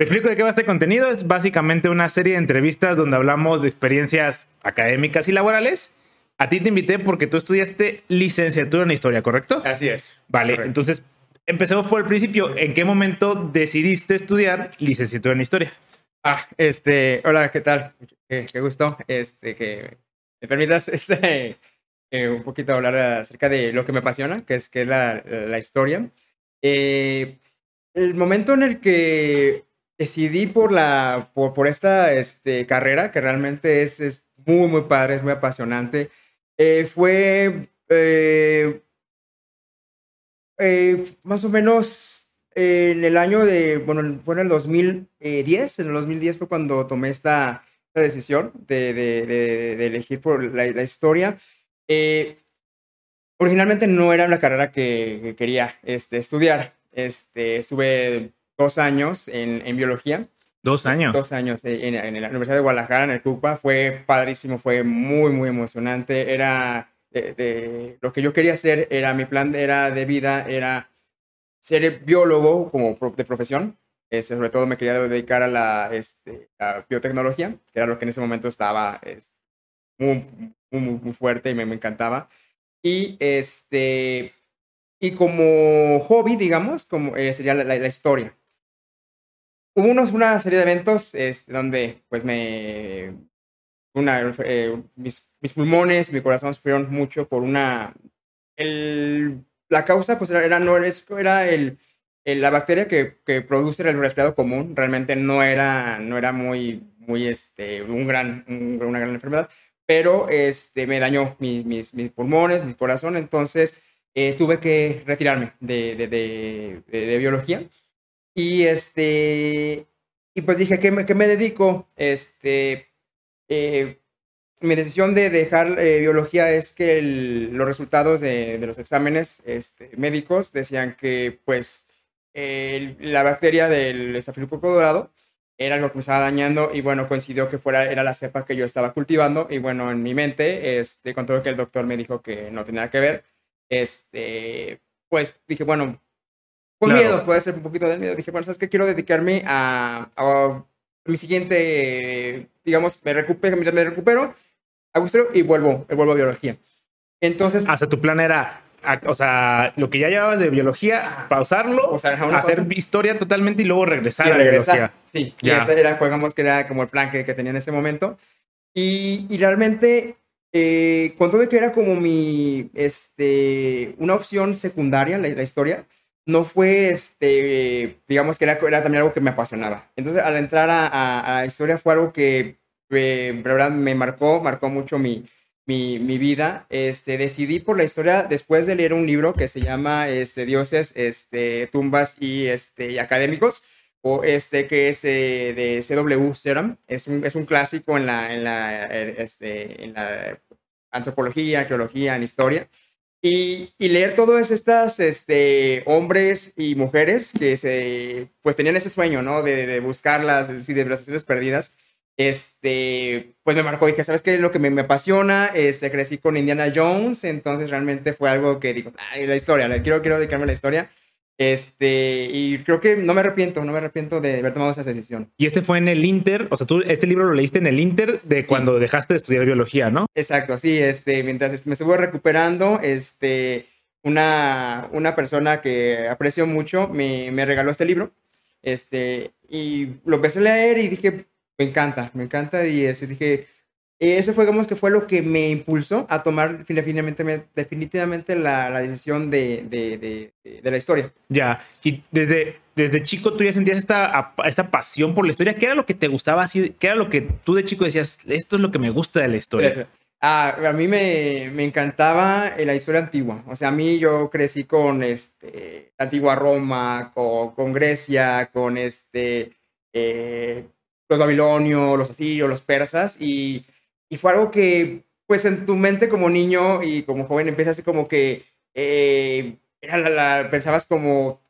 Te explico de qué va este contenido. Es básicamente una serie de entrevistas donde hablamos de experiencias académicas y laborales. A ti te invité porque tú estudiaste licenciatura en historia, ¿correcto? Así es. Vale, Correcto. entonces empecemos por el principio. ¿En qué momento decidiste estudiar licenciatura en historia? Ah, este, hola, ¿qué tal? Qué, qué gusto, este, que me permitas, este, eh, un poquito hablar acerca de lo que me apasiona, que es, que es la, la historia. Eh, el momento en el que decidí por la, por, esta, este, carrera, que realmente es, es muy, muy padre, es muy apasionante, eh, fue, eh, eh, más o menos en el año de, bueno, fue en el 2010, en el 2010 fue cuando tomé esta, esta decisión de, de, de, elegir por la, historia. Originalmente no era la carrera que, que quería este, estudiar. Este, estuve dos años en, en biología. Dos años. Dos años en, en la Universidad de Guadalajara, en el CUPA. Fue padrísimo, fue muy, muy emocionante. Era de, de, lo que yo quería hacer, era mi plan era de vida, era ser biólogo como de profesión. Este, sobre todo me quería dedicar a la, este, a biotecnología, que era lo que en ese momento estaba este, muy, muy, muy fuerte y me, me encantaba. Y este y como hobby, digamos, como eh, sería la, la, la, historia. Hubo unos, una serie de eventos este, donde pues me... Una, eh, mis, mis, pulmones, mi corazón sufrieron mucho por una... El, la causa pues era, era, no, era el, el, la bacteria que, que, produce el resfriado común. Realmente no era, no era muy, muy este, un gran, un, una gran enfermedad, pero este, me dañó mis, mis, mis pulmones, mi corazón, entonces eh, tuve que retirarme de, de, de, de, biología. Y, este, y pues dije, ¿qué me, qué me dedico? Este, eh, mi decisión de dejar eh, biología es que los resultados de, los exámenes este, médicos decían que pues la bacteria del estafilococo dorado era lo que me estaba dañando y bueno, coincidió que fuera, era la cepa que yo estaba cultivando y bueno, en mi mente, este, con todo que el doctor me dijo que no tenía que ver, este, pues dije, bueno, con claro. miedo, puede ser un poquito de miedo, dije, bueno, ¿sabes qué? Quiero dedicarme a, a mi siguiente, digamos, me recupero, me recupero, hago y vuelvo, vuelvo a biología. Entonces... Hasta tu plan era, o sea, lo que ya llevabas de biología, pausarlo, o sea, hacer pausa. historia totalmente y luego regresar y a regresar. biología. Sí, ya. y ese era, digamos, que era como el plan que, que tenía en ese momento. Y, y realmente eh, con todo que era como mi, este, una opción secundaria la, la historia, no fue, este, digamos que era, era, también algo que me apasionaba. Entonces, al entrar a, a, historia fue algo que, eh, me marcó, marcó mucho mi, mi, mi, vida. Este, decidí por la historia después de leer un libro que se llama este, Dioses, este, Tumbas y, este, y Académicos, o este que es eh, de C.W. Seram. Es un, es un clásico en la, en la, este, en la antropología, arqueología, en historia. Y, leer todas estas este, hombres y mujeres que se, pues tenían ese sueño, ¿no? De, de buscarlas, es decir, de las historias perdidas, este, pues me marcó. Dije, ¿sabes qué lo que me, me, apasiona? Este, crecí con Indiana Jones, entonces realmente fue algo que digo, la historia, quiero, quiero dedicarme a la historia. Este, y creo que no me arrepiento, no me arrepiento de haber tomado esa decisión. Y este fue en el Inter, o sea, tú este libro lo leíste en el Inter de sí. cuando dejaste de estudiar biología, ¿no? Exacto, sí, este, mientras me estuve recuperando, este, una, una persona que aprecio mucho me, me regaló este libro, este, y lo empecé a leer y dije, me encanta, me encanta, y este, dije, eso fue, digamos, que fue lo que me impulsó a tomar definitivamente, definitivamente la, la decisión de, de, de, de, la historia. Ya, y desde, desde chico tú ya sentías esta, esta pasión por la historia. ¿Qué era lo que te gustaba así? ¿Qué era lo que tú de chico decías, esto es lo que me gusta de la historia? Ah, a mí me, me encantaba la historia antigua. O sea, a mí yo crecí con este, antigua Roma, con, con Grecia, con este, eh, los babilonios, los asirios, los persas, y y fue algo que, pues en tu mente como niño y como joven empieza así como que eh, era la, la, pensabas como,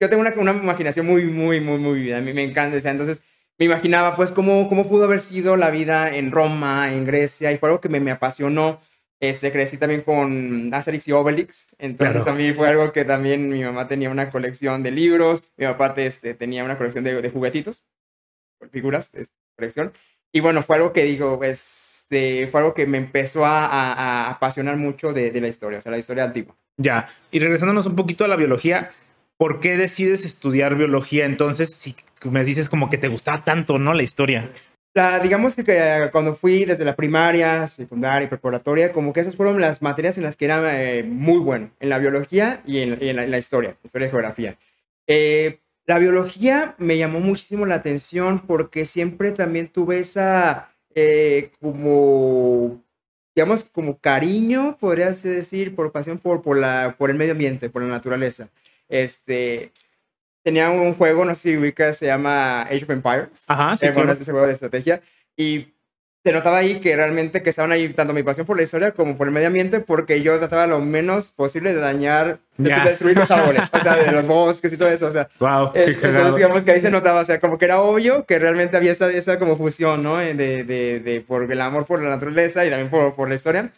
yo tengo una, una, imaginación muy, muy, muy, muy vida, a mí me encanta, o sea, entonces me imaginaba pues cómo, cómo pudo haber sido la vida en Roma, en Grecia, y fue algo que me, me apasionó. Este, crecí también con Asterix y Obelix, entonces Claro. a mí fue algo que también mi mamá tenía una colección de libros, mi papá este, tenía una colección de, de juguetitos, figuras, este, colección, y bueno, fue algo que digo, este, fue algo que me empezó a, a- a apasionar mucho de, de la historia, o sea, la historia antigua. Ya. Y regresándonos un poquito a la biología, ¿por qué decides estudiar biología entonces si me dices como que te gustaba tanto, ¿no? La historia. La, digamos que, que cuando fui desde la primaria, secundaria y preparatoria, como que esas fueron las materias en las que era eh, muy bueno, en la biología y en, y en la, en la historia, historia y geografía. Eh, la biología me llamó muchísimo la atención porque siempre también tuve esa, eh, como, digamos, como cariño, podrías decir, por pasión por, por, la, por el medio ambiente, por la naturaleza. Este, tenía un juego, no sé si ubicas, se llama Age of Empires. Ajá, sí, Eh, bueno, claro. es ese juego de estrategia. Y se notaba ahí que realmente que estaban ahí tanto mi pasión por la historia como por el medio ambiente, porque yo trataba lo menos posible de dañar, de, de destruir los árboles, o sea, de los bosques y todo eso, o sea. Wow, eh, entonces, cagado. digamos que ahí se notaba, o sea, como que era obvio que realmente había esa, esa como fusión, ¿no? Eh, De, de, de, por el amor por la naturaleza y también por, por la historia.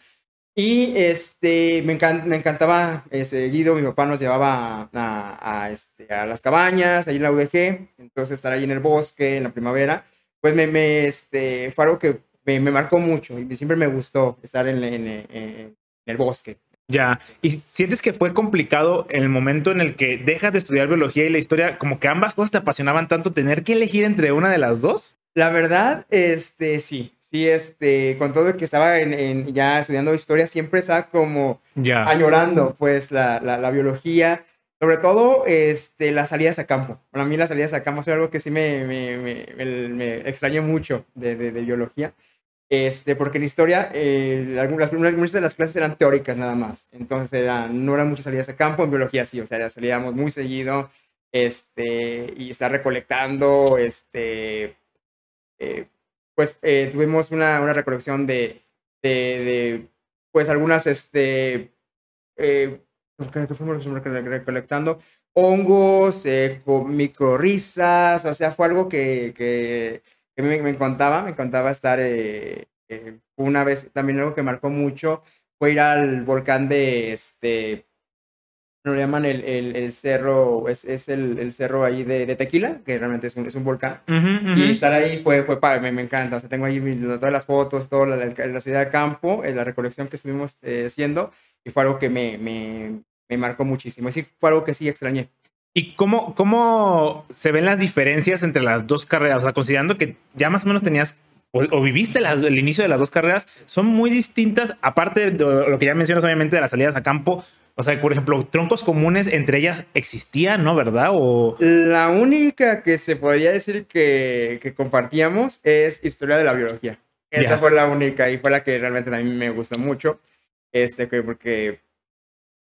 Y este, me, encan- me encantaba eh, seguido, mi papá nos llevaba a, a, a, este, a las cabañas, ahí en la UDG, entonces estar ahí en el bosque, en la primavera, pues me, me, este, fue algo que me, me marcó mucho y siempre me gustó estar en, en, en- en el bosque. Ya. ¿Y sientes que fue complicado el momento en el que dejas de estudiar biología y la historia, como que ambas cosas te apasionaban tanto, tener que elegir entre una de las dos? La verdad, este, sí, sí, este, con todo el que estaba en, en- ya estudiando historia, siempre estaba como Ya. añorando, pues, la, la, la biología, sobre todo, este, las salidas a campo. Para mí las salidas a campo fue algo que sí me, me, me, extrañé mucho de, de, de biología, este, porque en historia, eh, algunas, de las clases eran teóricas nada más, entonces era, no eran muchas salidas a campo, en biología sí, o sea, salíamos muy seguido, este, y estar recolectando, este, eh, pues eh, tuvimos una, una recolección de, de, de, pues algunas, este, eh, ¿qué fuimos recole- recolectando? Hongos, con microrisas, o sea, fue algo que me, me encantaba, me encantaba estar, eh, eh, una vez, también algo que marcó mucho fue ir al volcán de, este, lo llaman el, el, el cerro, es, es el, el cerro ahí de, de Tequila, que realmente es un, es un volcán. Y estar ahí fue, fue padre, me, me encanta. O sea, tengo ahí todas las fotos, toda la, la, la salida de campo, eh, la recolección que estuvimos eh, haciendo, y fue algo que me, me, me marcó muchísimo. Es decir, fue algo que sí extrañé. ¿Y cómo, cómo se ven las diferencias entre las dos carreras? O sea, considerando que ya más o menos tenías o, o viviste las- el inicio de las dos carreras, son muy distintas, aparte de lo que ya mencionas, obviamente, de las salidas a campo. O sea, por ejemplo, troncos comunes entre ellas existían, ¿no? ¿Verdad? O La única que se podría decir que, que compartíamos es historia de la biología. Esa fue la única y fue la que realmente a mí me gustó mucho. Este, que porque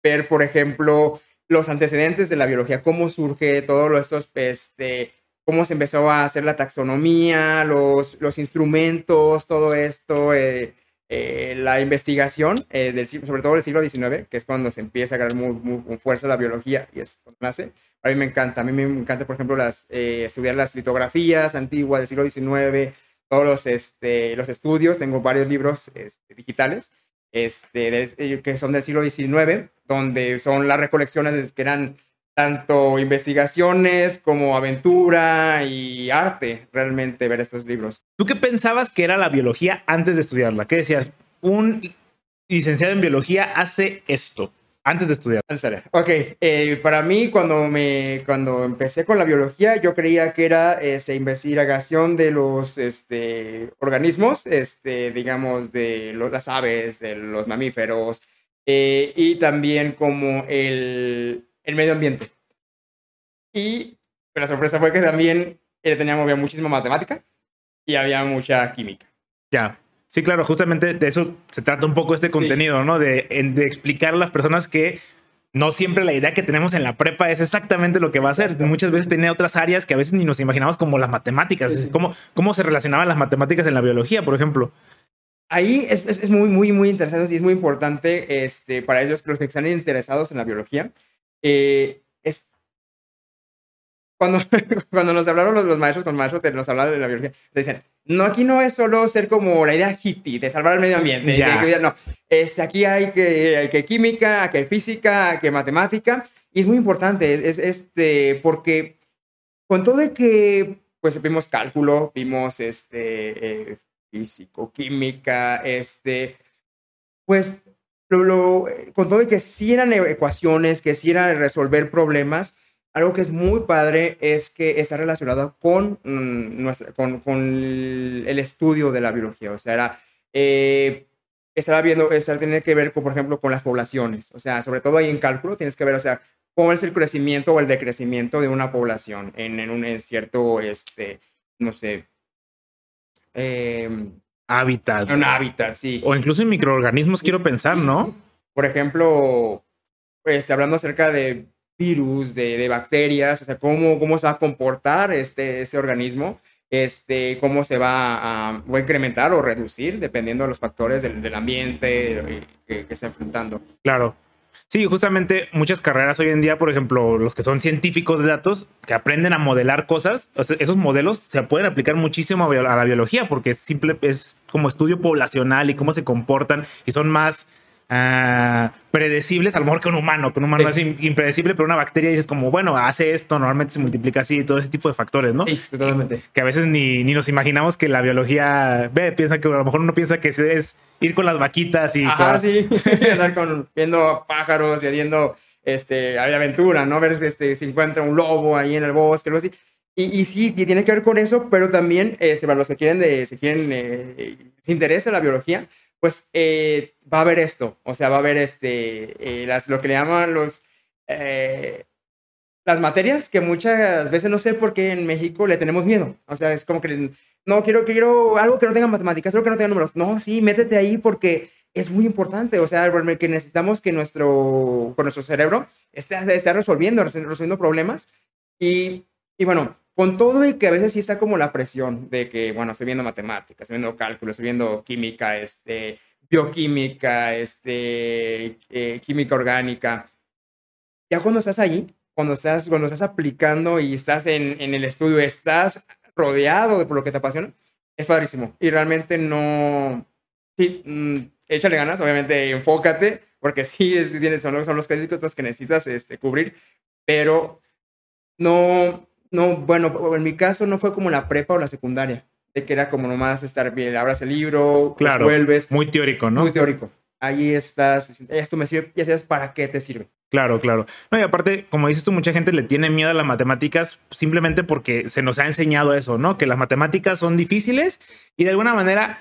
ver, por ejemplo, los antecedentes de la biología, cómo surge todo estos, este, cómo se empezó a hacer la taxonomía, los, los instrumentos, todo esto, eh, eh, la investigación, eh, del, sobre todo del siglo XIX, que es cuando se empieza a ganar muy, muy con fuerza la biología y es cuando nace. A mí me encanta, a mí me encanta, por ejemplo, las, estudiar las litografías antiguas del siglo XIX, todos los, este, los estudios, tengo varios libros este, digitales este, de- eh, que son del siglo XIX, donde son las recolecciones que eran tanto investigaciones como aventura y arte, realmente ver estos libros. ¿tú qué pensabas que era la biología antes de estudiarla? ¿Qué decías? Un licenciado en biología hace esto antes de estudiar. Ok, eh, para mí cuando, me, cuando empecé con la biología yo creía que era esa investigación de los este, organismos, este, digamos, de los, las aves, de los mamíferos, eh, y también como el, el medio ambiente. Y la sorpresa fue que también eh, teníamos había muchísima matemática y había mucha química. Ya. Sí, claro, justamente de eso se trata un poco este Sí. contenido, ¿no? De, explicar a las personas que no siempre la idea que tenemos en la prepa es exactamente lo que va a ser. Muchas veces tiene otras áreas que a veces ni nos imaginamos como las matemáticas. Sí, sí. ¿Cómo, ¿Cómo se relacionaban las matemáticas en la biología, por ejemplo? Ahí es, es, es muy, muy, muy interesante y es muy importante este, para ellos, los que están interesados en la biología. eh, es cuando, cuando nos hablaron los, los maestros con maestros, nos hablaron de la biología, se dicen, no, aquí no es solo ser como la idea hippie de salvar el medio ambiente. no, este, aquí hay que, hay que química, hay que física, hay que matemática. Y es muy importante, es, este, porque con todo de que, pues vimos cálculo, vimos este, eh, físico, química, este, pues lo, con todo de que sí eran ecuaciones, que sí eran resolver problemas, algo que es muy padre es que está relacionado con, mm, con, con, el estudio de la biología. O sea, era, eh, estaba viendo, estaba tener que ver, con, por ejemplo, con las poblaciones. O sea, sobre todo ahí en cálculo tienes que ver, o sea, cómo es el crecimiento o el decrecimiento de una población en, en un cierto, este, no sé, eh, hábitat. Un hábitat, sí. O incluso en microorganismos, quiero pensar, ¿no? Por ejemplo, este, hablando acerca de virus, de, bacterias, o sea, cómo, cómo se va a comportar este, este organismo, este, cómo se va a, incrementar o reducir dependiendo de los factores del, ambiente que, que está enfrentando. Claro. Sí, justamente muchas carreras hoy en día, por ejemplo, los que son científicos de datos, que aprenden a modelar cosas, esos modelos se pueden aplicar muchísimo a la biología porque es simple, es como estudio poblacional y cómo se comportan y son más uh, predecibles, a lo mejor que un humano, que un humano es impredecible, pero una bacteria dices como, bueno, hace esto, normalmente se multiplica así, todo ese tipo de factores, ¿no? Sí, totalmente. Que, a veces ni, ni, nos imaginamos que la biología, ve, piensa que a lo mejor uno piensa que es ir con las vaquitas y... Ajá, sí, andar con, viendo pájaros y haciendo este, aventura, ¿no? Ver este, si encuentra un lobo ahí en el bosque, algo así. Y, y, sí, tiene que ver con eso, pero también este, para los que quieren, de, se quieren, eh, se interesa la biología, pues eh, va a haber esto, o sea, va a haber este, eh, las, lo que le llaman los, eh, las materias que muchas veces no sé por qué en México le tenemos miedo, o sea, es como que no quiero, quiero algo que no tenga matemáticas, algo que no tenga números, no, sí, métete ahí porque es muy importante, o sea, que necesitamos que nuestro, con nuestro cerebro esté, esté resolviendo, resolviendo problemas. Y, y bueno, con todo y que a veces sí está como la presión de que, bueno, estoy viendo matemáticas, estoy viendo cálculo, estoy viendo química, este, bioquímica, este, eh, química orgánica. Ya cuando estás allí, cuando estás, cuando estás aplicando y estás en, en el estudio, estás rodeado de por lo que te apasiona, es padrísimo. Y realmente no... Sí, mm, échale ganas, obviamente enfócate, porque sí, es, son, son los créditos que necesitas este, cubrir, pero no no, bueno, en mi caso no fue como la prepa o la secundaria, de que era como nomás estar bien, abras el libro, claro, vuelves. Muy teórico, ¿no? Muy teórico. Ahí estás, esto me sirve, ya sabes para qué te sirve. Claro, claro. No, y aparte, como dices tú, mucha gente le tiene miedo a las matemáticas simplemente porque se nos ha enseñado eso, ¿no? Que las matemáticas son difíciles y de alguna manera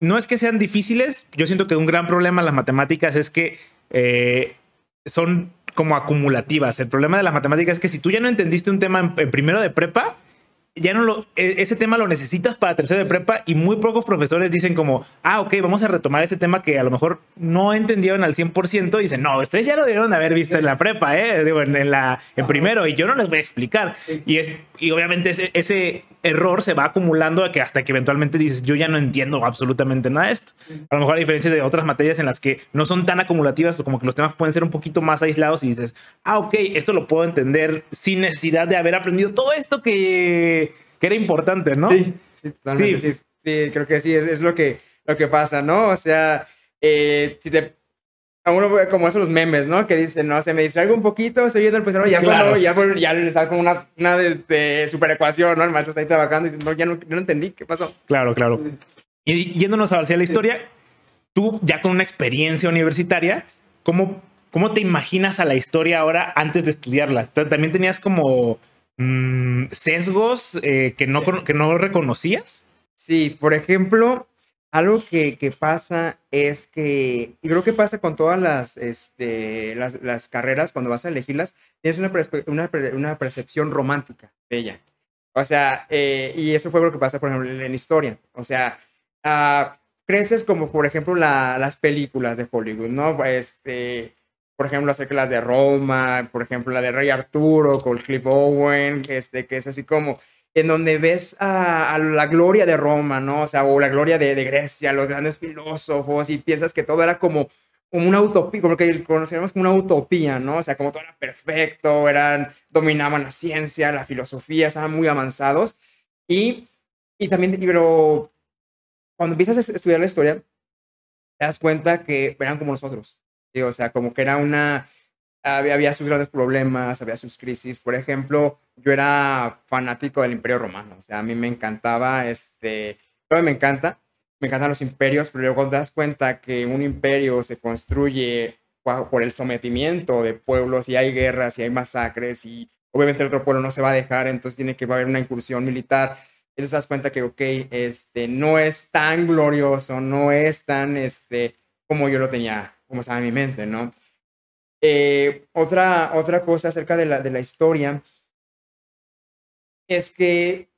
no es que sean difíciles. Yo siento que un gran problema en las matemáticas es que eh, son como acumulativas. El problema de la matemática es que si tú ya no entendiste un tema en, primero de prepa, ya no lo, e, ese tema lo necesitas para tercero de prepa y muy pocos profesores dicen como, ah, ok, vamos a retomar ese tema que a lo mejor no entendieron al 100% y dicen, no, ustedes ya lo debieron de haber visto en la prepa, ¿eh? Digo, en, la, en primero y yo no les voy a explicar. Y, es, y obviamente ese, ese error se va acumulando que hasta que eventualmente dices, yo ya no entiendo absolutamente nada de esto. A lo mejor a diferencia de otras materias en las que no son tan acumulativas, como que los temas pueden ser un poquito más aislados y dices, ah, ok, esto lo puedo entender sin necesidad de haber aprendido todo esto que, que era importante, ¿no? Sí, sí, sí. sí, creo que sí, es, es, lo, que, lo que pasa, ¿no? O sea, eh, si te a uno como esos memes, ¿no? Que dicen, no, se me distraigo un poquito, estoy viendo el profesor, ya cuando, ya, ya le saco una, una de este, super ecuación, ¿no? El maestro está ahí trabajando y dice, no, ya no, no entendí, ¿qué pasó? Claro, claro. Y yéndonos hacia la historia, tú ya con una experiencia universitaria, ¿cómo, ¿cómo te imaginas a la historia ahora antes de estudiarla? ¿También tenías como mmm, sesgos eh, que, no, que no reconocías? Sí, por ejemplo, algo que, que, pasa es que, y creo que pasa con todas las, este, las, las carreras, cuando vas a elegirlas, tienes una, una, una percepción romántica de ella. O sea, eh, y eso fue lo que pasa, por ejemplo, en historia. O sea, uh, creces como, por ejemplo, la, las películas de Hollywood, ¿no? Este, por ejemplo, acerca las de Roma, por ejemplo, la de Rey Arturo con Cliff Owen, este, que es así como en donde ves a, la gloria de Roma, ¿no? O sea, o la gloria de, Grecia, los grandes filósofos, y piensas que todo era como, una utopía, como que conocíamos como una utopía, ¿no? O sea, como todo era perfecto, eran, dominaban la ciencia, la filosofía, estaban muy avanzados. Y Y también, pero cuando empiezas a estudiar la historia, te das cuenta que eran como nosotros. ¿sí? O sea, como que era una... Había, había, sus grandes problemas, había sus crisis. Por ejemplo, yo era fanático del Imperio Romano. O sea, a mí me encantaba, este, todavía me encanta, me encantan los imperios, pero luego te das cuenta que un imperio se construye por el sometimiento de pueblos y hay guerras y hay masacres y obviamente el otro pueblo no se va a dejar, entonces tiene que haber una incursión militar. Entonces te das cuenta que, ok, este, no es tan glorioso, no es tan, este, como yo lo tenía, como estaba en mi mente, ¿no? Eh, otra, otra cosa acerca de la, de la historia es que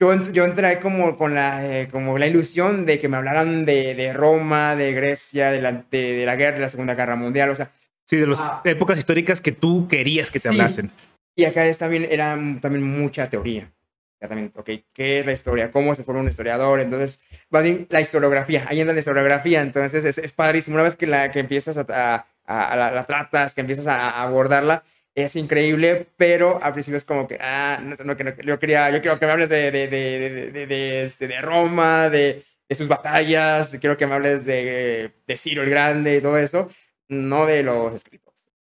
yo, yo entré como con la, eh, como la ilusión de que me hablaran de, de Roma, de Grecia, de la, de, de, la guerra, de la Segunda Guerra Mundial, o sea. Sí, de las ah, épocas históricas que tú querías que te sí. hablasen. Y acá es también, era también mucha teoría. También, ok, ¿qué es la historia? ¿Cómo se forma un historiador? Entonces, más bien la historiografía, ahí entra la historiografía, entonces es, es padrísimo. Una vez que, la, que empiezas a, a, a la, la, tratas, que empiezas a, abordarla, es increíble, pero al principio es como que, ah, no, no, no yo quería, yo quiero que me hables de, de, de, de, este, Roma, de, sus batallas, quiero que me hables de, de Ciro el Grande y todo eso, no de los escritos.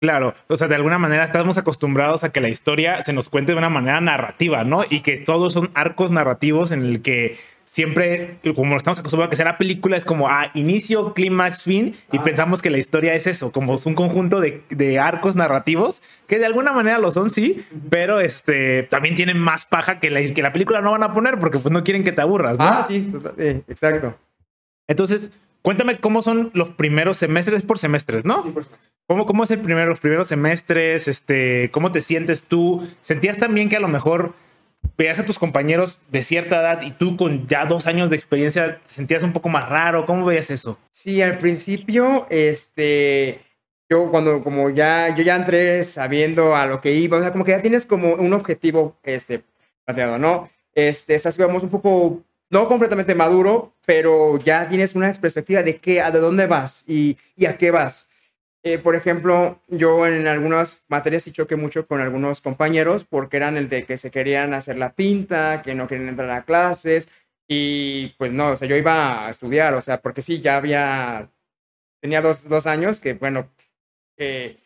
Claro, o sea, de alguna manera estamos acostumbrados a que la historia se nos cuente de una manera narrativa, ¿no? Y que todos son arcos narrativos en el que siempre, como estamos acostumbrados a que sea la película, es como a ah, inicio, clímax, fin, y ah. pensamos que la historia es eso, como es un conjunto de, de, arcos narrativos, que de alguna manera lo son, sí, pero este, también tienen más paja que la, que la película no van a poner porque pues no quieren que te aburras, ¿no? Ah, sí, sí exacto. Entonces, cuéntame cómo son los primeros semestres por semestres, ¿no? Sí, por supuesto. ¿Cómo, ¿Cómo es el primero, los primeros semestres? Este, ¿Cómo te sientes tú? ¿Sentías también que a lo mejor veías a tus compañeros de cierta edad y tú con ya dos años de experiencia te sentías un poco más raro? ¿Cómo veías eso? Sí, al principio, este, yo cuando como ya, yo ya entré sabiendo a lo que iba, o sea, como que ya tienes como un objetivo, este, planteado, ¿no? Este, estás, digamos, un poco, no completamente maduro, pero ya tienes una perspectiva de qué, a de dónde vas y, y a qué vas. Eh, por ejemplo, yo en algunas materias sí choqué mucho con algunos compañeros porque eran el de que se querían hacer la pinta, que no querían entrar a clases y pues no, o sea, yo iba a estudiar, o sea, porque sí, ya había, tenía dos, dos años que, bueno, eh,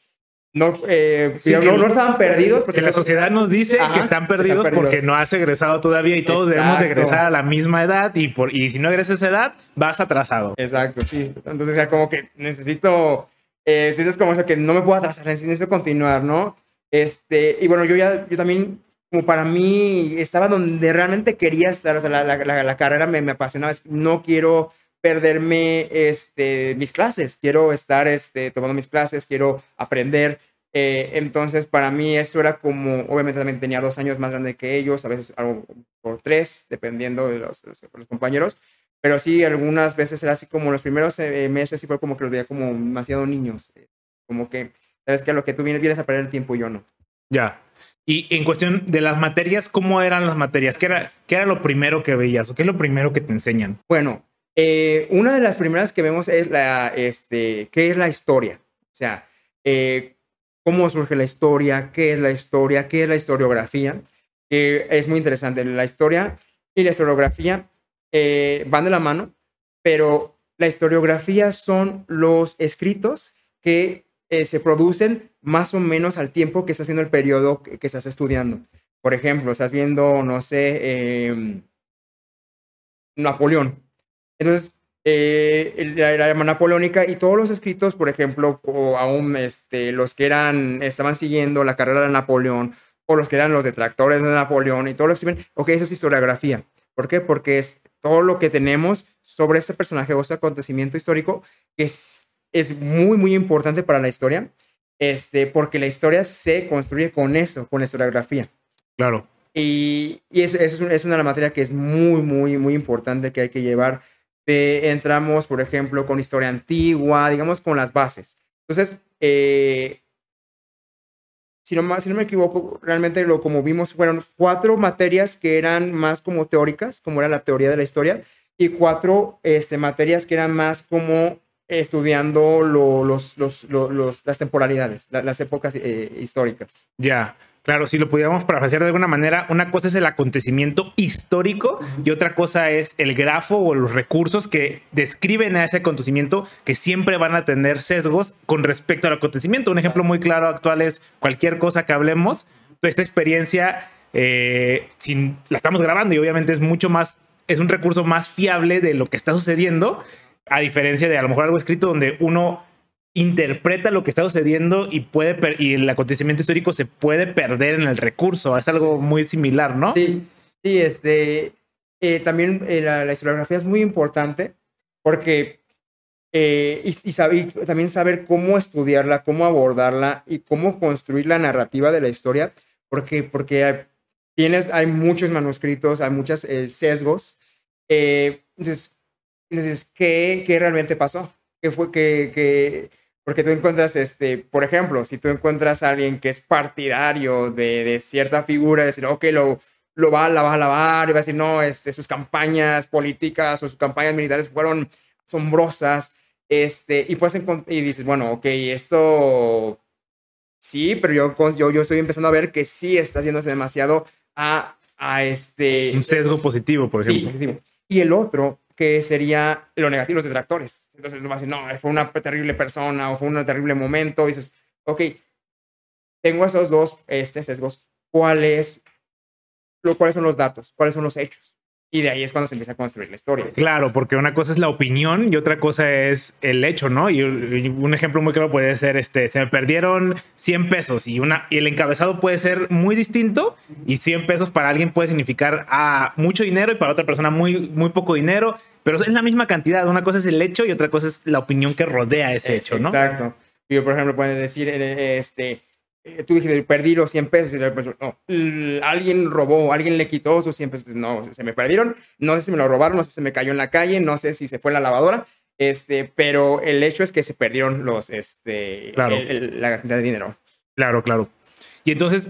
no, eh, sí, no, no, estaban perdidos. Porque la sociedad nos dice Ajá, que están perdidos, están perdidos, porque no has egresado todavía y todos Exacto. debemos de egresar a la misma edad y, por, y si no egresas a esa edad, vas atrasado. Exacto, sí. Entonces ya como que necesito eh, sientes como eso que no me puedo atrasar, necesito continuar, ¿no? Este, y bueno, yo ya, yo también, como para mí, estaba donde realmente quería estar, o sea, la, carrera me, me apasionaba, no quiero perderme este, mis clases, quiero estar este, tomando mis clases, quiero aprender. Eh, entonces, para mí eso era como, obviamente también tenía dos años más grande que ellos, a veces algo por tres, dependiendo de los compañeros. Pero sí, algunas veces era así como los primeros eh, meses, sí fue como que los veía como demasiado niños. Eh, como que, sabes que a lo que tú vienes, vienes a perder el tiempo y yo no. Ya. Y en cuestión de las materias, ¿cómo eran las materias? ¿Qué era, qué era lo primero que veías o qué es lo primero que te enseñan? Bueno, eh, una de las primeras que vemos es la, este, ¿qué es la historia? O sea, eh, cómo surge la historia, qué es la historia, qué es la historiografía. Eh, es muy interesante. La historia y la historiografía eh, van de la mano, pero la historiografía son los escritos que eh, se producen más o menos al tiempo que estás viendo el periodo que, estás estudiando. Por ejemplo, estás viendo, no sé, eh, Napoleón. Entonces, eh, la, la, napoleónica y todos los escritos, por ejemplo, o aún este, los que eran, estaban siguiendo la carrera de Napoleón, o los que eran los detractores de Napoleón y todo lo que se ven, ok, eso es historiografía. ¿Por qué? Porque es todo lo que tenemos sobre este personaje o este acontecimiento histórico que es, es muy, muy importante para la historia, este, porque la historia se construye con eso, con la historiografía. Claro. Y, y eso, eso es, una, materia que es muy, muy, muy importante que hay que llevar. Eh, entramos, por ejemplo, con historia antigua, digamos, con las bases. Entonces, eh, si no, si no me equivoco, realmente lo como vimos fueron cuatro materias que eran más como teóricas, como era la teoría de la historia, y cuatro este, materias que eran más como estudiando lo, los, los, los, las temporalidades, la, las épocas eh, históricas. Ya, Claro, si lo pudiéramos parafrasear de alguna manera, una cosa es el acontecimiento histórico y otra cosa es el grafo o los recursos que describen a ese acontecimiento que siempre van a tener sesgos con respecto al acontecimiento. Un ejemplo muy claro actual es cualquier cosa que hablemos, esta experiencia eh, sin, la estamos grabando y obviamente es mucho más, es un recurso más fiable de lo que está sucediendo, a diferencia de a lo mejor algo escrito donde uno interpreta lo que está sucediendo y puede y el acontecimiento histórico se puede perder en el recurso. Es algo muy similar, ¿no? Sí, sí, este, eh, también eh, la, historiografía es muy importante porque eh, y, y, también saber cómo estudiarla, cómo abordarla y cómo construir la narrativa de la historia, porque, porque tienes, hay muchos manuscritos, hay muchos sesgos. entonces, entonces ¿qué, ¿qué realmente pasó? ¿Qué fue que, que porque tú encuentras, este, por ejemplo, si tú encuentras a alguien que es partidario de, de cierta figura, decir, ok, lo, lo va, a lavar, y va a decir, no, este, sus campañas políticas o sus campañas militares fueron asombrosas, este, y pues y dices, bueno, ok, esto sí, pero yo, yo, yo estoy empezando a ver que sí está haciéndose demasiado a, a este... Un sesgo positivo, por ejemplo. Sí, positivo. Y el otro que sería lo negativo, los detractores. Entonces, vas a decir, no, fue una terrible persona o fue un terrible momento. Dices, ok, tengo esos dos este, sesgos. ¿Cuáles, lo, ¿Cuáles son los datos? ¿Cuáles son los hechos? Y de ahí es cuando se empieza a construir la historia. Claro, porque una cosa es la opinión y otra cosa es el hecho, ¿no? Y un ejemplo muy claro puede ser, este, se me perdieron 100 pesos y, una, y el encabezado puede ser muy distinto y 100 pesos para alguien puede significar a mucho dinero y para otra persona muy, muy poco dinero, pero es la misma cantidad. Una cosa es el hecho y otra cosa es la opinión que rodea ese hecho, ¿no? Exacto. Yo, por ejemplo, pueden decir, este, eh, tú dijiste, perdí los 100 pesos. Y no, alguien robó, alguien le quitó sus 100 pesos. No, se me perdieron. No sé si me lo robaron, no sé si se me cayó en la calle, no sé si se fue en la lavadora. Este, pero el hecho es que se perdieron los, este, la cantidad de dinero. Claro, claro. Y entonces,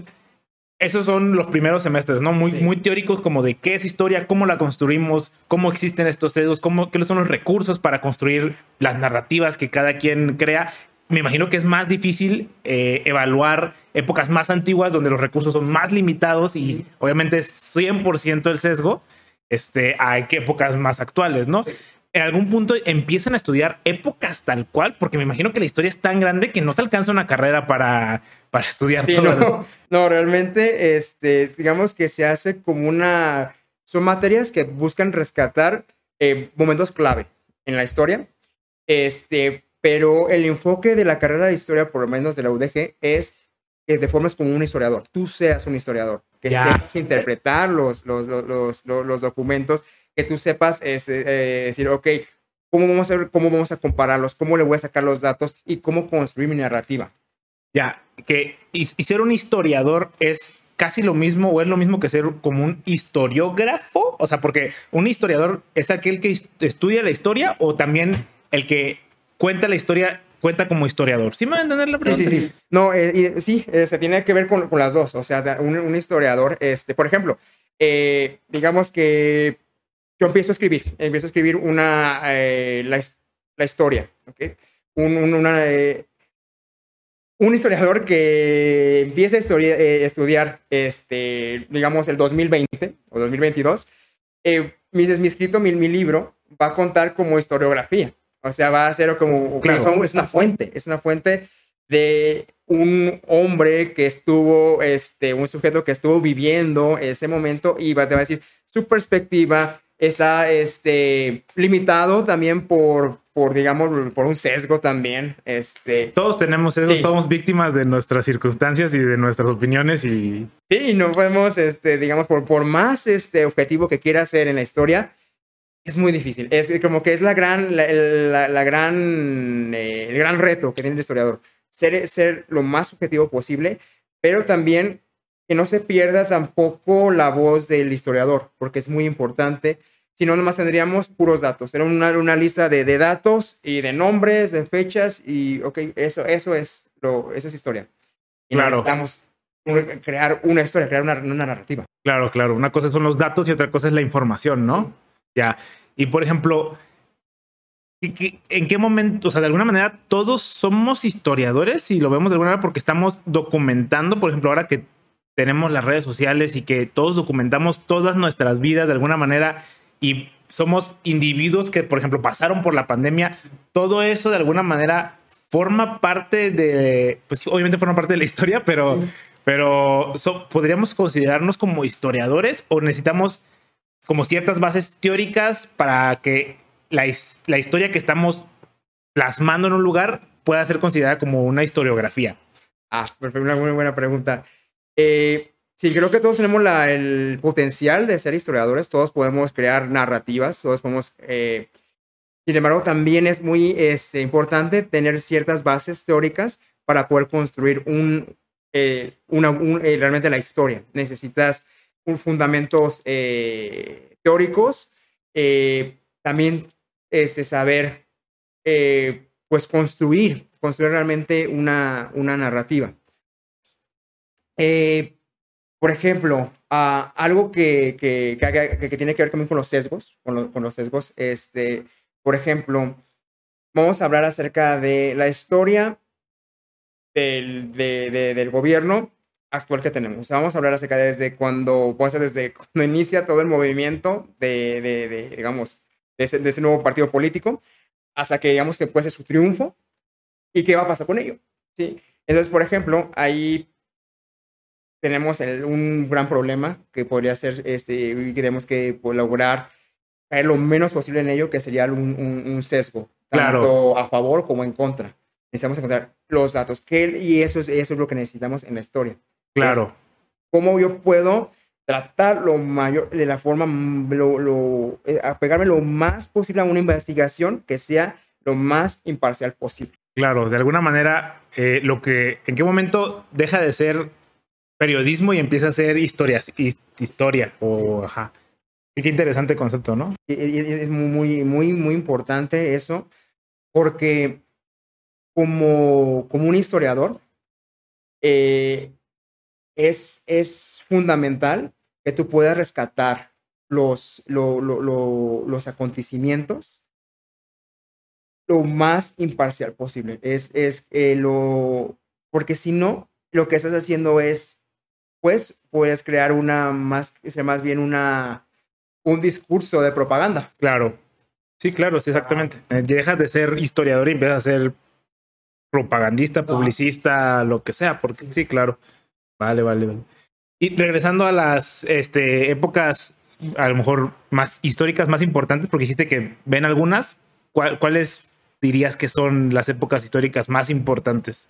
esos son los primeros semestres, ¿no? Muy, muy teóricos como de qué es historia, cómo la construimos, cómo existen estos sesgos, cómo, qué son los recursos para construir las narrativas que cada quien crea me imagino que es más difícil eh, evaluar épocas más antiguas donde los recursos son más limitados y obviamente es 100% el sesgo este, a épocas más actuales, ¿no? En algún punto empiezan a estudiar épocas tal cual, porque me imagino que la historia es tan grande que no te alcanza una carrera para, para estudiar. no, no, realmente, este, digamos que se hace como una... Son materias que buscan rescatar eh, momentos clave en la historia, este, pero el enfoque de la carrera de historia, por lo menos de la UDG, es que te formes como un historiador, tú seas un historiador, que sepas interpretar los, los, los, los, documentos, que tú sepas es, eh, decir, ok, ¿cómo vamos, a, ¿cómo vamos a compararlos? ¿Cómo le voy a sacar los datos? ¿Y cómo construir mi narrativa? Ya, que y, ser un historiador es casi lo mismo o es lo mismo que ser como un historiógrafo, o sea, porque un historiador es aquel que estudia la historia o también el que cuenta la historia, cuenta como historiador. ¿Sí me va a entender la pregunta? Sí, sí, sí. No, eh, sí, eh, se tiene que ver con, con las dos. O sea, un, historiador, este, por ejemplo, eh, digamos que yo empiezo a escribir, empiezo a escribir una, la, la, historia, ¿ok? Un, una, un historiador que empieza a estudiar, este, digamos, el 2020 o 2022, mi, mi escrito, mi, mi libro, va a contar como historiografía. O sea, va a ser como, es una fuente, es una fuente de un hombre que estuvo, este, un sujeto que estuvo viviendo ese momento y va, te va a decir, su perspectiva está este, limitado también por, por, digamos, por un sesgo también. Este, Todos tenemos eso, somos víctimas de nuestras circunstancias y de nuestras opiniones y... Sí, no podemos, este, digamos, por, por más este, objetivo que quiera ser en la historia, es muy difícil. Es como que es la gran, la, gran, eh, el gran reto que tiene el historiador. Ser, ser lo más objetivo posible, pero también que no se pierda tampoco la voz del historiador, porque es muy importante. Si no, nomás tendríamos puros datos. Era una, una lista de, de, datos y de nombres, de fechas, y ok, eso, eso, es, lo, eso es historia. Y claro. necesitamos crear una historia, crear una, una narrativa. Claro, claro. Una cosa son los datos y otra cosa es la información, ¿no? Ya. Y por ejemplo, ¿en qué momento, o sea, de alguna manera todos somos historiadores y lo vemos de alguna manera porque estamos documentando, por ejemplo, ahora que tenemos las redes sociales y que todos documentamos todas nuestras vidas de alguna manera y somos individuos que, por ejemplo, pasaron por la pandemia, todo eso de alguna manera forma parte de, pues obviamente forma parte de la historia, pero, pero podríamos considerarnos como historiadores o necesitamos como ciertas bases teóricas para que la, la historia que estamos plasmando en un lugar pueda ser considerada como una historiografía. Ah, una muy buena pregunta. Eh, sí, creo que todos tenemos la, el potencial de ser historiadores, todos podemos crear narrativas, todos podemos... Eh, sin embargo, también es muy este, importante tener ciertas bases teóricas para poder construir un, eh, una, realmente la historia. Necesitas un fundamentos teóricos, también este, saber pues construir, construir realmente una, una narrativa. Eh, por ejemplo, algo que, que, que, tiene que ver también con los sesgos, con, con, los sesgos, este, por ejemplo, vamos a hablar acerca de la historia del, de, del gobierno actual que tenemos. vamos a hablar acerca de desde cuando, puede ser desde cuando inicia todo el movimiento de, de digamos, de ese, de ese, nuevo partido político, hasta que digamos que puede ser su triunfo y qué va a pasar con ello. ¿sí? Entonces, por ejemplo, ahí tenemos un gran problema que podría ser, este, y tenemos que pues, lograr caer lo menos posible en ello, que sería un, un, sesgo, tanto a favor como en contra. Necesitamos encontrar los datos, que, y eso es, eso es lo que necesitamos en la historia. Claro. ¿Cómo yo puedo tratar lo mayor, de la forma, lo, lo, eh, apegarme lo más posible a una investigación que sea lo más imparcial posible? Claro, de alguna manera, eh, lo que, ¿en qué momento deja de ser periodismo y empieza a ser historias, historia o ajá. qué interesante concepto, ¿no? Es muy, muy, muy importante eso, porque como, como un historiador, eh, es, es fundamental que tú puedas rescatar los, los acontecimientos lo más imparcial posible. Es, es eh, lo, porque si no, lo que estás haciendo es pues puedes crear una más, más bien una, un discurso de propaganda. Claro. Sí, claro, sí, exactamente. Eh, dejas de ser historiador y empiezas a ser propagandista, publicista, lo que sea, porque sí. claro. Vale, vale, vale. Y regresando a las este, épocas, a lo mejor más históricas, más importantes, porque dijiste que ven algunas, ¿cuáles dirías que son las épocas históricas más importantes?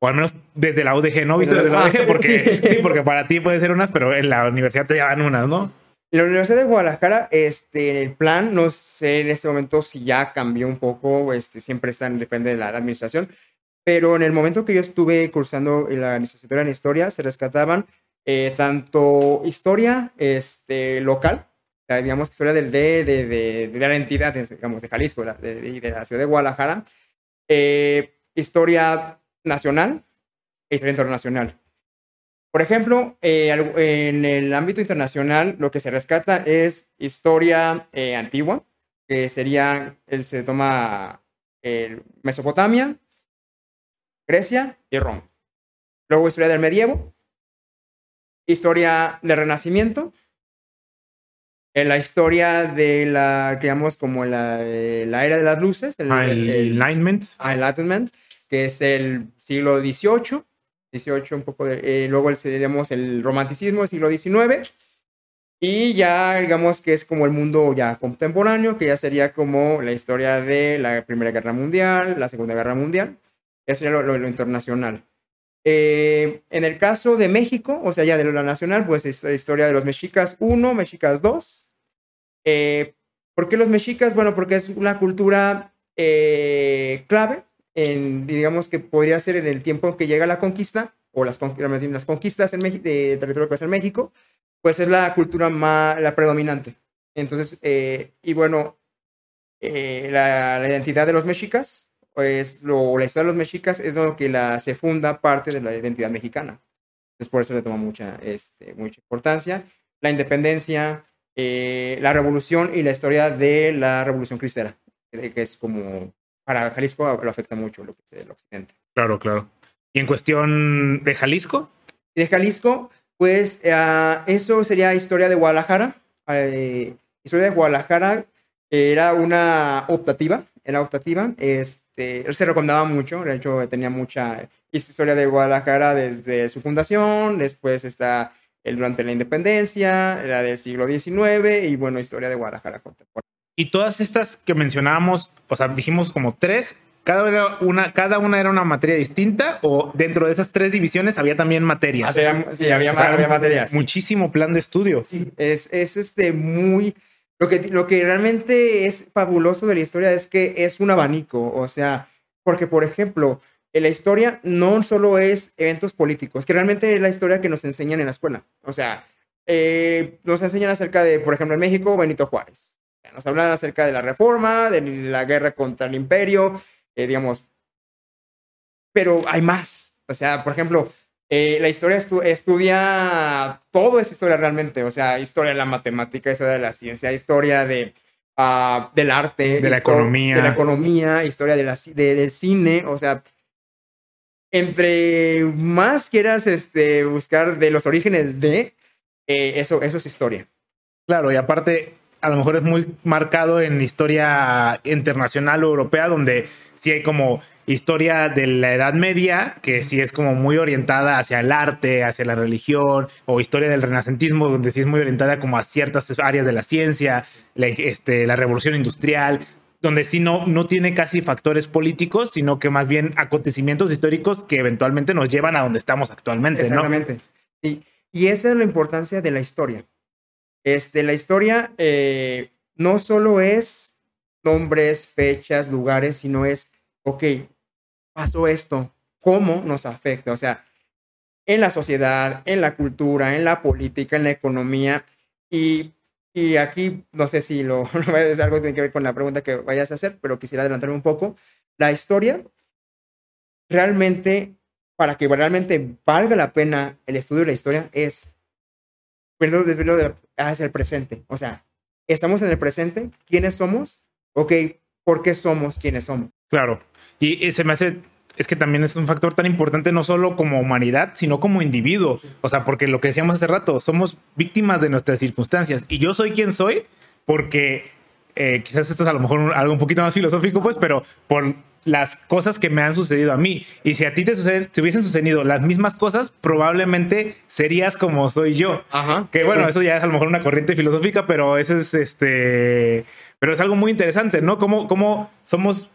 O al menos desde la UDG, ¿no? ¿Viste desde la UDG? Porque, sí. porque para ti puede ser unas, pero en la universidad te llevan unas, ¿no? La Universidad de Guadalajara, este, el plan, no sé en este momento si ya cambió un poco, este, siempre están, depende de la, administración, pero en el momento que yo estuve cursando la licenciatura en historia, se rescataban eh, tanto historia este, local, digamos, historia del, de, de, de, la entidad, digamos, de Jalisco y de, de, la ciudad de Guadalajara, eh, historia nacional e historia internacional. Por ejemplo, eh, en el ámbito internacional, lo que se rescata es historia eh, antigua, que sería, se toma Mesopotamia, Grecia y Roma. Luego historia del medievo, historia del renacimiento, en la historia de la, digamos, como la, la era de las luces, el, el, Enlightenment. Enlightenment que es el siglo XVIII, 18 un poco de, eh, luego el, digamos, el romanticismo del siglo XIX, y ya digamos que es como el mundo ya contemporáneo, que ya sería como la historia de la Primera Guerra Mundial, la Segunda Guerra Mundial, eso ya lo, lo, internacional. Eh, en el caso de México, o sea, ya de lo nacional, pues es la historia de los mexicas 1, mexicas 2. Eh, ¿Por qué los mexicas? Bueno, porque es una cultura clave digamos que podría ser en el tiempo en que llega la conquista, o las, las conquistas en de territorio que es en México, pues es la cultura más, la predominante. Entonces, eh, y bueno, eh, la, identidad de los mexicas, pues lo, la historia de los mexicas es lo que la, se funda parte de la identidad mexicana. Entonces, por eso le toma mucha, este, mucha importancia. La independencia, eh, la revolución y la historia de la revolución cristera, que es como para Jalisco lo afecta mucho lo que es el occidente. Claro, claro. ¿Y en cuestión de Jalisco? De Jalisco, pues uh, eso sería historia de Guadalajara. Eh, historia de Guadalajara era una optativa, era optativa. Este, él se recomendaba mucho, de hecho tenía mucha historia de Guadalajara desde su fundación, después está el durante la independencia, era del siglo XIX y bueno, historia de Guadalajara contemporánea. Y todas estas que mencionábamos, o sea, dijimos como tres, cada una, cada una era una materia distinta o dentro de esas tres divisiones había también materias. Ah, sí, había, había materias. Muchísimo plan de estudio. Sí, es, es este muy... Lo que, lo que realmente es fabuloso de la historia es que es un abanico, o sea, porque por ejemplo, en la historia no solo es eventos políticos, que realmente es la historia que nos enseñan en la escuela. O sea, eh, nos enseñan acerca de, por ejemplo, en México, Benito Juárez. Nos hablan acerca de la reforma, de la guerra contra el imperio, eh, digamos. Pero hay más. O sea, por ejemplo, eh, la historia estudia todo es historia realmente. O sea, historia de la matemática, historia de la ciencia, historia de, uh, del arte, de la economía. De la economía, historia de la, del cine. O sea, entre más quieras este, buscar de los orígenes de, eh, eso, eso es historia. Claro, y aparte, a lo mejor es muy marcado en historia internacional o europea, donde sí hay como historia de la Edad Media, que sí es como muy orientada hacia el arte, hacia la religión, o historia del renacentismo, donde sí es muy orientada como a ciertas áreas de la ciencia, la, este, la revolución industrial, donde sí no, no tiene casi factores políticos, sino que más bien acontecimientos históricos que eventualmente nos llevan a donde estamos actualmente. Exactamente. Y, y esa es la importancia de la historia. Este, la historia eh, no solo es nombres, fechas, lugares, sino es, ok, pasó esto, ¿cómo nos afecta? O sea, en la sociedad, en la cultura, en la política, en la economía. Y, y aquí, no sé si lo, es algo que tiene que ver con la pregunta que vayas a hacer, pero quisiera adelantarme un poco. La historia, realmente, para que realmente valga la pena el estudio de la historia, es primero desvelo de, hacia el presente. O sea, estamos en el presente, ¿quiénes somos? Ok, ¿por qué somos quienes somos? Claro. Y, se me hace es que también es un factor tan importante no solo como humanidad, sino como individuo. O sea, porque lo que decíamos hace rato, somos víctimas de nuestras circunstancias. Y yo soy quien soy porque eh, quizás esto es a lo mejor algo un poquito más filosófico, pues, pero por las cosas que me han sucedido a mí. Y si a ti te, suceden, hubiesen sucedido las mismas cosas, probablemente serías como soy yo. Ajá. Que bueno, eso ya es a lo mejor una corriente filosófica, pero eso es este. Pero es algo muy interesante, ¿no? Cómo, cómo somos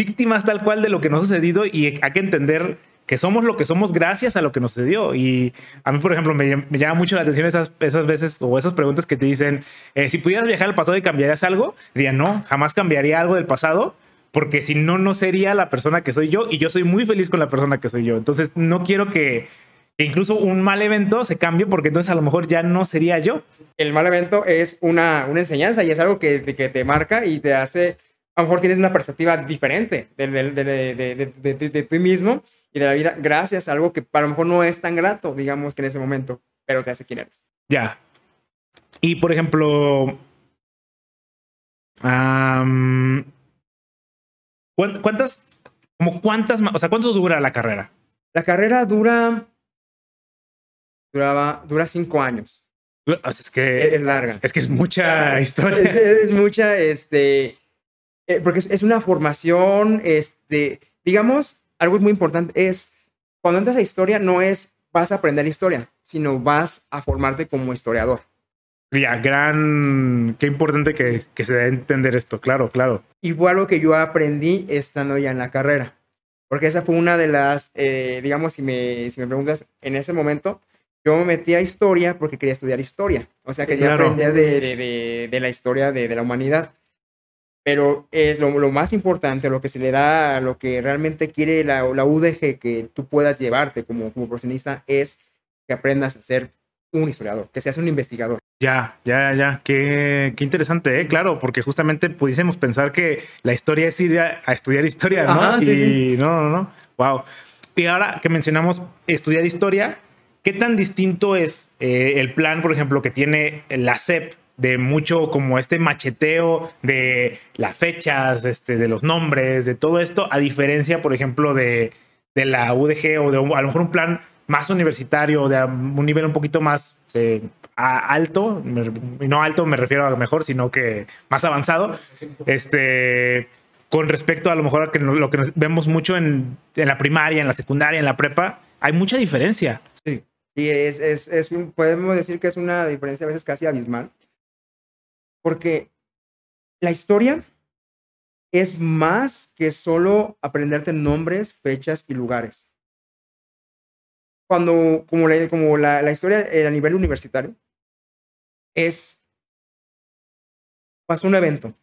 víctimas tal cual de lo que nos ha sucedido y hay que entender que somos lo que somos gracias a lo que nos sucedió. Y a mí, por ejemplo, me, llama mucho la atención esas, esas veces o esas preguntas que te dicen, eh, si pudieras viajar al pasado y cambiarías algo, diría, no, jamás cambiaría algo del pasado porque si no, no sería la persona que soy yo y yo soy muy feliz con la persona que soy yo. Entonces, no quiero que, incluso un mal evento se cambie porque entonces a lo mejor ya no sería yo. El mal evento es una, una enseñanza y es algo que, que te marca y te hace, a lo mejor tienes una perspectiva diferente de, de, de, de, ti mismo y de la vida gracias a algo que a lo mejor no es tan grato, digamos que en ese momento, pero te hace quien eres. Ya. Y por ejemplo, ¿Cuántas, como cuántas, o sea, cuánto dura la carrera? La carrera dura, duraba, dura cinco años. es que es, larga. Es que es mucha historia. Es, mucha, este, eh, porque es, una formación, este, digamos, algo muy importante es, cuando entras a historia, no es vas a aprender historia, sino vas a formarte como historiador. Ya, gran. Qué importante que, que se dé a entender esto, claro, claro. Y fue algo que yo aprendí estando ya en la carrera. Porque esa fue una de las, eh, digamos, si me, si me preguntas, en ese momento, yo me metí a historia porque quería estudiar historia. O sea, quería aprender de, de, de, la historia de, la humanidad. Pero es lo, lo, más importante, lo que se le da, lo que realmente quiere la, la UDG que tú puedas llevarte como, como profesionista es que aprendas a ser un historiador, que seas un investigador. Ya, ya, ya, qué, qué interesante, ¿eh? claro, porque justamente pudiésemos pensar que la historia es ir a, estudiar historia, ¿no? y no, no, no, wow. Y ahora que mencionamos estudiar historia, ¿qué tan distinto es eh, el plan, por ejemplo, que tiene la SEP de mucho como este macheteo de las fechas, este, de los nombres, de todo esto, a diferencia, por ejemplo, de, de la UDG o de a lo mejor un plan más universitario, de un nivel un poquito más eh, alto, y no alto me refiero a mejor, sino que más avanzado, este, con respecto a lo mejor a lo que vemos mucho en, la primaria, en la secundaria, en la prepa, hay mucha diferencia. Sí, y es, es, es un, podemos decir que es una diferencia a veces casi abismal, porque la historia es más que solo aprenderte nombres, fechas y lugares. Cuando, como la, como la, historia eh, a nivel universitario, es, pasó un evento.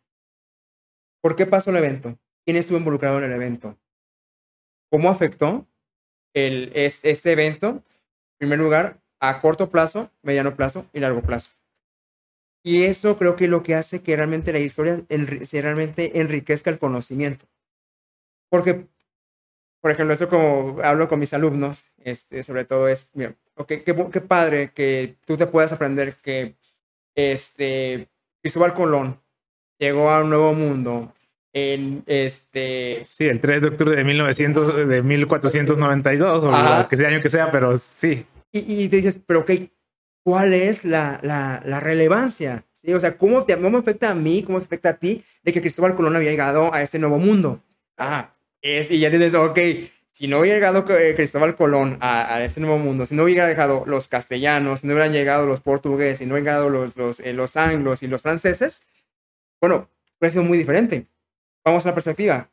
¿Por qué pasó el evento? ¿Quién estuvo involucrado en el evento? ¿Cómo afectó el, este evento? En primer lugar, a corto plazo, mediano plazo y largo plazo. Y eso creo que es lo que hace que realmente la historia se realmente enriquezca el conocimiento. Porque, por ejemplo, eso como hablo con mis alumnos, este, sobre todo es, mira, okay, qué, qué padre que tú te puedas aprender que este, Cristóbal Colón llegó a un nuevo mundo en este... Sí, el 3 de octubre de, 1900, de 1492, o que sea año que sea, pero sí. Y, y te dices, pero ok, ¿cuál es la, la, la relevancia? ¿Sí? O sea, ¿cómo, te, ¿cómo afecta a mí, cómo afecta a ti de que Cristóbal Colón había llegado a este nuevo mundo? Ah, es, y ya tienes, ok, si no hubiera llegado eh, Cristóbal Colón a, a, este nuevo mundo, si no hubiera llegado los castellanos, si no hubieran llegado los portugueses, si no hubieran llegado los, los, eh, los anglos y los franceses, bueno, hubiera sido muy diferente. Vamos a una perspectiva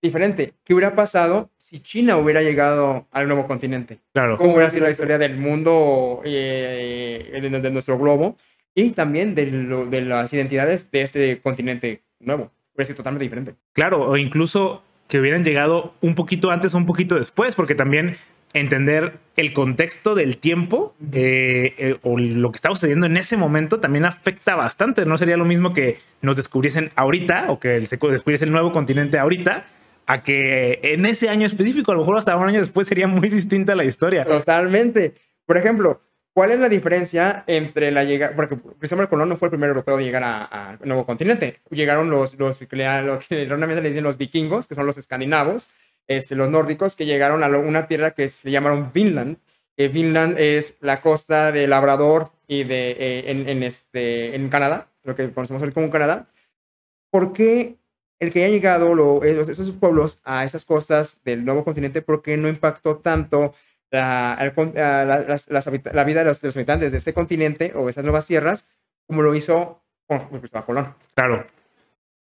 diferente. ¿Qué hubiera pasado si China hubiera llegado al nuevo continente? Claro. ¿Cómo hubiera sido la historia del mundo, eh, de, de, nuestro globo y también de, lo, de las identidades de este continente nuevo? Hubiera sido totalmente diferente. Claro, o incluso que hubieran llegado un poquito antes o un poquito después, porque también entender el contexto del tiempo eh, eh, o lo que está sucediendo en ese momento también afecta bastante. No sería lo mismo que nos descubriesen ahorita o que se descubriese el nuevo continente ahorita a que en ese año específico, a lo mejor hasta un año después sería muy distinta la historia. Totalmente. Por ejemplo, ¿Cuál es la diferencia entre la llegada? Porque Cristóbal Colón no fue el primer europeo en llegar al nuevo continente. Llegaron los, los, lo que erróneamente le dicen los vikingos, que son los escandinavos, este, los nórdicos, que llegaron a una tierra que se llamaron Vinland. Eh, Vinland es la costa de Labrador y de, eh, en, en, este, en Canadá, lo que conocemos hoy como Canadá. ¿Por qué el que hayan llegado lo, esos pueblos a esas costas del nuevo continente, por qué no impactó tanto la, la, vida de los, habitantes de este continente o de esas nuevas tierras, como lo hizo Cristóbal Colón. Claro.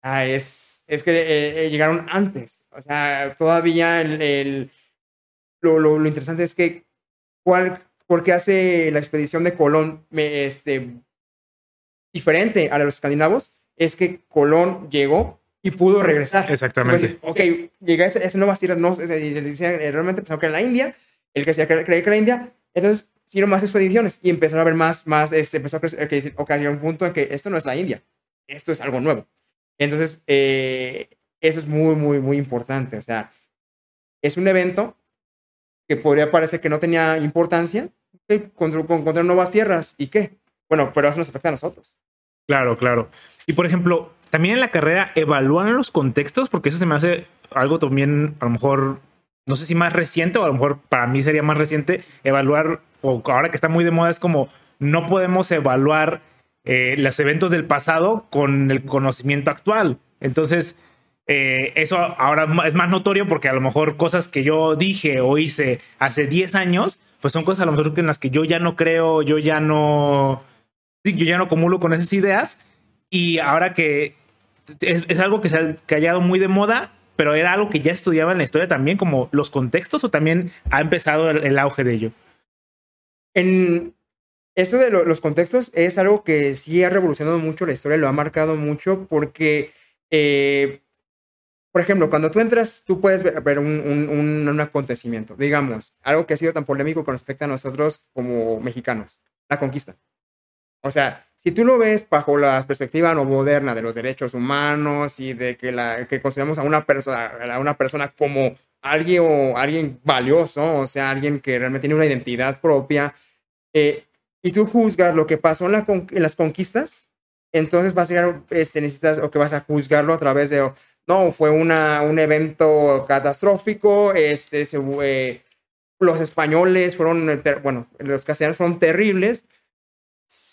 Ah, es, es que eh, eh, llegaron antes. O sea, todavía el, el lo, lo, lo, interesante es que, ¿cuál, ¿por qué hace la expedición de Colón este, diferente a los escandinavos? Es que Colón llegó y pudo regresar. Exactamente. Pues, ok, llega a esa, nueva tierra, no, realmente pensaba que era la India, el que se creía que era India. Entonces, hicieron más expediciones y empezaron a ver más, más, este, empezó a crecer, que ok, hay un punto en que esto no es la India, esto es algo nuevo. Entonces, eh, eso es muy, muy, muy importante. O sea, es un evento que podría parecer que no tenía importancia, encontrar nuevas tierras y qué. Bueno, pero eso nos afecta a nosotros. Claro, claro. Y por ejemplo, también en la carrera evalúan los contextos, porque eso se me hace algo también a lo mejor no sé si más reciente o a lo mejor para mí sería más reciente evaluar, o ahora que está muy de moda, es como no podemos evaluar eh, los eventos del pasado con el conocimiento actual. Entonces, eh, eso ahora es más notorio porque a lo mejor cosas que yo dije o hice hace 10 años, pues son cosas a lo mejor en las que yo ya no creo, yo ya no, yo ya no acumulo con esas ideas. Y ahora que es, algo que se ha, hallado muy de moda, pero era algo que ya estudiaba en la historia también, como los contextos, o también ha empezado el, auge de ello. En eso de los contextos es algo que sí ha revolucionado mucho la historia, lo ha marcado mucho, porque, eh, por ejemplo, cuando tú entras, tú puedes ver, un, un, un, acontecimiento, digamos, algo que ha sido tan polémico con respecto a nosotros como mexicanos, la conquista. O sea, si tú lo ves bajo la perspectiva no moderna de los derechos humanos y de que, la, que consideramos a una, persona, a una persona como alguien, o alguien valioso, o sea, alguien que realmente tiene una identidad propia, eh, y tú juzgas lo que pasó en, la, en, las conquistas, entonces vas a llegar, este, necesitas, o que vas a juzgarlo a través de, no, fue una, un evento catastrófico, este, se, eh, los españoles fueron, bueno, los castellanos fueron terribles.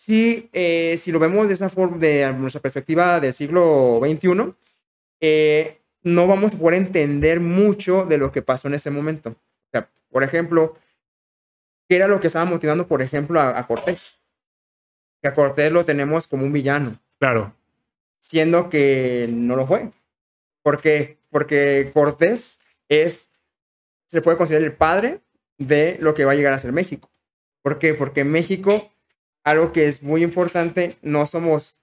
Si, eh, si lo vemos de esa forma, de nuestra perspectiva del siglo XXI, eh, no vamos a poder entender mucho de lo que pasó en ese momento. O sea, por ejemplo, ¿qué era lo que estaba motivando, por ejemplo, a, a Cortés? Que a Cortés lo tenemos como un villano. Claro. Siendo que no lo fue. ¿Por qué? Porque Cortés es, se puede considerar el padre de lo que va a llegar a ser México. ¿Por qué? Porque México, algo que es muy importante, no somos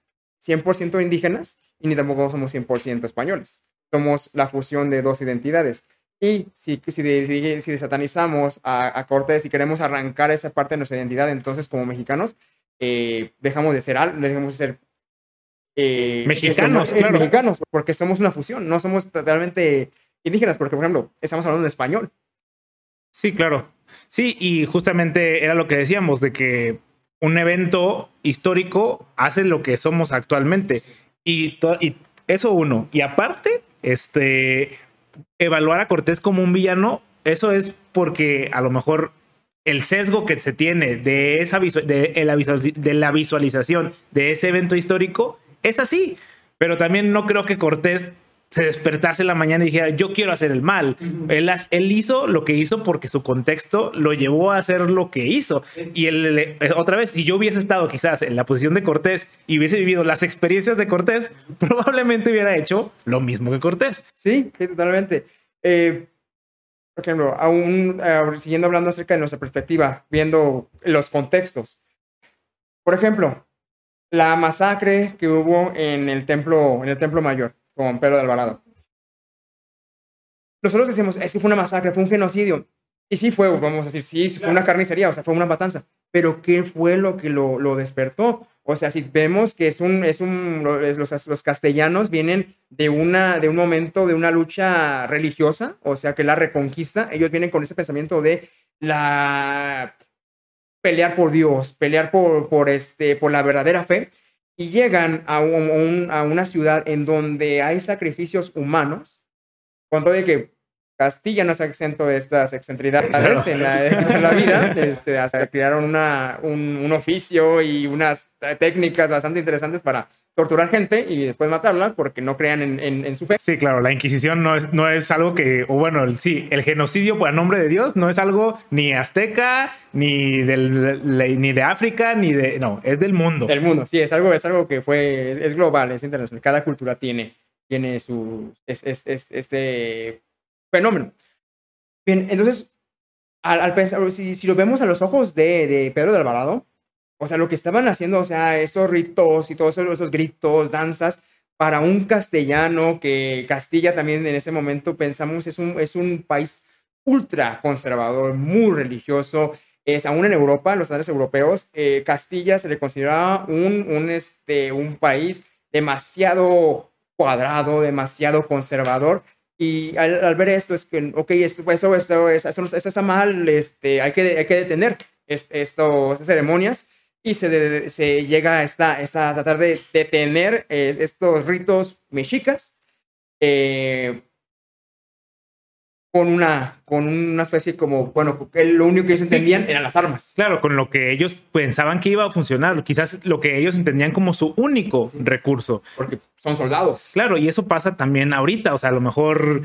100% indígenas y ni tampoco somos 100% españoles. Somos la fusión de dos identidades. Y si, si, si desatanizamos a, a, Cortés y queremos arrancar esa parte de nuestra identidad, entonces como mexicanos, eh, dejamos de ser dejamos de ser eh, mexicanos, esto, claro. mexicanos, porque somos una fusión, no somos totalmente indígenas, porque por ejemplo, estamos hablando en español. Sí, claro. Sí, y justamente era lo que decíamos, de que un evento histórico hace lo que somos actualmente. Y, eso uno. Y aparte, este, evaluar a Cortés como un villano, eso es porque a lo mejor el sesgo que se tiene de, esa de, de la visualización de ese evento histórico es así. Pero también no creo que Cortés se despertase en la mañana y dijera, yo quiero hacer el mal. él, él, hizo lo que hizo porque su contexto lo llevó a hacer lo que hizo. Y él, eh, otra vez, si yo hubiese estado quizás en la posición de Cortés y hubiese vivido las experiencias de Cortés, probablemente hubiera hecho lo mismo que Cortés. Sí, totalmente. Eh, por ejemplo, aún uh, siguiendo hablando acerca de nuestra perspectiva, viendo los contextos. Por ejemplo, la masacre que hubo en el templo, en el templo mayor con Pedro de Alvarado. Nosotros decimos, es que fue una masacre, fue un genocidio. Y sí fue, vamos a decir, sí, fue una carnicería, o sea, fue una matanza. Pero ¿qué fue lo que lo, lo despertó? O sea, si vemos que es un, es un, los, los, castellanos vienen de, una, de un momento de una lucha religiosa, o sea, que la reconquista, ellos vienen con ese pensamiento de la pelear por Dios, pelear por, por, este, por la verdadera fe, y llegan a, un, a una ciudad en donde hay sacrificios humanos, cuando de que Castilla no se exento de estas excentridades en, la, en, la, vida, este, hasta crearon una, un, un, oficio y unas técnicas bastante interesantes para torturar gente y después matarla porque no crean en, en, en, su fe. Sí, claro, la Inquisición no es, no es algo que, o bueno, el, sí, el genocidio por nombre de Dios no es algo ni azteca, ni, del, ni de África, ni de, no, es del mundo. Del mundo, sí, es algo, es algo que fue, es, es global, es internacional, cada cultura tiene, tiene su, es, es, es este fenómeno. Bien, entonces, al, al pensar, si, si, lo vemos a los ojos de, de Pedro de Alvarado, o sea, lo que estaban haciendo, o sea, esos ritos y todos esos, esos gritos, danzas, para un castellano que Castilla también en ese momento pensamos es un, es un país ultra conservador, muy religioso. Es, aún en Europa, los estándares europeos, eh, Castilla se le consideraba un, un, este, un país demasiado cuadrado, demasiado conservador. Y al, al, ver esto, es que, ok, esto, eso, esto, eso, eso, está mal, este, hay, que, hay que detener este, estas ceremonias y se, de, se llega a, esta, esta, a tratar de detener eh, estos ritos mexicas eh, con, una, con una especie como, bueno, lo único que ellos entendían eran las armas. Claro, con lo que ellos pensaban que iba a funcionar, quizás lo que ellos entendían como su único sí. recurso. Porque son soldados. Claro, y eso pasa también ahorita, o sea, a lo mejor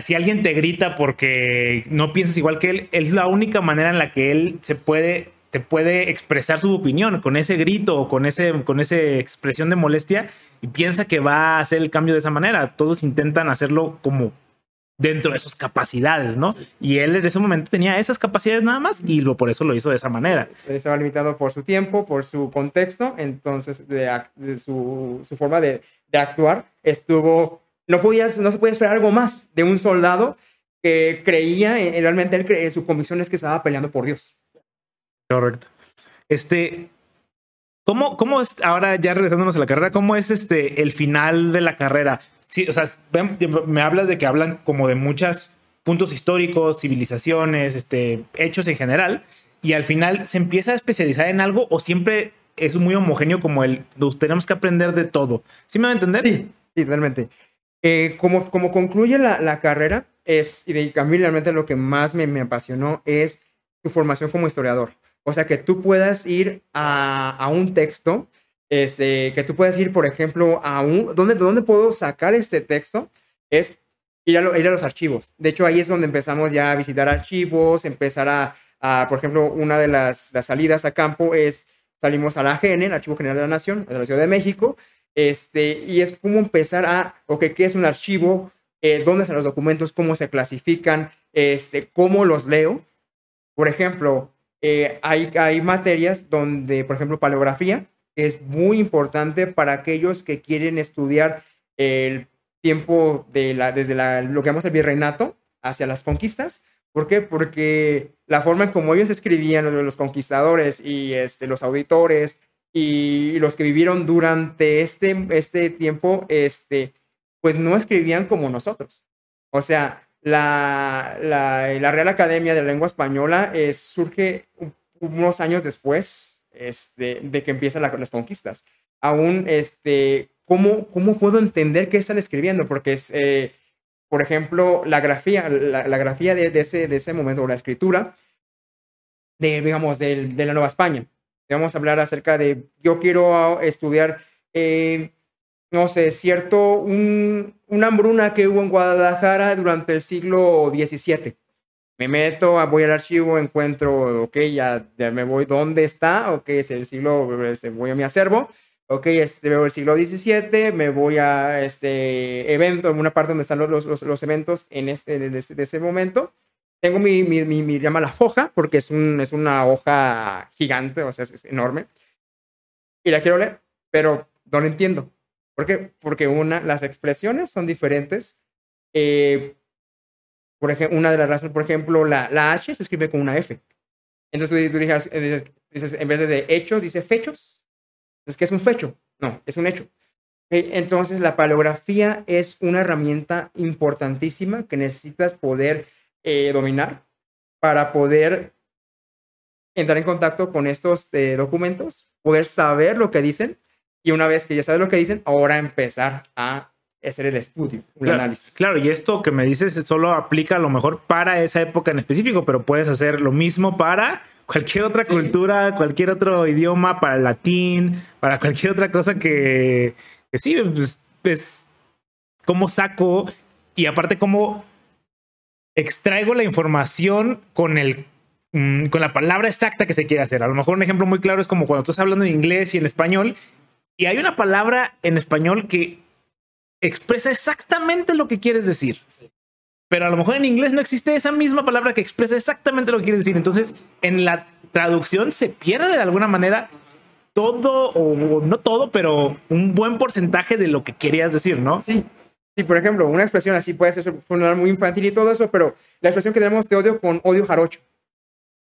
si alguien te grita porque no piensas igual que él, es la única manera en la que él se puede te puede expresar su opinión con ese grito o con ese con esa expresión de molestia y piensa que va a hacer el cambio de esa manera. Todos intentan hacerlo como dentro de sus capacidades, ¿no? Sí. Y él en ese momento tenía esas capacidades nada más y lo, por eso lo hizo de esa manera. Estaba limitado por su tiempo, por su contexto, entonces de, de su, su, forma de, de, actuar estuvo, no, podías, no se podía esperar algo más de un soldado que creía, en, realmente él cre, su convicción es que estaba peleando por Dios. Correcto. Este, ¿cómo, cómo es, ahora ya regresándonos a la carrera, cómo es este, el final de la carrera? Sí, o sea, me hablas de que hablan como de muchos puntos históricos, civilizaciones, este, hechos en general, y al final se empieza a especializar en algo o siempre es muy homogéneo como el, tenemos que aprender de todo. ¿Sí me va a entender? Sí, sí, totalmente. Eh, como, como concluye la, la carrera, es, y de, a mí realmente lo que más me, me apasionó es tu formación como historiador. O sea, que tú puedas ir a, a un texto, este, que tú puedas ir, por ejemplo, a un... ¿dónde, ¿Dónde puedo sacar este texto? Es ir a, ir a los archivos. De hecho, ahí es donde empezamos ya a visitar archivos, empezar a, por ejemplo, una de las, las, salidas a campo es, salimos a la AGN, el Archivo General de la Nación, de la Ciudad de México, este, y es como empezar a, ok, ¿qué es un archivo? Eh, ¿Dónde están los documentos? ¿Cómo se clasifican? Este, ¿Cómo los leo? Por ejemplo, eh, hay, hay materias donde, por ejemplo, paleografía es muy importante para aquellos que quieren estudiar el tiempo de la, desde la, lo que llamamos el virreinato hacia las conquistas. ¿Por qué? Porque la forma en como ellos escribían, los conquistadores y este, los auditores y los que vivieron durante este, este tiempo, este, pues no escribían como nosotros. O sea, la, la, la Real Academia de Lengua Española es, surge unos años después este, de que empiezan la, las conquistas. Aún, este, ¿cómo, ¿cómo puedo entender qué están escribiendo? Porque es, eh, por ejemplo, la grafía, la, grafía de, ese, de ese momento, o la escritura, de, digamos, de, de la Nueva España. Vamos a hablar acerca de, yo quiero estudiar eh, no sé, cierto, un, una hambruna que hubo en Guadalajara durante el siglo XVII. Me meto, voy al archivo, encuentro, ok, ya, ya me voy, ¿dónde está? Ok, es el siglo, este, voy a mi acervo, ok, este, veo el siglo XVII, me voy a este evento, en una parte donde están los, los, los eventos en este, de, ese momento. Tengo mi, mi, mi, mi, llama la hoja, porque es, un, es una hoja gigante, o sea, es, es enorme. Y la quiero leer, pero no lo entiendo ¿Por qué? Porque una, las expresiones son diferentes. Eh, por ejemplo, una de las razones, por ejemplo, la, la H se escribe con una F. Entonces tú dices, dices, en vez de hechos, dice fechos. Entonces, ¿qué es un fecho? No, es un hecho. Entonces, la paleografía es una herramienta importantísima que necesitas poder eh, dominar para poder entrar en contacto con estos eh, documentos, poder saber lo que dicen y una vez que ya sabes lo que dicen, ahora empezar a hacer el estudio, un claro, análisis. Claro, y esto que me dices solo aplica a lo mejor para esa época en específico, pero puedes hacer lo mismo para cualquier otra sí. cultura, cualquier otro idioma, para el latín, para cualquier otra cosa que, que sí, pues, pues cómo saco y aparte cómo extraigo la información con el mm, con la palabra exacta que se quiere hacer. A lo mejor un ejemplo muy claro es como cuando estás hablando en inglés y en español y hay una palabra en español que expresa exactamente lo que quieres decir. Pero a lo mejor en inglés no existe esa misma palabra que expresa exactamente lo que quieres decir. Entonces, en la traducción se pierde de alguna manera todo, o no todo, pero un buen porcentaje de lo que querías decir, ¿no? Sí. Sí, por ejemplo, una expresión así puede ser muy infantil y todo eso, pero la expresión que tenemos de odio con odio jarocho,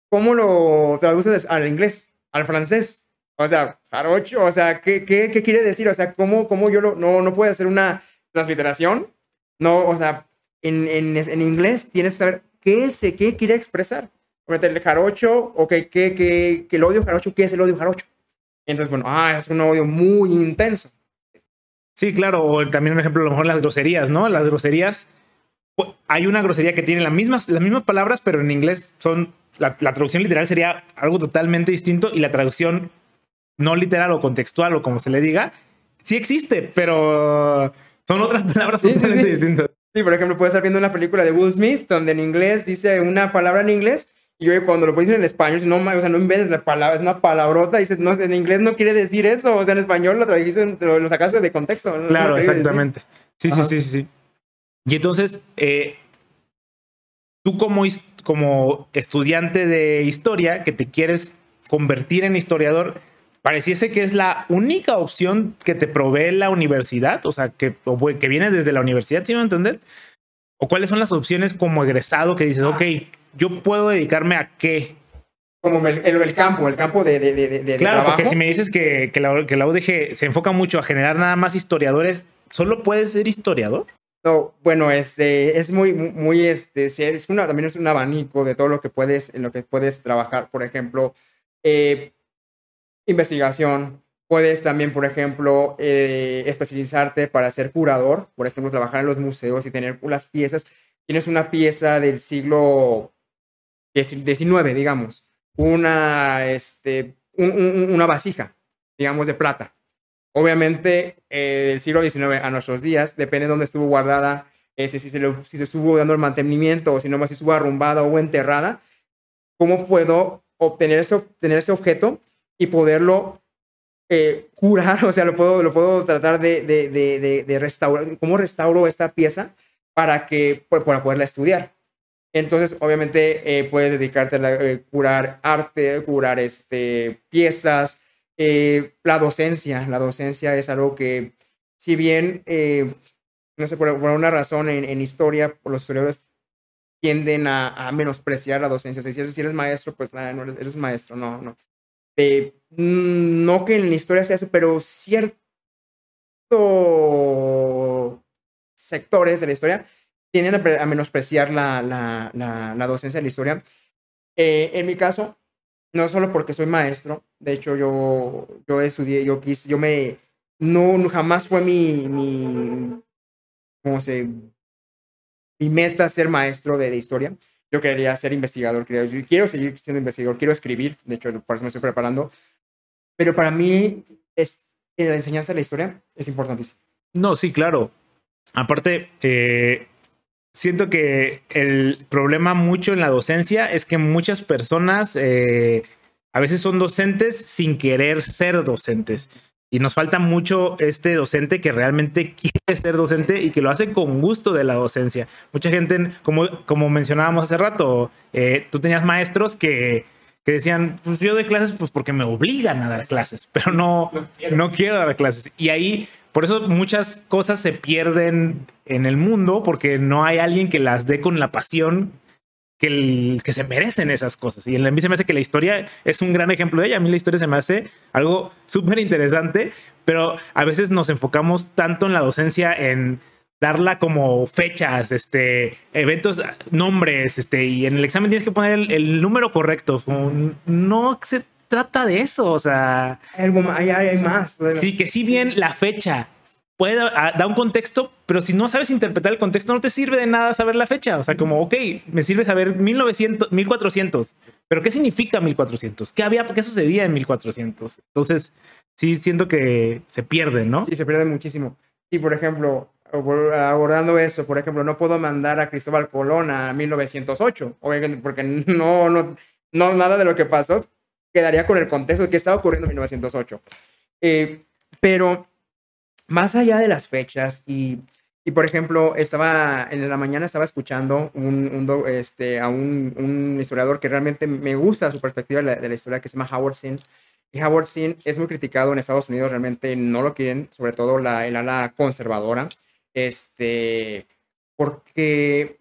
¿cómo lo traduces al inglés, al francés? O sea, jarocho, o sea, ¿qué, qué, qué quiere decir? O sea, ¿cómo, cómo yo lo, no, no puedo hacer una transliteración? No, o sea, en, en, en inglés tienes que saber qué, es, qué quiere expresar. El jarocho, o que, que, que, que el odio jarocho, ¿qué es el odio jarocho? Entonces, bueno, ah, es un odio muy intenso. Sí, claro, o también un ejemplo, a lo mejor las groserías, ¿no? Las groserías, hay una grosería que tiene las mismas, las mismas palabras, pero en inglés son, la, la traducción literal sería algo totalmente distinto y la traducción no literal o contextual o como se le diga, sí existe, pero son otras palabras sí, totalmente sí, sí. distintas. Sí, por ejemplo, puedes estar viendo una película de Will Smith donde en inglés dice una palabra en inglés y oye, cuando lo pones en español, no, o sea, no inventes la palabra, es una palabrota, dices, no, en inglés no quiere decir eso, o sea, en español lo trajiste, lo, lo sacaste de contexto. ¿no? Claro, exactamente. Sí, sí, sí, sí, sí. Y entonces, eh, tú como, como estudiante de historia que te quieres convertir en historiador, pareciese que es la única opción que te provee la universidad, o sea, que, o que viene desde la universidad, ¿sí me a entender? ¿O cuáles son las opciones como egresado que dices, ok, yo puedo dedicarme a qué? Como el, el, el campo, el campo de, de, de, de Claro, trabajo. porque si me dices que, que, la, que la UDG se enfoca mucho a generar nada más historiadores, ¿solo puedes ser historiador? No, bueno, este, es muy, muy, este, es una, también es un abanico de todo lo que puedes, en lo que puedes trabajar. Por ejemplo, eh, investigación. Puedes también, por ejemplo, eh, especializarte para ser curador, por ejemplo, trabajar en los museos y tener las piezas. tienes una pieza del siglo XIX, digamos, una, este, una vasija, digamos, de plata. Obviamente, eh, del siglo XIX a nuestros días, depende de dónde estuvo guardada, eh, si, se si se estuvo dando el mantenimiento o si no más si estuvo arrumbada o enterrada, ¿cómo puedo obtener ese, obtener ese objeto y poderlo eh, curar? O sea, lo puedo, lo puedo tratar de, de, de, restaurar. ¿Cómo restauro esta pieza para, que, para poderla estudiar? Entonces, obviamente, eh, puedes dedicarte a eh, curar arte, curar este, piezas. Eh, la docencia, la docencia es algo que, si bien, no sé, por, alguna razón en, historia, los historiadores tienden a, menospreciar la docencia. O sea, si eres, maestro, pues nada, no eres, maestro, no, no. No que en la historia sea eso, pero ciertos sectores de la historia tienden a, menospreciar la, la, la, docencia de la historia. Eh, en mi caso, no solo porque soy maestro, de hecho yo, yo estudié, yo quise, yo me, no, jamás fue mi, mi, ¿cómo se? Mi meta ser maestro de, de historia. Yo quería ser investigador, quería, quiero seguir siendo investigador, quiero escribir, de hecho por eso me estoy preparando. Pero para mí, es, la enseñanza de la historia es importantísimo. No, sí, claro. Aparte, eh, siento que el problema mucho en la docencia es que muchas personas eh, a veces son docentes sin querer ser docentes. Y nos falta mucho este docente que realmente quiere ser docente y que lo hace con gusto de la docencia. Mucha gente, como, como mencionábamos hace rato, eh, tú tenías maestros que, que decían, pues yo doy clases pues porque me obligan a dar clases, pero no, no quiero dar clases. Y ahí por eso muchas cosas se pierden en el mundo porque no hay alguien que las dé con la pasión que, que se merecen esas cosas. Y en mí se me hace que la historia es un gran ejemplo de ella. A mí la historia se me hace algo súper interesante, pero a veces nos enfocamos tanto en la docencia en darla como fechas, este, eventos, nombres, este, y en el examen tienes que poner el, número correcto. no se trata de eso, o sea... Algo, hay, hay más. Sí, que si bien la fecha puede ah, dar un contexto, pero si no sabes interpretar el contexto, no te sirve de nada saber la fecha. O sea, como, ok, me sirve saber 1900, 1400, pero ¿qué significa 1400? ¿Qué había, qué sucedía en 1400? Entonces, sí siento que se pierde, ¿no? Sí, se pierde muchísimo. Y, por ejemplo, abordando eso, por ejemplo, no puedo mandar a Cristóbal Colón a 1908, obviamente, porque no, no, no, nada de lo que pasó quedaría con el contexto de que estaba ocurriendo en 1908. Eh, pero más allá de las fechas y, y, por ejemplo, estaba en la mañana estaba escuchando un, este, a un, un, historiador que realmente me gusta su perspectiva de la, historia, que se llama Howard Zinn. Y Howard Zinn es muy criticado en Estados Unidos, realmente no lo quieren, sobre todo la, el ala conservadora, este, porque,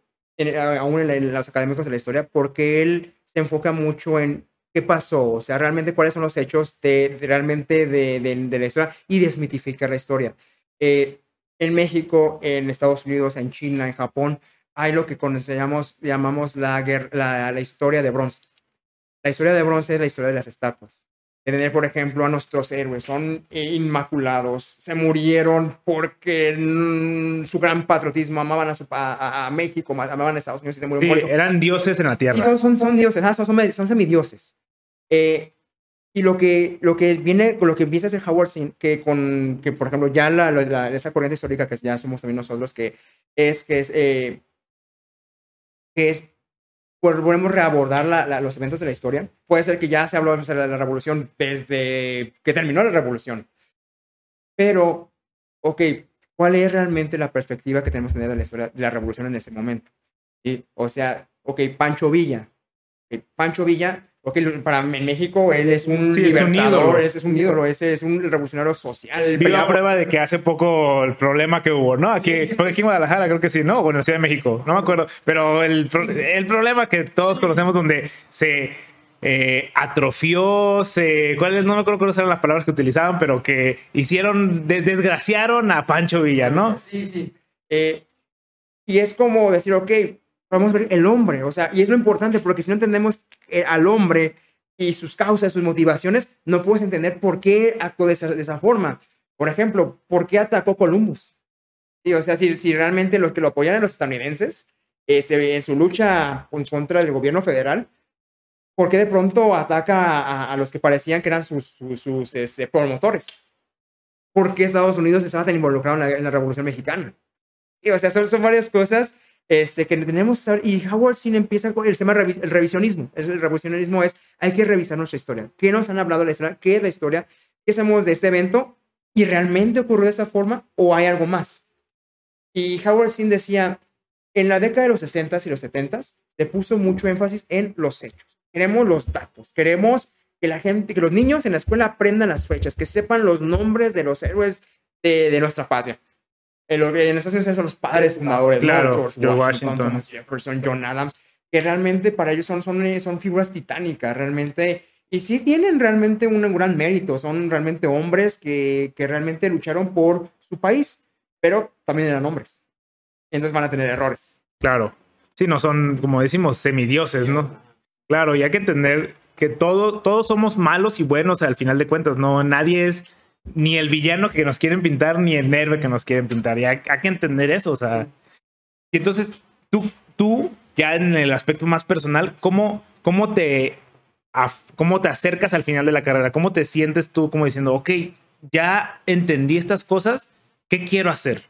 aún en los académicos de la historia, porque él se enfoca mucho en qué pasó, o sea, realmente cuáles son los hechos de, realmente de, de, la historia y desmitificar la historia. Eh, en México, en Estados Unidos, en China, en Japón, hay lo que conocemos, llamamos la, la, la historia de bronce. La historia de bronce es la historia de las estatuas. De tener, por ejemplo, a nuestros héroes, son inmaculados, se murieron porque su gran patriotismo amaban a, su, a, México, amaban a Estados Unidos y se murieron sí, Eran dioses en la tierra. Sí, son, son, son dioses, son, son, son semidioses. Eh, y lo que, lo que viene, lo que empieza a hacer Howard Zinn, que con, que por ejemplo ya la, esa corriente histórica que ya somos también nosotros, que es, que es, eh, que es, volvemos a reabordar la, los eventos de la historia. Puede ser que ya se habló de la revolución desde que terminó la revolución. Pero, ok, ¿cuál es realmente la perspectiva que tenemos que tener de la historia de la revolución en ese momento? ¿Sí? O sea, ok, Pancho Villa. Pancho Villa Ok, para en México él es un sí, libertador, es un ídolo, es un ese es un revolucionario social. Vi la prueba de que hace poco el problema que hubo, ¿no? Aquí, aquí en Guadalajara creo que sí, ¿no? O en la Ciudad de México, no me acuerdo. Pero el, el problema que todos conocemos donde se eh, atrofió, se, ¿cuáles? No me acuerdo cuáles eran las palabras que utilizaban, pero que hicieron, desgraciaron a Pancho Villa, ¿no? Sí, sí. Eh, y es como decir, ok, vamos a ver el hombre, o sea, y es lo importante, porque si no entendemos al hombre y sus causas, sus motivaciones, no puedes entender por qué actuó de esa, forma. Por ejemplo, ¿por qué atacó Columbus? Sí, o sea, si, si realmente los que lo apoyan eran los estadounidenses, eh, en su lucha en contra del gobierno federal, ¿por qué de pronto ataca a, los que parecían que eran sus, sus, este, promotores? ¿Por qué Estados Unidos estaba tan involucrado en la, Revolución Mexicana? Y, o sea, son, son varias cosas este, que tenemos que. Y Howard Zinn empieza con el tema el revisionismo. El revisionismo es, hay que revisar nuestra historia. ¿Qué nos han hablado la historia? ¿Qué es la historia? ¿Qué sabemos de este evento? ¿Y realmente ocurrió de esa forma o hay algo más? Y Howard Zinn decía, en la década de los 60 y los 70 se puso mucho énfasis en los hechos. Queremos los datos, queremos que la gente, que los niños en la escuela aprendan las fechas, que sepan los nombres de los héroes de nuestra patria. En, en Estados Unidos son los padres fundadores, claro, George, Washington, Thomas Jefferson, John Adams, que realmente para ellos son, son, son figuras titánicas, realmente y sí tienen realmente un gran mérito, son realmente hombres que, que realmente lucharon por su país, pero también eran hombres. Entonces van a tener errores. Claro. Sí, no son, como decimos, semidioses, ¿no? Claro, y hay que entender que todo, todos somos malos y buenos al final de cuentas, ¿no? Nadie es ni el villano que nos quieren pintar, ni el héroe que nos quieren pintar. Y hay, que entender eso, o sea. Y entonces, tú, tú, ya en el aspecto más personal, ¿cómo, cómo te cómo te acercas al final de la carrera, cómo te sientes tú como diciendo, ok, ya entendí estas cosas, ¿qué quiero hacer?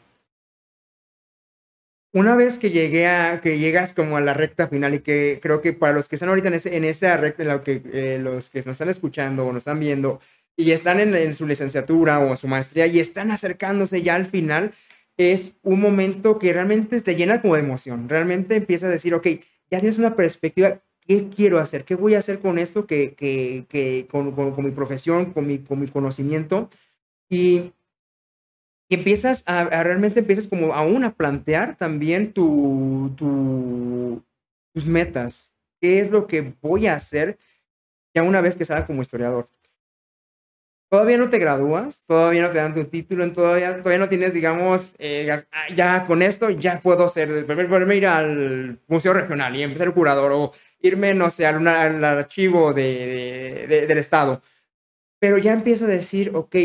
Una vez que llegué a, que llegas como a la recta final y que creo que para los que están ahorita en, ese, en esa recta, en la que eh, los que nos están escuchando o nos están viendo y están en, su licenciatura o su maestría y están acercándose ya al final, es un momento que realmente te llena como de emoción. Realmente empieza a decir, ok, ya tienes una perspectiva ¿qué quiero hacer? ¿Qué voy a hacer con esto que, que, que con, con, mi profesión, con mi, con mi conocimiento? Y, empiezas a, realmente empiezas como aún a plantear también tu, tus metas. ¿Qué es lo que voy a hacer ya una vez que salga como historiador? Todavía no te gradúas, todavía no te dan tu título, todavía, todavía no tienes, digamos, eh, ya con esto ya puedo ser, poderme ir al museo regional y empezar curador o irme, no sé, al, al archivo de, del Estado. Pero ya empiezo a decir, ok,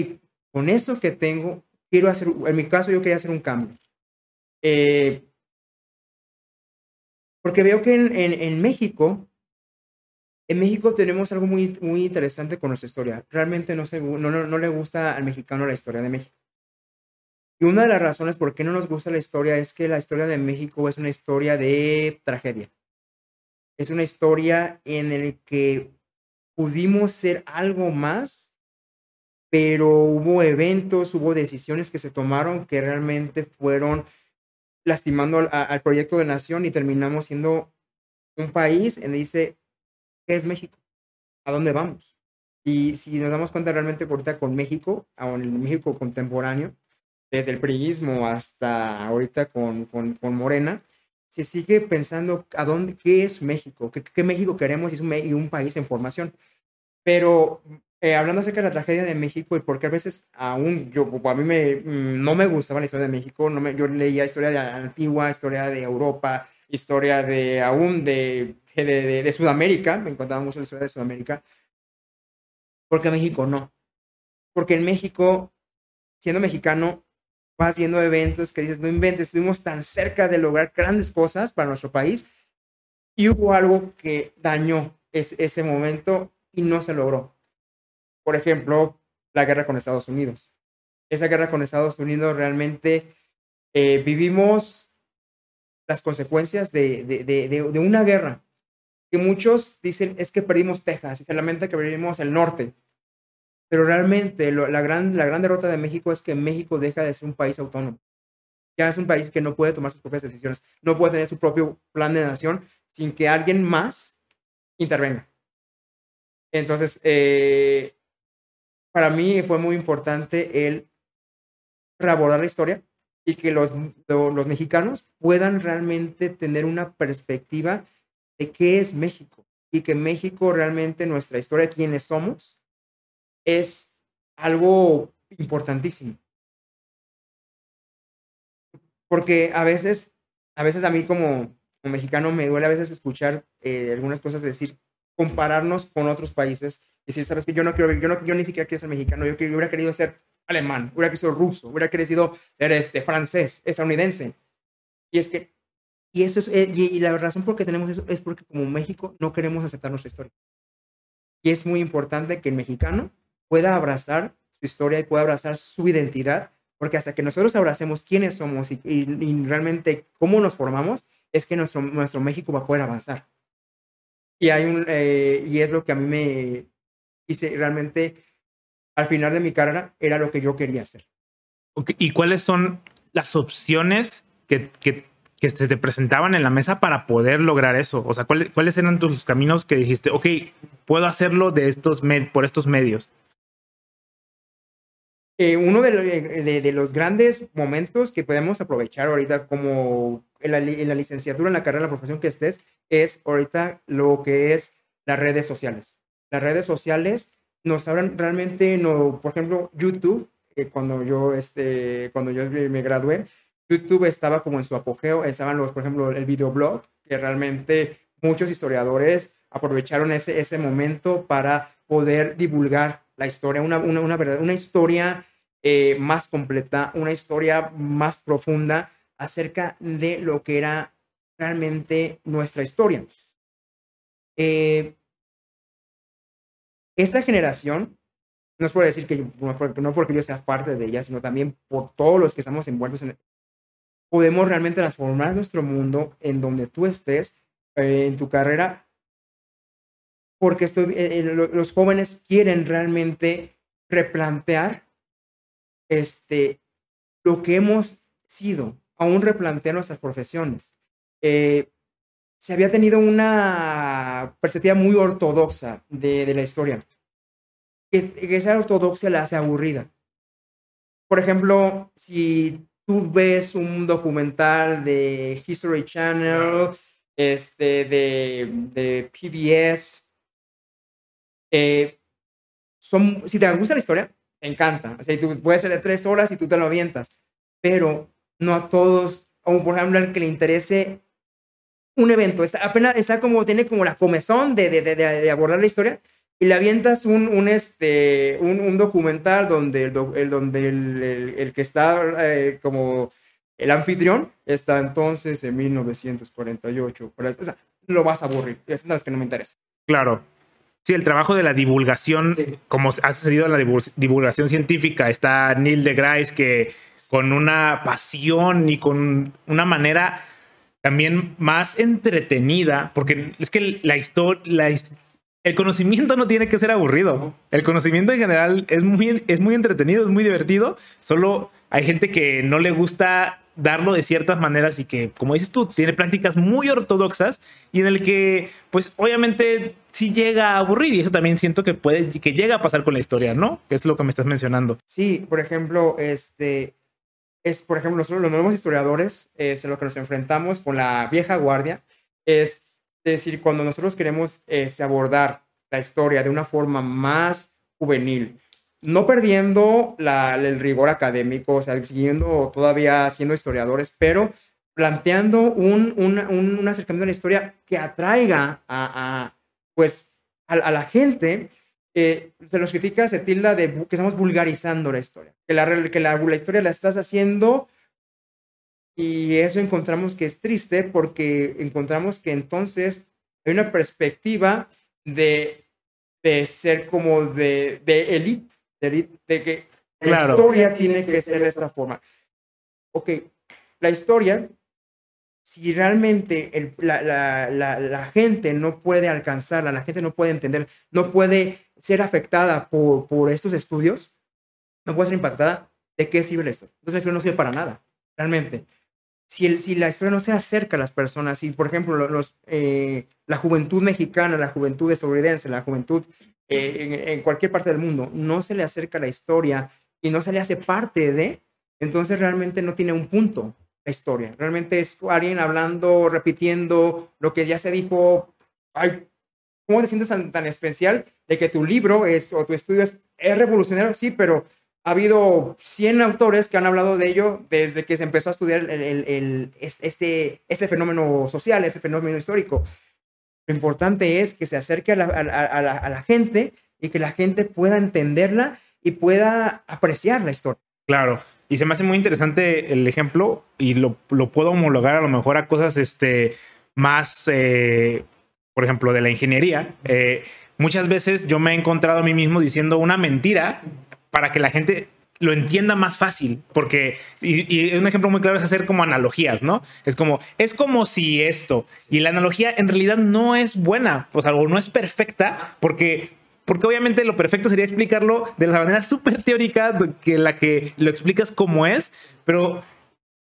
con eso que tengo, quiero hacer, en mi caso yo quería hacer un cambio. Eh, porque veo que en, en, México, en México tenemos algo muy, muy interesante con nuestra historia. Realmente no, se, no, no, no le gusta al mexicano la historia de México. Y una de las razones por qué no nos gusta la historia es que la historia de México es una historia de tragedia es una historia en la que pudimos ser algo más, pero hubo eventos, hubo decisiones que se tomaron que realmente fueron lastimando al, proyecto de nación y terminamos siendo un país en el dice, ¿qué es México? ¿A dónde vamos? Y si nos damos cuenta realmente ahorita con México, en el México contemporáneo, desde el priismo hasta ahorita con, con, con Morena, se sigue pensando a dónde, qué es México, qué, México queremos y es un, país en formación. Pero eh, hablando acerca de la tragedia de México y porque a veces aún yo, a mí me, mm, no me gustaba la historia de México, no me, yo leía historia de la antigua, historia de Europa, historia de aún de, de, Sudamérica, me encantaba mucho la historia de Sudamérica, porque México no. Porque en México, siendo mexicano, vas viendo eventos que dices, no inventes, estuvimos tan cerca de lograr grandes cosas para nuestro país y hubo algo que dañó ese momento y no se logró. Por ejemplo, la guerra con Estados Unidos. Esa guerra con Estados Unidos realmente eh, vivimos las consecuencias de, de, de, una guerra que muchos dicen es que perdimos Texas y se lamenta que perdimos el norte. Pero realmente la, gran, la gran derrota de México es que México deja de ser un país autónomo. Ya es un país que no puede tomar sus propias decisiones, no puede tener su propio plan de nación sin que alguien más intervenga. Entonces, eh, para mí fue muy importante el reabordar la historia y que los, los mexicanos puedan realmente tener una perspectiva de qué es México y que México realmente, nuestra historia, quiénes somos, es algo importantísimo. Porque a veces, a veces a mí como, mexicano me duele a veces escuchar eh, algunas cosas, decir, compararnos con otros países, decir, sabes que yo no quiero, yo, no, yo ni siquiera quiero ser mexicano, yo, hubiera querido ser alemán, hubiera querido ser ruso, hubiera querido ser este, francés, estadounidense. Y es que Y, eso es, eh, y, la razón por que tenemos eso es porque como México no queremos aceptar nuestra historia. Y es muy importante que el mexicano pueda abrazar su historia y pueda abrazar su identidad, porque hasta que nosotros abracemos quiénes somos y, y realmente cómo nos formamos, es que nuestro, nuestro México va a poder avanzar. Y, hay un, eh, y es lo que a mí me hice realmente al final de mi carrera, era lo que yo quería hacer. ¿Y cuáles son las opciones que, que, que, se te presentaban en la mesa para poder lograr eso? O sea, ¿cuáles, eran tus caminos que dijiste, ok, puedo hacerlo de estos por estos medios? Eh, uno de, de, los grandes momentos que podemos aprovechar ahorita como en la, en la, licenciatura, en la carrera, en la profesión que estés, es ahorita lo que es las redes sociales. Las redes sociales nos abran realmente, no, por ejemplo, YouTube, eh, cuando yo, este, cuando yo me gradué, YouTube estaba como en su apogeo, estaban los, por ejemplo, el videoblog, que realmente muchos historiadores aprovecharon ese, ese momento para poder divulgar la historia, una, una, una, verdad, una historia eh, más completa, una historia más profunda acerca de lo que era realmente nuestra historia. Eh, esta generación, no es por decir que no porque yo sea parte de ella, sino también por todos los que estamos envueltos en podemos realmente transformar nuestro mundo en donde tú estés eh, en tu carrera, porque estoy, eh, los jóvenes quieren realmente replantear este, lo que hemos sido, aún replantear nuestras profesiones. Eh, se había tenido una perspectiva muy ortodoxa de, la historia. Esa ortodoxia la hace aburrida. Por ejemplo, si tú ves un documental de History Channel, este, de, de PBS, eh, son, si te gusta la historia, te encanta. O sea, tú, puede ser de tres horas y tú te lo avientas, pero no a todos, o por ejemplo, al que le interese un evento, está, apenas está como, tiene como la comezón de, de, de, de abordar la historia y le avientas un, un, este, un, un documental donde, el, el donde el, el, el, que está eh, como el anfitrión está entonces en 1948. O sea, lo vas a aburrir. Es una que no me interesa. Claro. Sí, el trabajo de la divulgación, sí. como ha sucedido en la divulgación científica, está Neil deGrasse que con una pasión y con una manera también más entretenida, porque es que la historia, el conocimiento no tiene que ser aburrido. El conocimiento en general es muy, es muy entretenido, es muy divertido. Solo hay gente que no le gusta darlo de ciertas maneras y que, como dices tú, tiene prácticas muy ortodoxas y en el que, pues, obviamente sí llega a aburrir y eso también siento que puede, que llega a pasar con la historia, ¿no? Que es lo que me estás mencionando. Sí, por ejemplo, este, es, por ejemplo, nosotros los nuevos historiadores, es en lo que nos enfrentamos con la vieja guardia, es decir, cuando nosotros queremos este, abordar la historia de una forma más juvenil, no perdiendo el rigor académico, o sea, siguiendo todavía siendo historiadores, pero planteando un, un, un acercamiento a la historia que atraiga a, pues, a, la gente. Eh, se los critica, se tilda de que estamos vulgarizando la historia, que la, que la, la historia la estás haciendo y eso encontramos que es triste porque encontramos que entonces hay una perspectiva de, de ser como de, de elite, de, de que claro. la historia tiene que ser de esta forma. Ok, la historia, si realmente el, la, la, la, la, gente no puede alcanzarla, la gente no puede entender, no puede ser afectada por, por estos estudios, no puede ser impactada, ¿de qué sirve esto? Entonces, eso no sirve para nada, realmente. Si, el, si la historia no se acerca a las personas, si por ejemplo los, eh, la juventud mexicana, la juventud estadounidense, la juventud eh, en, cualquier parte del mundo, no se le acerca la historia y no se le hace parte de, entonces realmente no tiene un punto la historia. Realmente es alguien hablando, repitiendo lo que ya se dijo. Ay, ¿Cómo te sientes tan, tan especial de que tu libro es, o tu estudio es, es revolucionario? Sí, pero ha habido 100 autores que han hablado de ello desde que se empezó a estudiar el, el, este, este fenómeno social, este fenómeno histórico. Lo importante es que se acerque a la, a, a, la, a la, gente y que la gente pueda entenderla y pueda apreciar la historia. Claro. Y se me hace muy interesante el ejemplo y lo, lo puedo homologar a lo mejor a cosas este, más, eh, por ejemplo, de la ingeniería. Eh, muchas veces yo me he encontrado a mí mismo diciendo una mentira para que la gente lo entienda más fácil, porque, y, un ejemplo muy claro es hacer como analogías, ¿no? Es como, es como si esto, y la analogía en realidad no es buena, pues algo no es perfecta, porque, porque obviamente lo perfecto sería explicarlo de la manera súper teórica que la que lo explicas como es, pero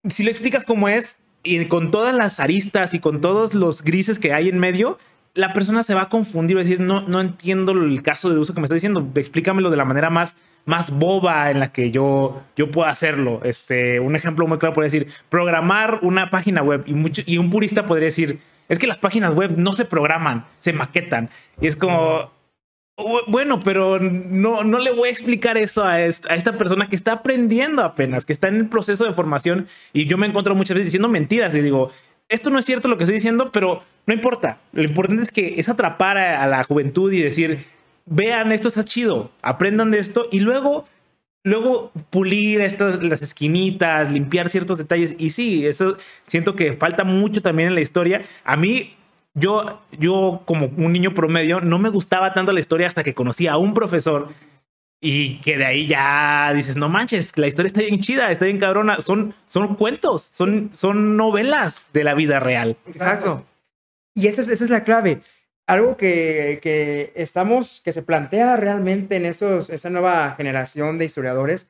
si lo explicas como es, y con todas las aristas y con todos los grises que hay en medio, la persona se va a confundir, va decir, no, no entiendo el caso de uso que me está diciendo, explícamelo de la manera más más boba en la que yo, yo pueda hacerlo. Este, un ejemplo muy claro podría decir, programar una página web y, mucho, y un purista podría decir, es que las páginas web no se programan, se maquetan. Y es como, bueno, pero no, no le voy a explicar eso a esta, a esta persona que está aprendiendo apenas, que está en el proceso de formación y yo me encuentro muchas veces diciendo mentiras y digo, esto no es cierto lo que estoy diciendo, pero no importa. Lo importante es que es atrapar a la juventud y decir, vean, esto está chido, aprendan de esto y luego, luego pulir estas, las esquinitas, limpiar ciertos detalles. Y sí, eso siento que falta mucho también en la historia. A mí, yo, yo como un niño promedio, no me gustaba tanto la historia hasta que conocí a un profesor y que de ahí ya dices, no manches, la historia está bien chida, está bien cabrona. Son, son cuentos, son, son novelas de la vida real. Exacto. Y esa es, esa es la clave algo que, que, estamos, que se plantea realmente en esos, esa nueva generación de historiadores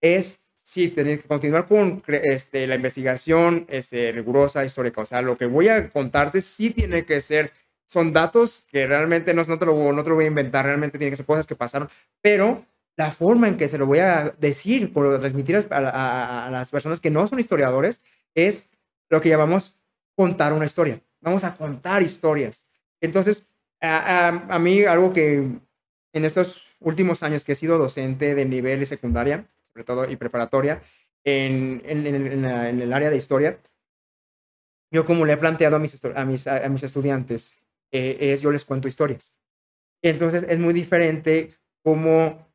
es sí, tener que continuar con este, la investigación este, rigurosa, histórica. O sea, lo que voy a contarte sí tiene que ser, son datos que realmente no, no, te, lo, no te lo voy a inventar, realmente tienen que ser cosas que pasaron, pero la forma en que se lo voy a decir, por transmitir a, a las personas que no son historiadores, es lo que llamamos contar una historia. Vamos a contar historias. Entonces, a, mí algo que en estos últimos años que he sido docente de nivel secundaria, sobre todo y preparatoria, en, el área de historia, yo como le he planteado a mis, a mis, a mis estudiantes, eh, es yo les cuento historias. Entonces es muy diferente como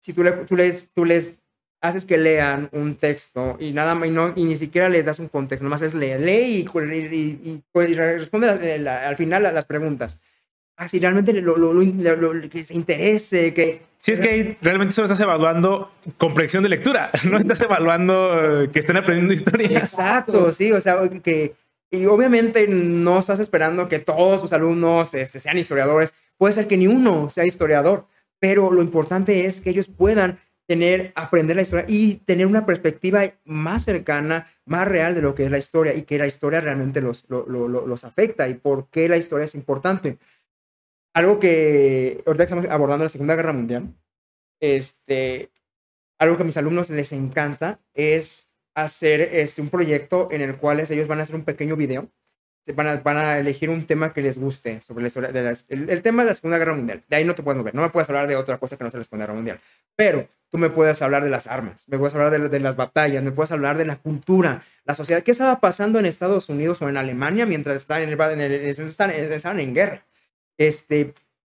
si tú, le, tú, les, tú les haces que lean un texto y nada más, y, no, y ni siquiera les das un contexto, nomás es leer, lee y, y, y, responde al final a las preguntas. Así realmente lo, lo, lo, que se interese, que... Sí, es que realmente solo estás evaluando comprensión de lectura, no estás evaluando eh, que estén aprendiendo historia. Exacto, sí, o sea, que... Y obviamente no estás esperando que todos sus alumnos este, sean historiadores. Puede ser que ni uno sea historiador, pero lo importante es que ellos puedan tener, aprender la historia y tener una perspectiva más cercana, más real de lo que es la historia y que la historia realmente los, los afecta y por qué la historia es importante. Algo que ahorita estamos abordando la Segunda Guerra Mundial, este, algo que a mis alumnos les encanta es hacer este, un proyecto en el cual ellos van a hacer un pequeño video van a, elegir un tema que les guste sobre la el, tema de la Segunda Guerra Mundial. De ahí no te puedes mover. No me puedes hablar de otra cosa que no sea la Segunda Guerra Mundial. Pero tú me puedes hablar de las armas, me puedes hablar de, las batallas, me puedes hablar de la cultura, la sociedad. ¿Qué estaba pasando en Estados Unidos o en Alemania mientras estaban en, en, el, estaban en guerra? Este,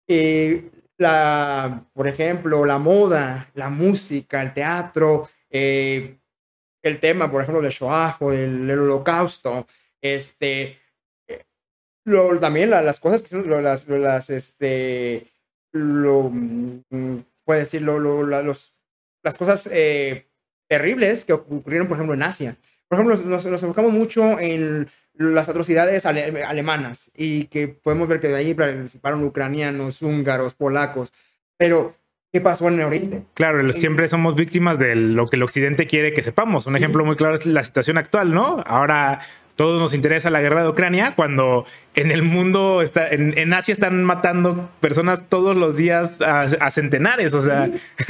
eh, la, por ejemplo, la moda, la música, el teatro, eh, el tema, por ejemplo, del Shoah o del, holocausto, este, lo, también las cosas que son las, las, este, lo, mm, puede decir, lo, los, las cosas eh, terribles que ocurrieron, por ejemplo, en Asia. Por ejemplo, nos, nos enfocamos mucho en las atrocidades alemanas y que podemos ver que de ahí participaron ucranianos, húngaros, polacos, pero ¿qué pasó en el Oriente? Claro, siempre somos víctimas de lo que el Occidente quiere que sepamos. Un ejemplo muy claro es la situación actual, ¿no? Ahora todos nos interesa la guerra de Ucrania, cuando en el mundo, está, en, Asia están matando personas todos los días a, centenares, o sea,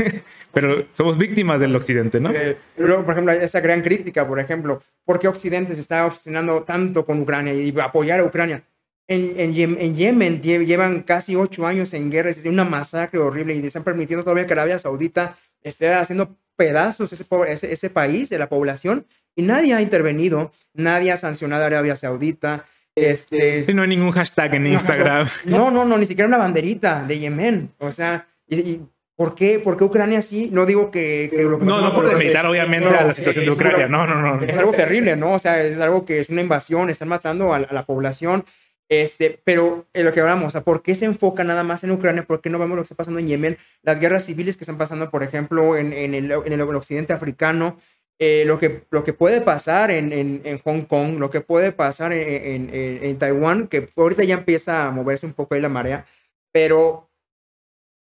pero somos víctimas del Occidente, ¿no? luego, por ejemplo, esa gran crítica, por ejemplo, ¿por qué Occidente se está obsesionando tanto con Ucrania y apoyar a Ucrania? En, en, Yemen llevan casi ocho años en guerra, es una masacre horrible y están permitiendo todavía que Arabia Saudita esté haciendo pedazos ese, ese, ese país de la población y nadie ha intervenido, nadie ha sancionado a Arabia Saudita. Este, sí, no hay ningún hashtag en Instagram. No, no, no, ni siquiera una banderita de Yemen. O sea, y, ¿Por qué? ¿Por qué Ucrania sí? No digo que... que lo que no, no por limitar obviamente a la situación de Ucrania. no, no, no. Es algo terrible, ¿no? O sea, es algo que es una invasión, están matando a, la población. Este, pero en lo que hablamos, o sea, ¿por qué se enfoca nada más en Ucrania? ¿Por qué no vemos lo que está pasando en Yemen? Las guerras civiles que están pasando, por ejemplo, en, en, el, en el, occidente africano, eh, lo, que, lo que puede pasar en, en, Hong Kong, lo que puede pasar en, en, Taiwán, que ahorita ya empieza a moverse un poco ahí la marea, pero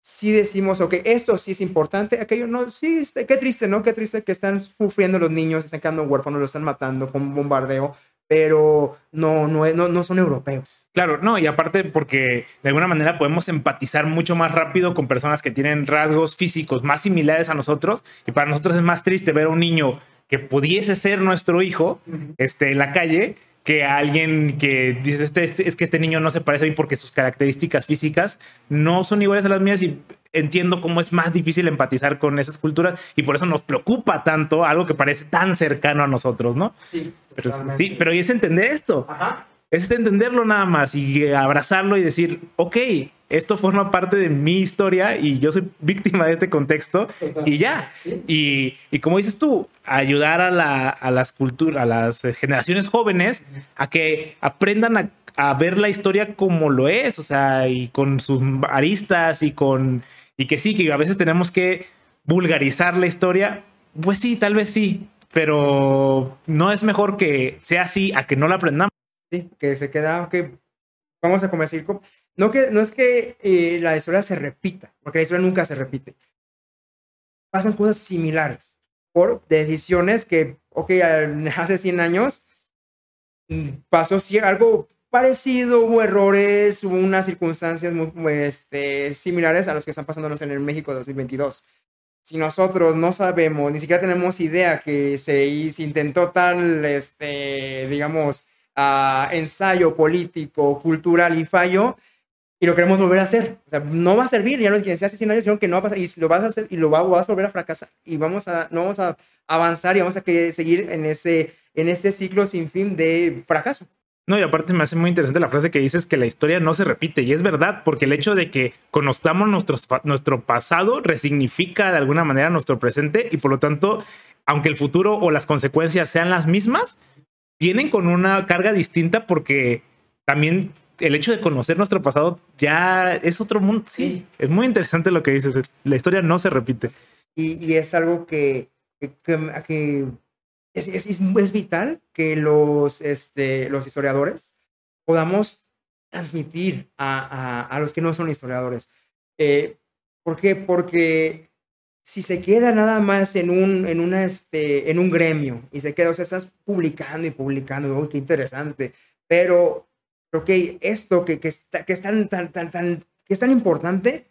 si decimos, ok, esto sí es importante, aquello no, sí, este, qué triste, ¿no? Qué triste que están sufriendo los niños, están quedando huérfanos, los están matando con bombardeo, pero no, no, no, no son europeos. Claro, no, y aparte porque de alguna manera podemos empatizar mucho más rápido con personas que tienen rasgos físicos más similares a nosotros, y para nosotros es más triste ver a un niño que pudiese ser nuestro hijo este, en la calle que alguien que dice, este, este, es que este niño no se parece a mí porque sus características físicas no son iguales a las mías y entiendo cómo es más difícil empatizar con esas culturas y por eso nos preocupa tanto algo que parece tan cercano a nosotros, ¿no? Sí, pero, sí, pero es entender esto. Ajá. Es entenderlo nada más y abrazarlo y decir, ok, esto forma parte de mi historia y yo soy víctima de este contexto y ya. Y, y, como dices tú, ayudar a, la, a las culturas, a las generaciones jóvenes a que aprendan a, a, ver la historia como lo es, o sea, y con sus aristas y con, y que sí, que a veces tenemos que vulgarizar la historia. Pues sí, tal vez sí, pero no es mejor que sea así a que no la aprendamos. Sí, que se queda, que vamos a comer circo no, que, no es que eh, la historia se repita, porque la historia nunca se repite. Pasan cosas similares por decisiones que, ok, hace 100 años mm, pasó algo parecido, hubo errores, hubo unas circunstancias muy, este, similares a las que están pasándonos en el México 2022. Si nosotros no sabemos, ni siquiera tenemos idea que se, se intentó tal, este, digamos, uh, ensayo político, cultural y fallo, y lo queremos volver a hacer. O sea, no va a servir, ya lo que hace 100 años dijeron que no va a pasar, y lo vas a hacer y lo vas a volver a fracasar, y vamos a, no vamos a avanzar y vamos a seguir en ese, en ese ciclo sin fin de fracaso. No, y aparte me hace muy interesante la frase que dices que la historia no se repite, y es verdad, porque el hecho de que conozcamos nuestro pasado resignifica de alguna manera nuestro presente, y por lo tanto, aunque el futuro o las consecuencias sean las mismas, vienen con una carga distinta porque también el hecho de conocer nuestro pasado ya es otro mundo. Sí, es muy interesante lo que dices. La historia no se repite. Y, es algo que, que, es, es, es, vital que los, este, los historiadores podamos transmitir a, a, los que no son historiadores. Eh, ¿Por qué? Porque si se queda nada más en un, en una, este, en un gremio y se queda, o sea, estás publicando y publicando, qué interesante, pero ok, esto que, que, está, que es tan, tan, tan, tan, que es tan importante,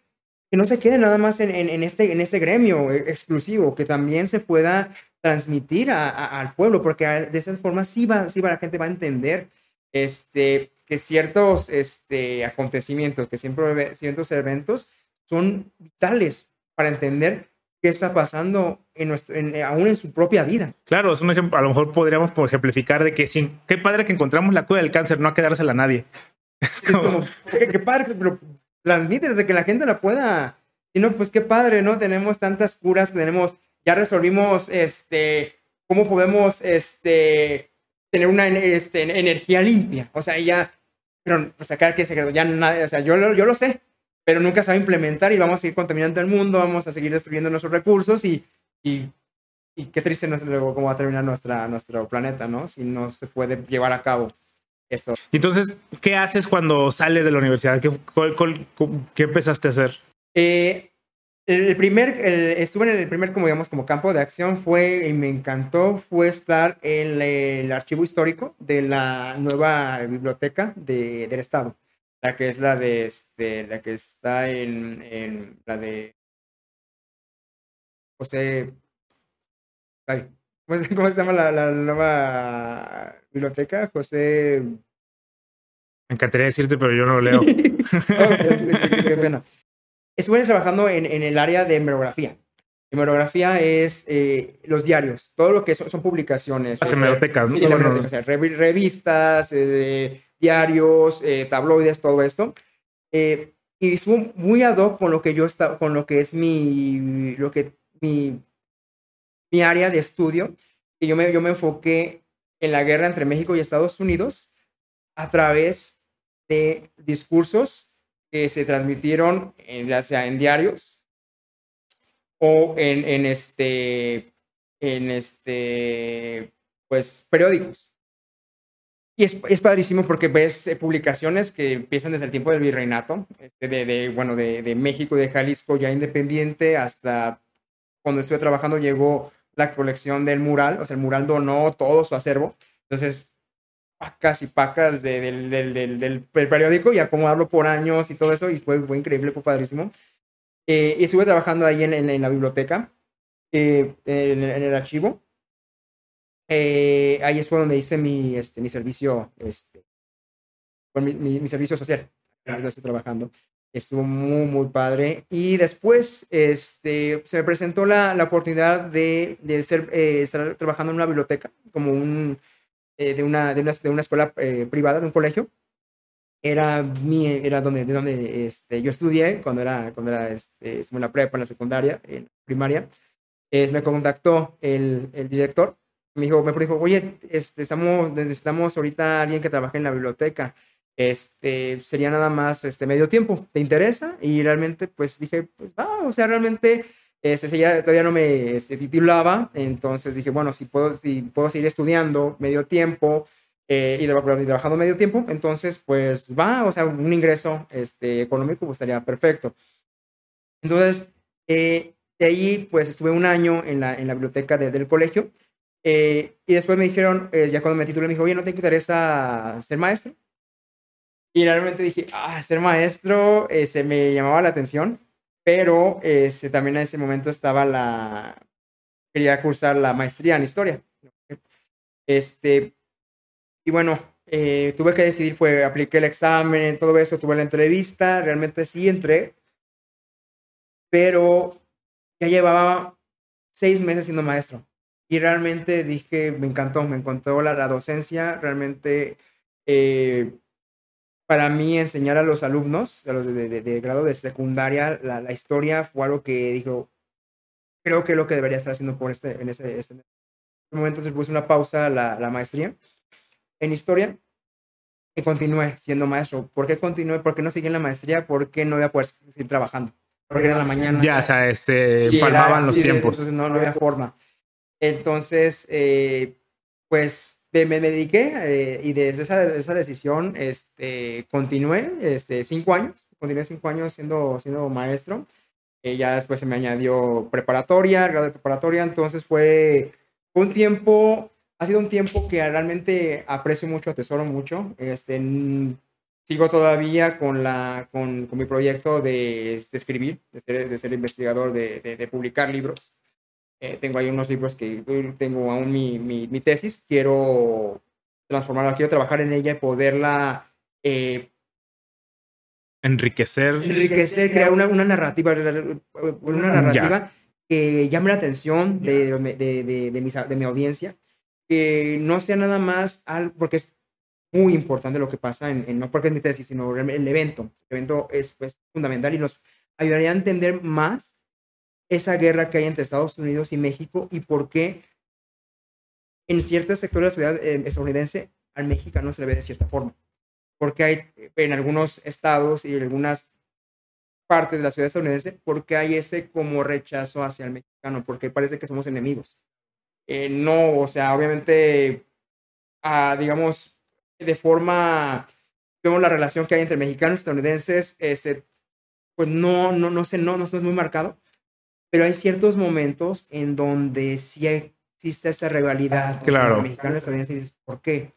que no se quede nada más en, en, este, en este gremio exclusivo, que también se pueda transmitir a, al pueblo, porque de esa forma sí va, sí va, la gente va a entender este, que ciertos este, acontecimientos, que siempre ciertos eventos son vitales para entender qué está pasando en nuestro, eh, aún en su propia vida. Claro, es un ejemplo, a lo mejor podríamos ejemplificar de que sin, qué padre que encontramos la cura del cáncer, no a quedársela a nadie. Es como, qué, padre, pero transmite desde que la gente la pueda. Y no, pues qué padre, ¿no? Tenemos tantas curas que tenemos, ya resolvimos, este, cómo podemos, este, tener una este, energía limpia. O sea, ya, pero pues acá qué secreto, ya nadie, o sea, yo, yo lo sé, pero nunca se va a implementar y vamos a seguir contaminando el mundo, vamos a seguir destruyendo nuestros recursos y, y, y qué triste no es luego cómo va a terminar nuestra, nuestro planeta, ¿no? Si no se puede llevar a cabo esto. Entonces, ¿qué haces cuando sales de la universidad? ¿Qué, qué empezaste a hacer? Eh, el primer, estuve en el primer, como digamos, como campo de acción fue, y me encantó, fue estar en el archivo histórico de la nueva biblioteca de, del Estado la que es la de este, la que está en, en la de José. ¿cómo, se llama la, la, nueva biblioteca? José. Me encantaría decirte, pero yo no lo leo. qué, pena. Estuve trabajando en, en, el área de hemerografía. Hemerografía es eh, los diarios, todo lo que son, son publicaciones. Las hemerotecas, sí, revistas, eh, diarios, eh, tabloides, todo esto. Eh, y estuvo muy ad hoc con lo que yo estaba, con lo que es mi, lo que, mi, mi área de estudio. Y yo me, yo me enfoqué en la guerra entre México y Estados Unidos a través de discursos que se transmitieron en, ya sea en diarios o en, en este, en este, pues periódicos. Y es, es, padrísimo porque ves eh, publicaciones que empiezan desde el tiempo del virreinato, este, de, de, bueno, de, de, México, de Jalisco ya independiente, hasta cuando estuve trabajando llegó la colección del mural, o sea, el mural donó todo su acervo. Entonces, pacas y pacas de, del, del, del, periódico y acomodarlo por años y todo eso, y fue, fue increíble, fue padrísimo. Eh, y estuve trabajando ahí en, en, la biblioteca, eh, en el archivo eh, ahí es donde hice mi, este, mi servicio, este, mi, mi, mi, servicio social. Ahí estoy trabajando. Estuvo muy, muy padre. Y después este, se me presentó la, la oportunidad de, de ser, eh, estar trabajando en una biblioteca, como un, eh, de, una, de, una, de una escuela eh, privada, de un colegio. Era, mi, era donde, de donde este, yo estudié cuando era, cuando era este, en la prepa, en la secundaria, en primaria. me contactó el, el director me dijo, me dijo, oye, este, estamos, necesitamos ahorita alguien que trabaje en la biblioteca. Este, sería nada más este medio tiempo, ¿te interesa? Y realmente, pues dije, pues va, o sea, realmente, este, ya, todavía no me este, titulaba, entonces dije, bueno, si puedo, si puedo seguir estudiando medio tiempo eh, y trabajando medio tiempo, entonces, pues va, o sea, un ingreso este, económico pues, estaría perfecto. Entonces, eh, de ahí, pues estuve un año en la, en la biblioteca de, del colegio eh, y después me dijeron, eh, ya cuando me titulé, me dijo, oye, ¿no te interesa ser maestro? Y realmente dije, ah, ser maestro eh, se me llamaba la atención, pero este, también en ese momento estaba la, quería cursar la maestría en historia. Este, y bueno, eh, tuve que decidir, fue, apliqué el examen, todo eso, tuve la entrevista, realmente sí entré, pero ya llevaba seis meses siendo maestro y realmente dije, me encantó, me encantó la, la docencia, realmente eh, para mí enseñar a los alumnos, a los de, de, de grado de secundaria, la, la, historia fue algo que dijo, creo que es lo que debería estar haciendo por este, en ese, este momento, entonces puse una pausa la, la maestría en historia y continué siendo maestro. ¿Por qué continué? ¿Por qué no seguí en la maestría? Porque no voy a poder seguir trabajando. Porque era la mañana. Ya, o sea, se sí, palmaban era, los sí, tiempos. Entonces no, no había forma. Entonces, eh, pues me, me dediqué eh, y desde esa, esa decisión este, continué este, cinco años, continué cinco años siendo, siendo maestro. Eh, ya después se me añadió preparatoria, grado de preparatoria, entonces fue un tiempo, ha sido un tiempo que realmente aprecio mucho, atesoro mucho. Este, sigo todavía con, la, con, con mi proyecto de, escribir, de ser, de ser investigador, de, de publicar libros. Eh, tengo ahí unos libros que tengo aún mi, mi, mi, tesis, quiero transformarla, quiero trabajar en ella y poderla... Eh, enriquecer. Enriquecer, crear una, una narrativa, una narrativa ya. que llame la atención de, de, de, de, mi, de mi audiencia, que no sea nada más, algo, porque es muy importante lo que pasa, en, en, no porque es mi tesis, sino el, el evento. El evento es pues, fundamental y nos ayudaría a entender más esa guerra que hay entre Estados Unidos y México y por qué en ciertos sectores de la ciudad eh, estadounidense al mexicano se le ve de cierta forma. Porque hay en algunos estados y en algunas partes de la ciudad estadounidense, porque hay ese como rechazo hacia el mexicano, porque parece que somos enemigos. Eh, no, o sea, obviamente, digamos, de forma, vemos la relación que hay entre mexicanos y estadounidenses, este, pues no, no, no sé, no, no, no es muy marcado, pero hay ciertos momentos en donde sí existe esa rivalidad claro. mexicanos y estadounidenses. ¿Por qué?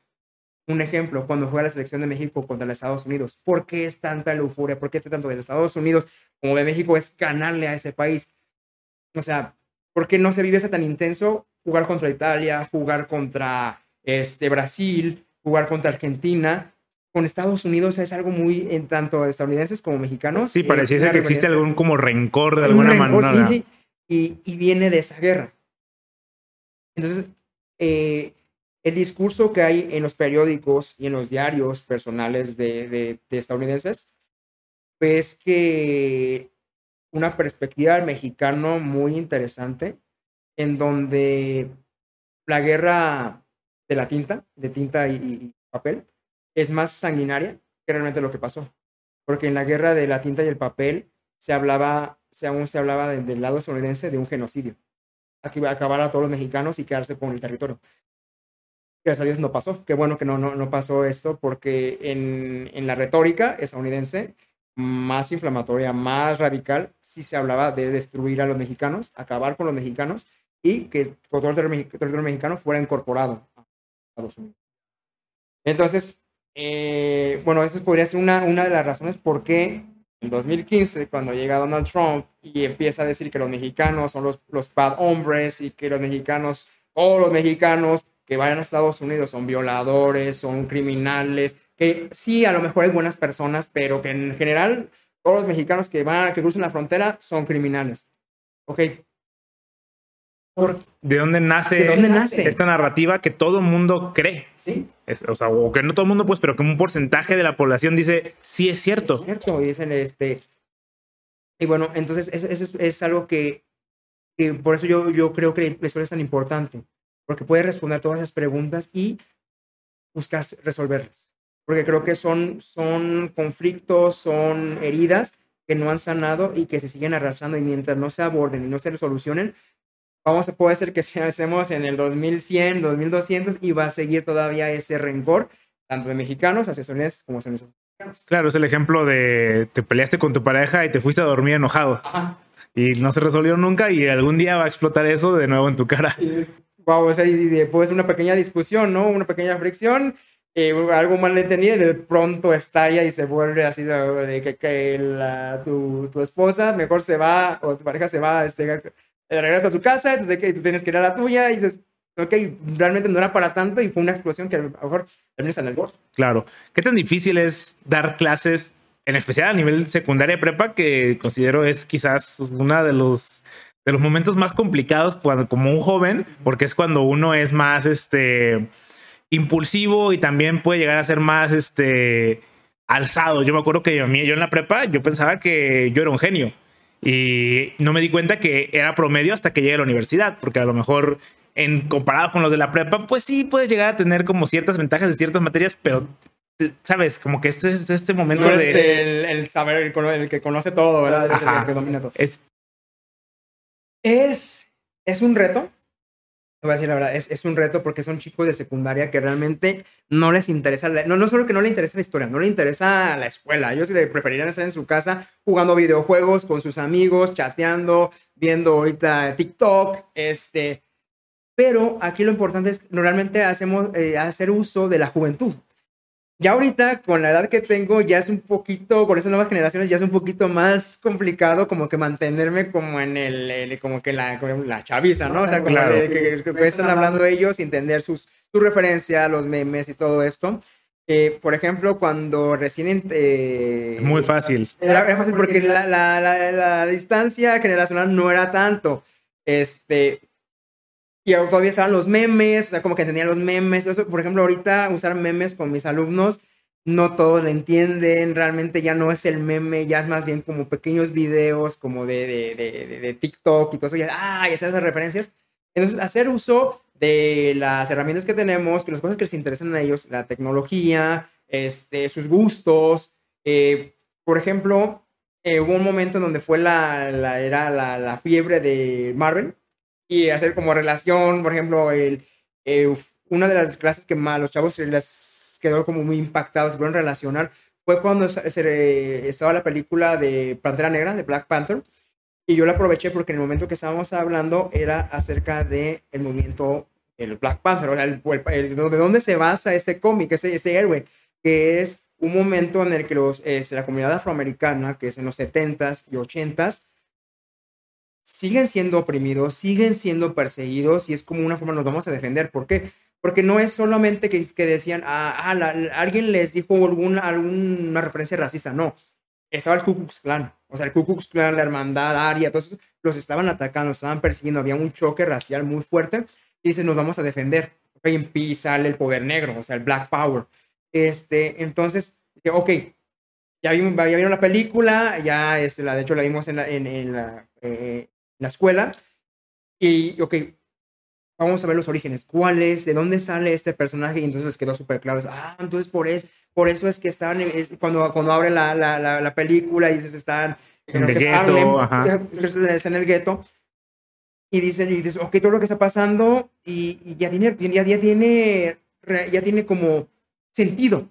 Un ejemplo, cuando juega la selección de México contra los Estados Unidos, ¿por qué es tanta la euforia? ¿Por qué tanto de los Estados Unidos como de México es ganarle a ese país? O sea, ¿por qué no se vive ese tan intenso jugar contra Italia, jugar contra este, Brasil, jugar contra Argentina? Con Estados Unidos es algo muy, en tanto estadounidenses como mexicanos. Sí, pareciese eh, que existe algún como rencor de alguna rencor, manera. Sí, sí, y, y, viene de esa guerra. Entonces, eh, el discurso que hay en los periódicos y en los diarios personales de, de, de estadounidenses ves que una perspectiva del mexicano muy interesante, en donde la guerra de la tinta, de tinta y, y papel, es más sanguinaria que realmente lo que pasó. Porque en la guerra de la tinta y el papel se hablaba, se aún se hablaba de- del lado estadounidense de un genocidio. Aquí va a acabar a todos los mexicanos y quedarse con el territorio. Gracias a Dios no pasó. Qué bueno que no, no, no pasó esto porque en, en la retórica estadounidense más inflamatoria, más radical, sí se hablaba de destruir a los mexicanos, acabar con los mexicanos y que el territorio mexicano fuera incorporado a Estados Unidos. Entonces, eh, bueno, eso podría ser una, una de las razones por qué en 2015, cuando llega Donald Trump y empieza a decir que los mexicanos son los, los bad hombres y que los mexicanos, todos los mexicanos que vayan a Estados Unidos son violadores, son criminales, que sí, a lo mejor hay buenas personas, pero que en general todos los mexicanos que van, que cruzan la frontera son criminales. Ok. ¿De dónde nace, ¿De dónde nace? esta narrativa que todo mundo cree? sí, Es- o sea, o que no todo el mundo, pues, pero que un porcentaje de la población dice, sí es cierto. Es cierto, y dicen este. Y bueno, entonces eso, es, es algo que, que por eso yo, yo creo que la historia es tan importante, porque puede responder todas esas preguntas y buscar resolverlas. Porque creo que son, son conflictos, son heridas que no han sanado y que se siguen arrastrando y mientras no se aborden y no se solucionen, vamos a puede ser que si hacemos en el 2100, 2200 y va a seguir todavía ese rencor, tanto de mexicanos, asesores como estadounidenses. Claro, es el ejemplo de te peleaste con tu pareja y te fuiste a dormir enojado Ajá. y no se resolvió nunca y algún día va a explotar eso de nuevo en tu cara. Y wow, o sea, y después una pequeña discusión, ¿no? Una pequeña fricción, eh, algo mal entendido y de pronto estalla y se vuelve así de, de que, que la- tu, tu esposa mejor se va o tu pareja se va, este, de regreso a su casa, tú, que tú tienes que ir a la tuya y dices, ok, realmente no era para tanto y fue una explosión que a lo mejor terminas en el divorcio. Claro. ¿Qué tan difícil es dar clases, en especial a nivel secundaria y prepa, que considero es quizás uno de los, de los momentos más complicados cuando, como un joven, porque es cuando uno es más este, impulsivo y también puede llegar a ser más este, alzado. Yo me acuerdo que mí, yo en la prepa, yo pensaba que yo era un genio. Y no me di cuenta que era promedio hasta que llegué a la universidad, porque a lo mejor en comparado con los de la prepa, pues sí puedes llegar a tener como ciertas ventajas de ciertas materias, pero sabes, como que este es este momento No es de el, el saber, el, que conoce todo, ¿verdad? Es Ajá. el que domina todo. es- Es, es un reto. A la verdad, es, es un reto porque son chicos de secundaria que realmente no les interesa, no, no solo que no les interesa la historia, no les interesa la escuela. Ellos preferirían estar en su casa jugando videojuegos con sus amigos, chateando, viendo ahorita TikTok, este. Pero aquí lo importante es realmente hacemos eh, hacer uso de la juventud. Ya ahorita, con la edad que tengo, ya es un poquito, con esas nuevas generaciones, ya es un poquito más complicado como que mantenerme como en el, el- como que la, como la chaviza, ¿no? O sea, como Claro. que, que- que están hablando ellos y entender sus, su referencia, los memes y todo esto. Eh, por ejemplo, cuando recién... eh, muy fácil. era, era fácil porque la, la, la, la distancia generacional no era tanto. Este, y todavía estaban los memes, o sea, como que entendían los memes. Eso, por ejemplo, ahorita usar memes con mis alumnos, no todos lo entienden. Realmente ya no es el meme, ya es más bien como pequeños videos, como de, de, de, de- TikTok y todo eso. Ya, ah, ya esas referencias. Entonces, hacer uso de las herramientas que tenemos, que las cosas que les interesan a ellos, la tecnología, este, sus gustos. eh, por ejemplo, eh, hubo un momento en donde fue la, la, era la, la fiebre de Marvel y hacer como relación, por ejemplo, el, eh, una de las clases que más los chavos se les quedó como muy impactados, se fueron relacionar, fue cuando se, se- estaba la película de Pantera Negra, de Black Panther, y yo la aproveché porque en el momento que estábamos hablando era acerca del el movimiento el Black Panther, o sea, el, el- de dónde se basa este cómic, ese, ese héroe, que es un momento en el que los, este, la comunidad afroamericana, que es en los 70s y 80s, siguen siendo oprimidos, siguen siendo perseguidos y es como una forma nos vamos a defender. ¿Por qué? Porque no es solamente que, que decían, ah, ah, alguien les dijo alguna, alguna referencia racista, no. Estaba el Ku Klux Klan, o sea, el Ku Klux Klan, la hermandad, Aria, todos los estaban atacando, estaban persiguiendo, había un choque racial muy fuerte y dicen, nos vamos a defender. Ok, empieza sale el poder negro, o sea, el Black Power. Este, entonces, ok, ya, vimos, ya vieron la película, ya este, la, de hecho la vimos en la, eh, la escuela. Y, ok, vamos a ver los orígenes. ¿Cuál es? ¿De dónde sale este personaje? Y entonces quedó súper claro. Ah, entonces por, es, por eso es que están, es, cuando, cuando abren la, la, la, la película y dices, están en el gueto, ajá. en el gueto. Y dicen, y dices, ok, todo lo que está pasando y, y ya, tiene, ya, ya, tiene, ya tiene como sentido.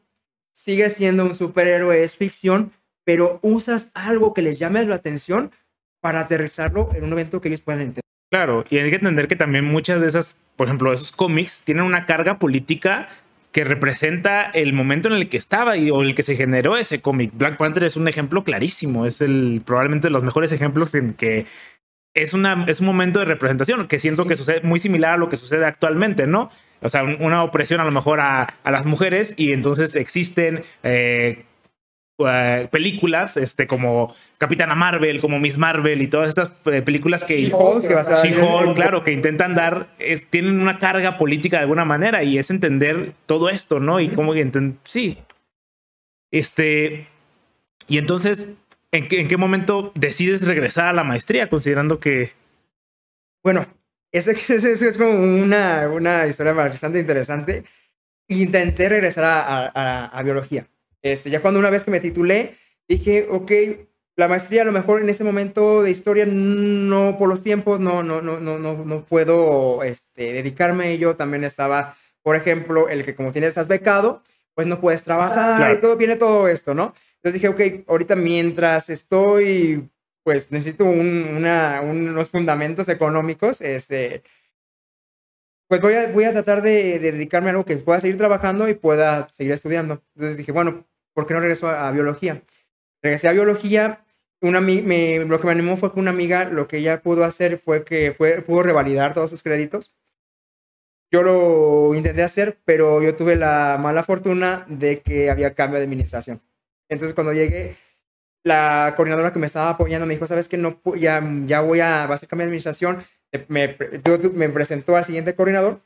Sigue siendo un superhéroe, es ficción, pero usas algo que les llame la atención para aterrizarlo en un evento que ellos puedan entender. Claro, y hay que entender que también muchas de esas, por ejemplo, esos cómics tienen una carga política que representa el momento en el que estaba y o el que se generó ese cómic. Black Panther es un ejemplo clarísimo, es el probablemente de los mejores ejemplos en que es, una, es un momento de representación que siento Sí. que sucede muy similar a lo que sucede actualmente, ¿no? O sea, un- una opresión a lo mejor a, a las mujeres y entonces existen eh, eh, películas este, como Capitana Marvel, como Miss Marvel y todas estas eh, películas que... She-Hulk, claro, que intentan dar, es, tienen una carga política de alguna manera y es entender todo esto, ¿no? Y cómo, enten- sí. Este, y entonces, ¿en qué, ¿en qué momento decides regresar a la maestría considerando que... Bueno, eso, eso, eso es como una, una historia bastante interesante. Intenté regresar a, a- a- a biología. Este, ya cuando una vez que me titulé, dije, ok, la maestría a lo mejor en ese momento de historia no por los tiempos, no, no, no, no, no, no puedo este, dedicarme a ello. También estaba, por ejemplo, el que como tienes, estás becado, pues no puedes trabajar Claro. y todo, viene todo esto, ¿no? Entonces dije, ok, ahorita mientras estoy pues necesito un- una- unos fundamentos económicos, este, pues voy a, voy a tratar de, de dedicarme a algo que pueda seguir trabajando y pueda seguir estudiando. Entonces dije, bueno, ¿por qué no regreso a, a biología? Regresé a biología, una, me, lo que me animó fue que una amiga, lo que ella pudo hacer fue que fue, pudo revalidar todos sus créditos. Yo lo intenté hacer, pero yo tuve la mala fortuna de que había cambio de administración. Entonces cuando llegué, la coordinadora que me estaba apoyando me dijo, sabes que no, ya, ya voy a, va a hacer cambio de administración. Me, me presentó al siguiente coordinador.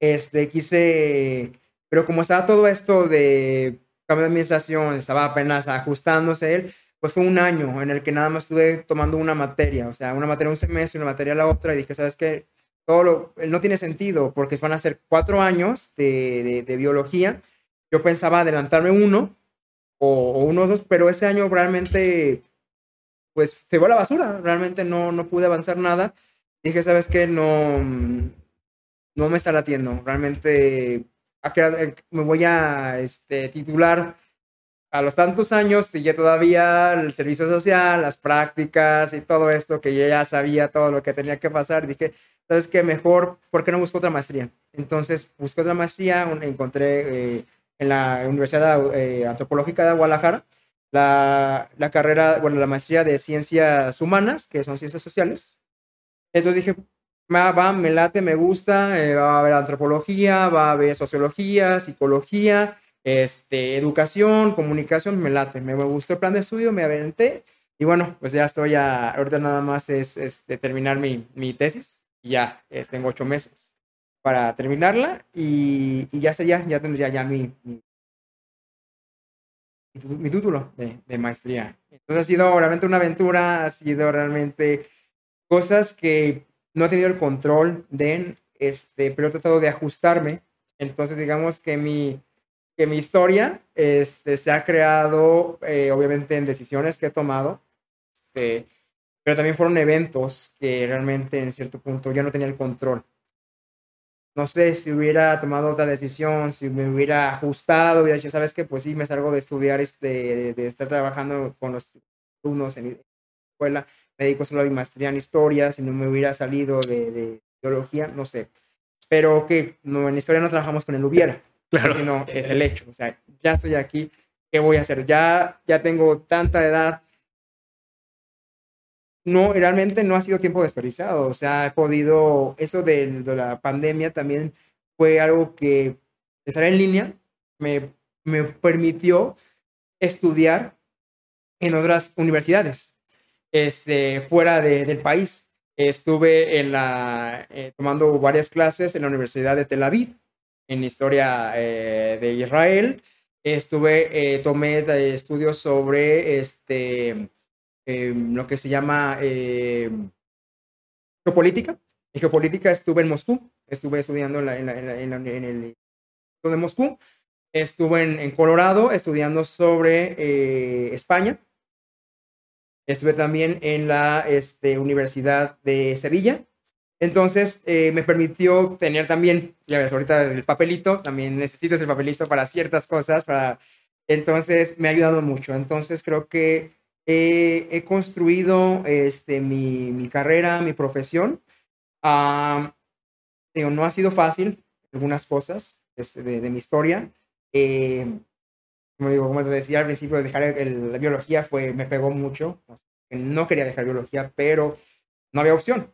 Este, quise, pero como estaba todo esto de cambio de administración, estaba apenas ajustándose él, pues fue un año en el que nada más estuve tomando una materia, o sea, una materia un semestre, una materia la otra, y dije, ¿sabes qué? Todo lo, no tiene sentido, porque van a ser cuatro años de, de, de biología. Yo pensaba adelantarme uno, o, o dos, pero ese año realmente, pues se fue a la basura, realmente no, no pude avanzar nada. Dije, ¿sabes qué? No, no me está latiendo, realmente ¿a eh, me voy a este, titular a los tantos años y ya todavía el servicio social, las prácticas y todo esto, que yo ya sabía todo lo que tenía que pasar, dije, ¿sabes qué? Mejor, ¿por qué no busco otra maestría? Entonces busqué otra maestría, un- encontré eh, en la Universidad eh, Antropológica de Guadalajara la, la carrera, bueno, la maestría de Ciencias Humanas, que son Ciencias Sociales. Entonces dije, va, va, me late, me gusta, eh, va a haber antropología, va a haber sociología, psicología, este, educación, comunicación, me late, me, me gustó el plan de estudio, me aventé y bueno, pues ya estoy, a, ahorita nada más es este, terminar mi, mi tesis, y ya tengo ocho meses para terminarla y, y ya sería, ya tendría ya mi, mi, mi título de, de maestría. Entonces ha sido realmente una aventura, ha sido realmente cosas que no he tenido el control de, este, pero he tratado de ajustarme. Entonces digamos que mi, que mi historia este, se ha creado eh, obviamente en decisiones que he tomado, este, pero también fueron eventos que realmente en cierto punto yo no tenía el control. No sé si hubiera tomado otra decisión, si me hubiera ajustado, hubiera dicho, ¿sabes qué? Pues sí, me salgo de estudiar, este, de, de estar trabajando con los alumnos en la escuela, me dedico solo a mi maestría en historia, si no me hubiera salido de, de biología, no sé. Pero que no, en historia no trabajamos con el hubiera Claro. sino es el hecho. O sea, ya estoy aquí, ¿qué voy a hacer? Ya, ya tengo tanta edad. No, realmente no ha sido tiempo desperdiciado. O sea, he podido, eso de, de la pandemia también fue algo que estar en línea me, me permitió estudiar en otras universidades, este, fuera de- del país. Estuve en la, eh, tomando varias clases en la Universidad de Tel Aviv, en historia eh, de Israel. Estuve, eh, tomé estudios sobre este, em, lo que se llama geopolítica. En geopolítica estuve en Moscú, estuve estudiando en, el de Moscú, estuve en, Colorado estudiando sobre España, estuve también en la este, Universidad de Sevilla, entonces eh, me permitió tener también, ya ves, ahorita el papelito, también necesitas el papelito para ciertas cosas, para... entonces me ha ayudado mucho. Entonces creo que he construido este, mi, mi, carrera, mi profesión. digo, no ha sido fácil algunas cosas este, de, de, mi historia. Eh, como, digo, como te decía al principio, dejar la biología fue, me pegó mucho. No quería dejar biología, pero no había opción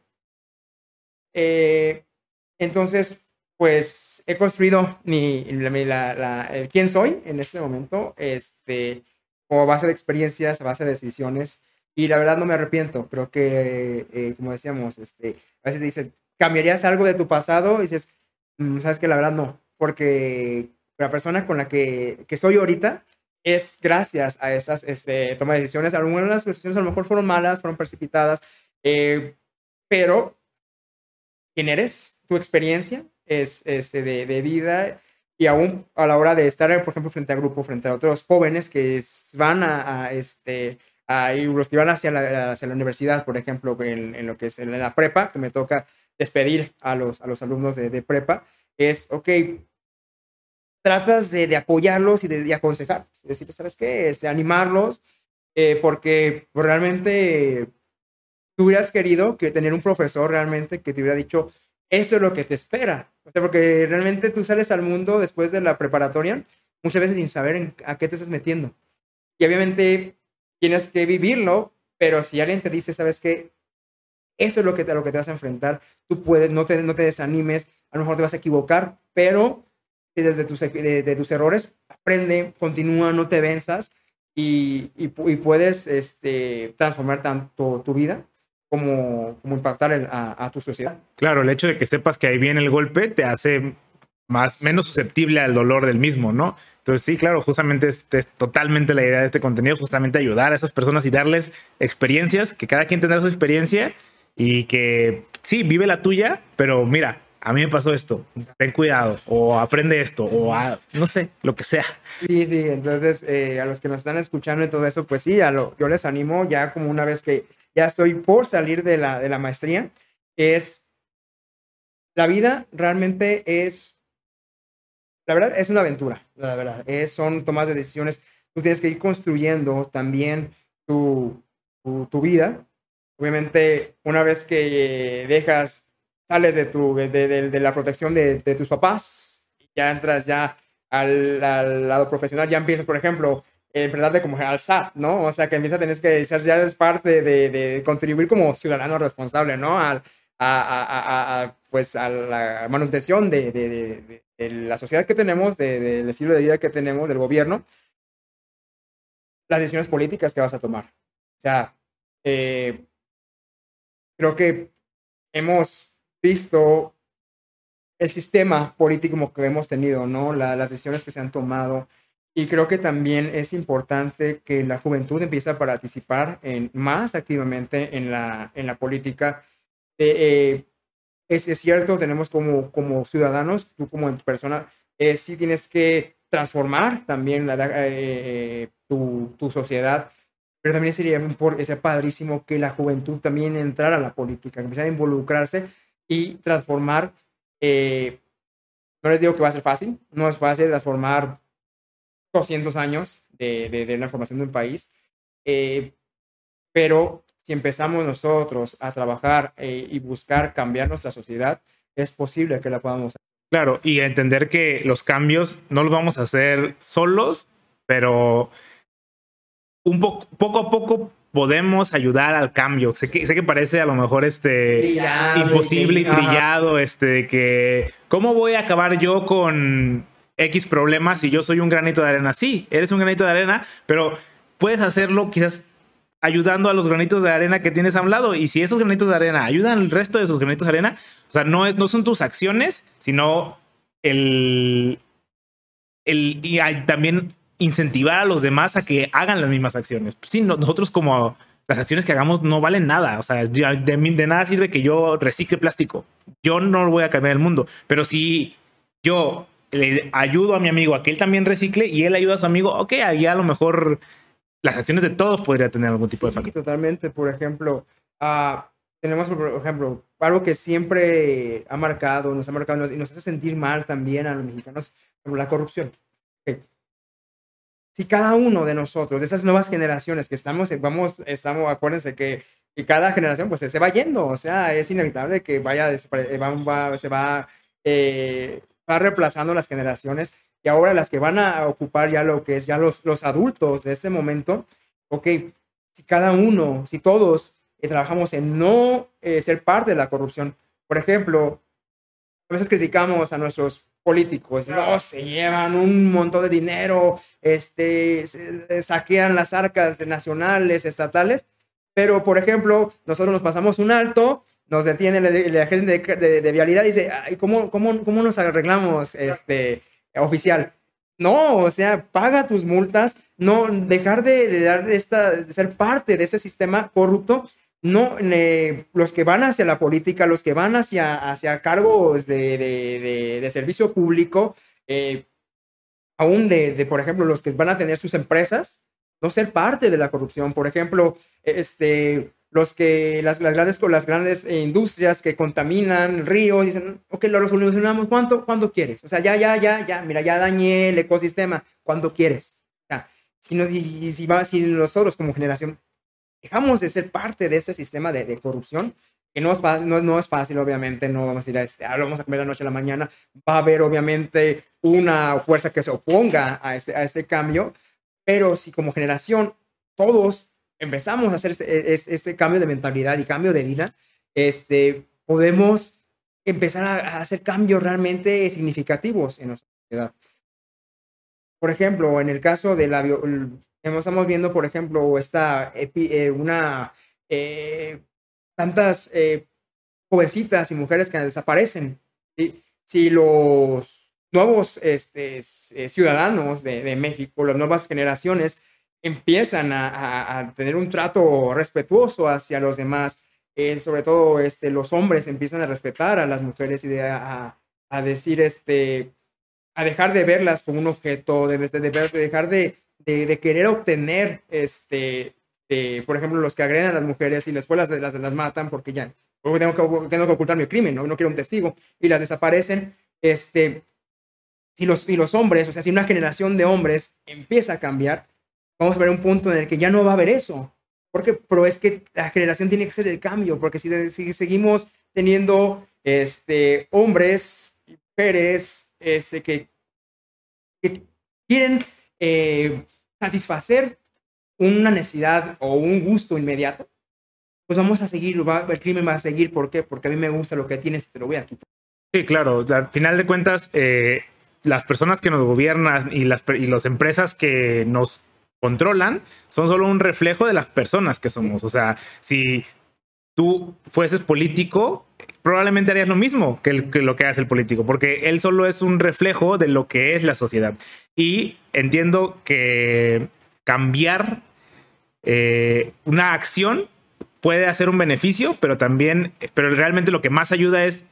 eh, entonces, pues he construido mi, la, la, el quién soy en este momento, este, como base de experiencias, base de decisiones, y la verdad no me arrepiento. Creo que, eh, como decíamos, este, a veces dices, ¿cambiarías algo de tu pasado? Y dices, mm, sabes que la verdad no, porque la persona con la que, que soy ahorita es gracias a esas este, toma de decisiones. Algunas de las decisiones a lo mejor fueron malas, fueron precipitadas, eh, pero quién eres, tu experiencia es, este, de, de, vida y aún a la hora de estar, por ejemplo, frente al grupo, frente a otros jóvenes que van a, este, a, los que van hacia la, hacia la universidad, por ejemplo, en, en, lo que es en la prepa, que me toca despedir a los, a los alumnos de, de prepa, es, ok, tratas de, de apoyarlos y de, de aconsejarlos, decir, ¿sabes qué? Es de animarlos, eh, porque realmente tú hubieras querido que tener un profesor realmente que te hubiera dicho, eso es lo que te espera. O sea, porque realmente tú sales al mundo después de la preparatoria muchas veces sin saber a qué te estás metiendo. Y obviamente tienes que vivirlo, pero si alguien te dice, sabes que eso es lo que, a lo que te vas a enfrentar, tú puedes, no te, no te desanimes, a lo mejor te vas a equivocar, pero desde tus, de, tus errores aprende, continúa, no te venzas y, y, puedes este, transformar tanto tu vida como, impactar a, tu sociedad. Claro, el hecho de que sepas que ahí viene el golpe te hace más, menos susceptible al dolor del mismo, ¿no? Entonces sí, claro, justamente es, totalmente la idea de este contenido, justamente ayudar a esas personas y darles experiencias, que cada quien tendrá su experiencia y que sí, vive la tuya, pero mira, a mí me pasó esto, ten cuidado, o aprende esto, o no sé, lo que sea. Sí, sí, entonces eh, a los que nos están escuchando y todo eso, pues sí, a lo, yo les animo ya como una vez que ya estoy por salir de la, de la maestría, es, la vida realmente es, la verdad, es una aventura, la verdad, es, son tomas de decisiones, tú tienes que ir construyendo también tu, tu, vida. Obviamente, una vez que dejas, sales de, tu, de, de, la protección de, de, tus papás, ya entras ya al, lado profesional, ya empiezas, por ejemplo, enfrentarte como al SAT, ¿no? O sea, que empieza tienes que ser ya es parte de, de, contribuir como ciudadano responsable, ¿no? Al, a, a, a, pues a la manutención de, de, la sociedad que tenemos, del estilo de vida que tenemos, del gobierno, las decisiones políticas que vas a tomar. O sea, eh, creo que hemos visto el sistema político que hemos tenido, ¿no? las decisiones que se han tomado, y creo que también es importante que la juventud empiece a participar en, más activamente en la, en la política. Eh, eh, es, es, cierto, tenemos como, como ciudadanos, tú como persona, eh, sí tienes que transformar también la, eh, tu, tu, sociedad, pero también sería, sería padrísimo que la juventud también entrara a la política, que empezara a involucrarse y transformar. no les digo que va a ser fácil, no es fácil transformar 200 años de, de, la formación de un país, eh, pero si empezamos nosotros a trabajar eh, y buscar cambiar nuestra sociedad, es posible que la podamos hacer. Claro, y entender que los cambios no los vamos a hacer solos, pero un poco, poco a poco podemos ayudar al cambio. Sé que, sé que parece a lo mejor este imposible y trillado, este que cómo voy a acabar yo con X problemas y yo soy un granito de arena. Sí, eres un granito de arena, pero puedes hacerlo quizás ayudando a los granitos de arena que tienes a un lado. Y si esos granitos de arena ayudan al resto de esos granitos de arena, o sea, no, no son tus acciones, sino el, el, y también incentivar a los demás a que hagan las mismas acciones. Sí, nosotros como las acciones que hagamos no valen nada. O sea, de, de, nada sirve que yo recicle plástico. Yo no voy a cambiar el mundo. Pero si yo le ayudo a mi amigo a que él también recicle y él ayuda a su amigo, ok, ahí a lo mejor las acciones de todos podría tener algún tipo de factor. Totalmente. Por ejemplo, uh, tenemos, por ejemplo, algo que siempre ha marcado, nos ha marcado y nos hace sentir mal también a los mexicanos, como la corrupción. Si cada uno de nosotros, de esas nuevas generaciones que estamos, vamos, estamos, acuérdense que, que cada generación pues se va yendo, o sea, es inevitable que vaya, va, se va, eh, va reemplazando las generaciones y ahora las que van a ocupar ya lo que es ya los, los adultos de este momento, ok, si cada uno, si todos eh, trabajamos en no eh, ser parte de la corrupción, por ejemplo, a veces criticamos a nuestros políticos, no, se llevan un montón de dinero, este, saquean las arcas nacionales, estatales, pero por ejemplo, nosotros nos pasamos un alto, nos detiene la, agente de, de, vialidad y dice, ¿cómo, cómo, cómo nos arreglamos, este, oficial? No, o sea, paga tus multas, no dejar de, dar esta, de ser parte de ese sistema corrupto no los que van hacia la política, los que van hacia, hacia cargos de, de, de, servicio público, eh, aún de, por ejemplo, los que van a tener sus empresas, no ser parte de la corrupción. Por ejemplo, este, los que, las, las grandes, las grandes industrias que contaminan ríos, dicen, ok, lo solucionamos, ¿cuánto, ¿cuánto quieres? O sea, ya, ya, ya, ya, mira, ya dañé el ecosistema, ¿cuánto quieres? O sea, si, nos, si, si, si nosotros como generación dejamos de ser parte de este sistema de, corrupción, que no es, fácil, no, es fácil, obviamente, no vamos a ir a este, ah, vamos a comer la noche a la mañana, va a haber obviamente una fuerza que se oponga a este, a este cambio, pero si como generación todos empezamos a hacer ese, ese, cambio de mentalidad y cambio de vida, este, podemos empezar a, hacer cambios realmente significativos en nuestra sociedad. Por ejemplo, en el caso de la, Estamos viendo, por ejemplo, esta, eh, una, eh, tantas eh, jovencitas y mujeres que desaparecen. Si los nuevos este, ciudadanos de, México, las nuevas generaciones, empiezan a, tener un trato respetuoso hacia los demás, sobre todo este, los hombres empiezan a respetar a las mujeres y a, decir, este, a dejar de verlas como un objeto, de, de, de dejar de, de, querer obtener, este, por ejemplo, los que agreden a las mujeres y después las, las, matan porque ya tengo que, tengo que ocultar mi crimen, ¿no? no quiero un testigo, y las desaparecen, este, si los, si los hombres, o sea, si una generación de hombres empieza a cambiar, vamos a ver un punto en el que ya no va a haber eso. Porque, pero es que la generación tiene que ser el cambio, porque si, si seguimos teniendo este, hombres y mujeres este, que, que quieren eh, satisfacer una necesidad o un gusto inmediato, pues vamos a seguir, el crimen va a seguir. ¿Por qué? Porque a mí me gusta lo que tienes y te lo voy a quitar. Sí, claro. Al final de cuentas, eh, las personas que nos gobiernan y las, y las empresas que nos controlan son solo un reflejo de las personas que somos. O sea, si tú fueses político, probablemente harías lo mismo que, lo que hace el político, porque él solo es un reflejo de lo que es la sociedad. Y entiendo que cambiar eh, una acción puede hacer un beneficio, pero también, pero realmente lo que más ayuda es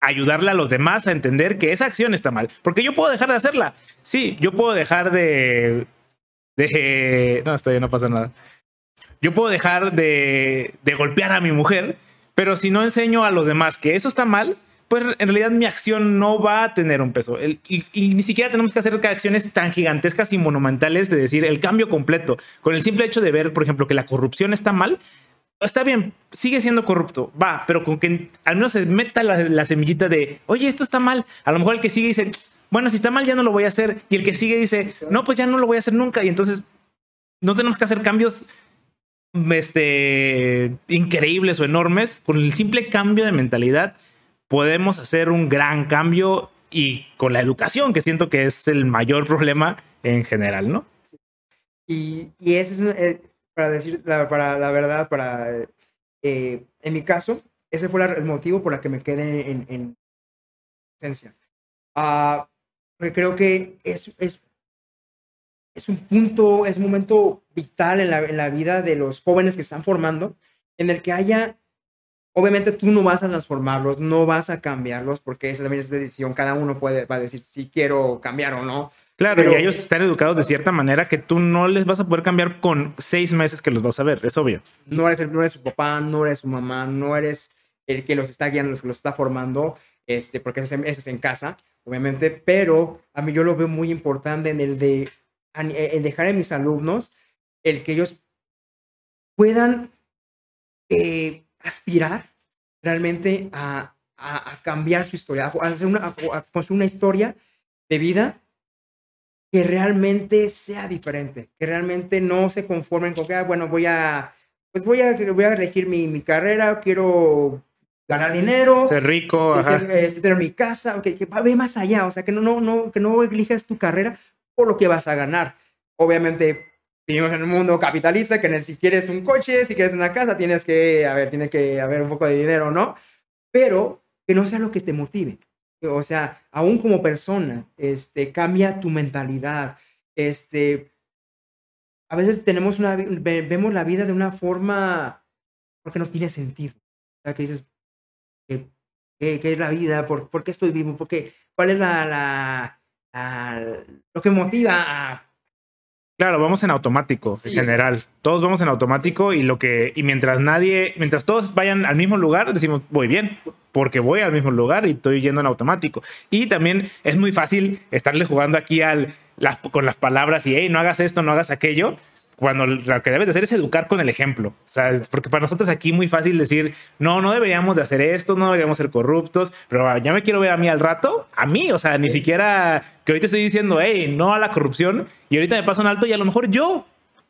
ayudarle a los demás a entender que esa acción está mal. Porque yo puedo dejar de hacerla. Sí, yo puedo dejar de... de no, estoy, no pasa nada yo puedo dejar de, golpear a mi mujer, pero si no enseño a los demás que eso está mal, pues en realidad mi acción no va a tener un peso. y, ni siquiera tenemos que hacer acciones tan gigantescas y monumentales de decir el cambio completo. Con el simple hecho de ver, por ejemplo, que la corrupción está mal, está bien, sigue siendo corrupto, va, pero con que al menos se meta la, semillita de, oye, esto está mal. A lo mejor el que sigue dice, bueno, si está mal ya no lo voy a hacer. Y el que sigue dice, no, pues ya no lo voy a hacer nunca. Y entonces no tenemos que hacer cambios este, increíbles o enormes, con el simple cambio de mentalidad podemos hacer un gran cambio y con la educación, que siento que es el mayor problema en general, ¿no? Y, y ese es, eh, para decir, la, para la verdad, para, eh, en mi caso, ese fue el motivo por el que me quedé en, en esencia. Ah, creo que es, es, es un punto, es un momento vital en la, en la vida de los jóvenes que están formando, en el que haya Obviamente tú no vas a transformarlos, no vas a cambiarlos, porque esa también es decisión. Cada uno puede va a decir si quiero cambiar o no. Claro, y ellos están educados de cierta manera que tú no les vas a poder cambiar con seis meses que los vas a ver, es obvio. No eres, no eres su papá, no eres su mamá, no eres el que los está guiando, el que los está formando, este, porque eso es, eso es en casa, obviamente, pero a mí yo lo veo muy importante en el de el dejar a mis alumnos el que ellos puedan eh, aspirar realmente a, a, cambiar su historia, a, hacer una, a construir una historia de vida que realmente sea diferente, que realmente no se conformen con que, ah, bueno, voy a, pues voy a, voy a elegir mi, mi carrera, quiero ganar dinero, ser rico, este, tener mi casa, que, que ve más allá, o sea, que no, no, no, que no elijas tu carrera por lo que vas a ganar. Obviamente, vivimos en un mundo capitalista que si quieres un coche, si quieres una casa, tienes que, a ver, tiene que haber un poco de dinero, ¿no? Pero que no sea lo que te motive. O sea, aún como persona, este, cambia tu mentalidad. Este, a veces tenemos una, vemos la vida de una forma porque no tiene sentido. O sea, que dices, ¿qué, qué, es la vida? ¿Por, ¿Por, qué estoy vivo? ¿Por qué? ¿Cuál es la, la, lo que motiva a Claro, vamos en automático en general. Todos vamos en automático y lo que y mientras nadie, mientras todos vayan al mismo lugar, decimos voy bien, porque voy al mismo lugar y estoy yendo en automático. Y también es muy fácil estarle jugando aquí al las, con las palabras y hey, no hagas esto, no hagas aquello, cuando lo que debes de hacer es educar con el ejemplo. O sea, porque para nosotros aquí muy fácil decir, no, no deberíamos de hacer esto, no deberíamos ser corruptos, pero ya me quiero ver a mí al rato, a mí, o sea, ni siquiera que ahorita estoy diciendo, hey, no a la corrupción, y ahorita me paso un alto y a lo mejor yo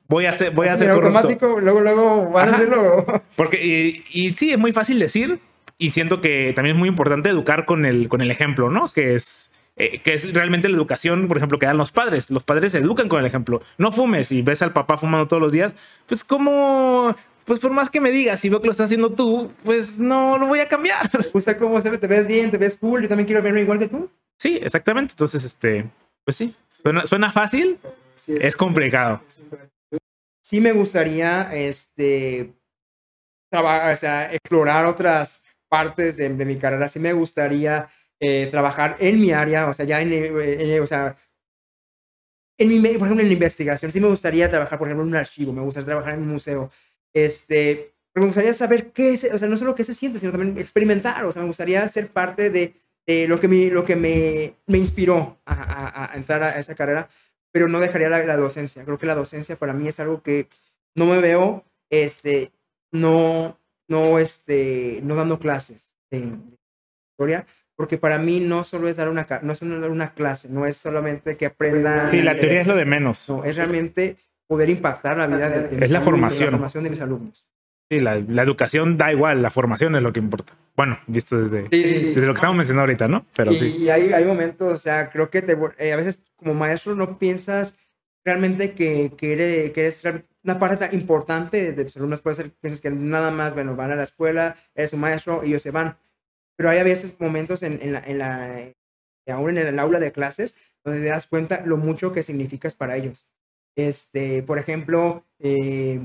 voy a ser, voy a ser automático, luego, luego van a hacerlo. Porque, y, y, sí, es muy fácil decir, y siento que también es muy importante educar con el, con el ejemplo, ¿no? Que es eh, que es realmente la educación, por ejemplo, que dan los padres. Los padres se educan con el ejemplo. No fumes y ves al papá fumando todos los días, pues como pues por más que me digas, si veo que lo estás haciendo tú, pues no lo voy a cambiar. Gusta cómo se te ves bien, te ves cool, yo también quiero verme igual que tú. Sí, exactamente. Entonces, este, pues sí, suena, suena fácil, es, complicado. Sí me gustaría, este, trabajar, o sea, explorar otras partes de, de mi carrera. Sí me gustaría eh, trabajar en mi área, o sea, ya en, eh, o sea, en mi, por ejemplo, en la investigación, sí me gustaría trabajar, por ejemplo, en un archivo, me gustaría trabajar en un museo, este, pero me gustaría saber qué es, o sea, no solo qué se siente, sino también experimentar, o sea, me gustaría ser parte de, de lo que, me, lo que me, me inspiró a, a, entrar a esa carrera, pero no dejaría la, la, docencia. Creo que la docencia para mí es algo que no me veo, este, no, no, este, no dando clases de historia, porque para mí no solo es dar una, no es dar una clase, no es solamente que aprendan. Sí, la teoría es lo de menos. No, es realmente poder impactar la vida de, es la formación. la formación de mis alumnos. Sí, la, la, educación da igual, la formación es lo que importa. Bueno, visto desde, desde lo que estamos mencionando ahorita, ¿no? Pero y, sí. Y hay, hay momentos, o sea, creo que te, eh, a veces como maestro no piensas realmente que, que, eres, que eres una parte tan importante de tus alumnos. Puede ser, piensas que nada más, bueno, van a la escuela, eres un maestro y ellos se van pero hay a veces momentos en, la, en eh, en el aula de clases donde te das cuenta lo mucho que significas para ellos. Este, por ejemplo, eh,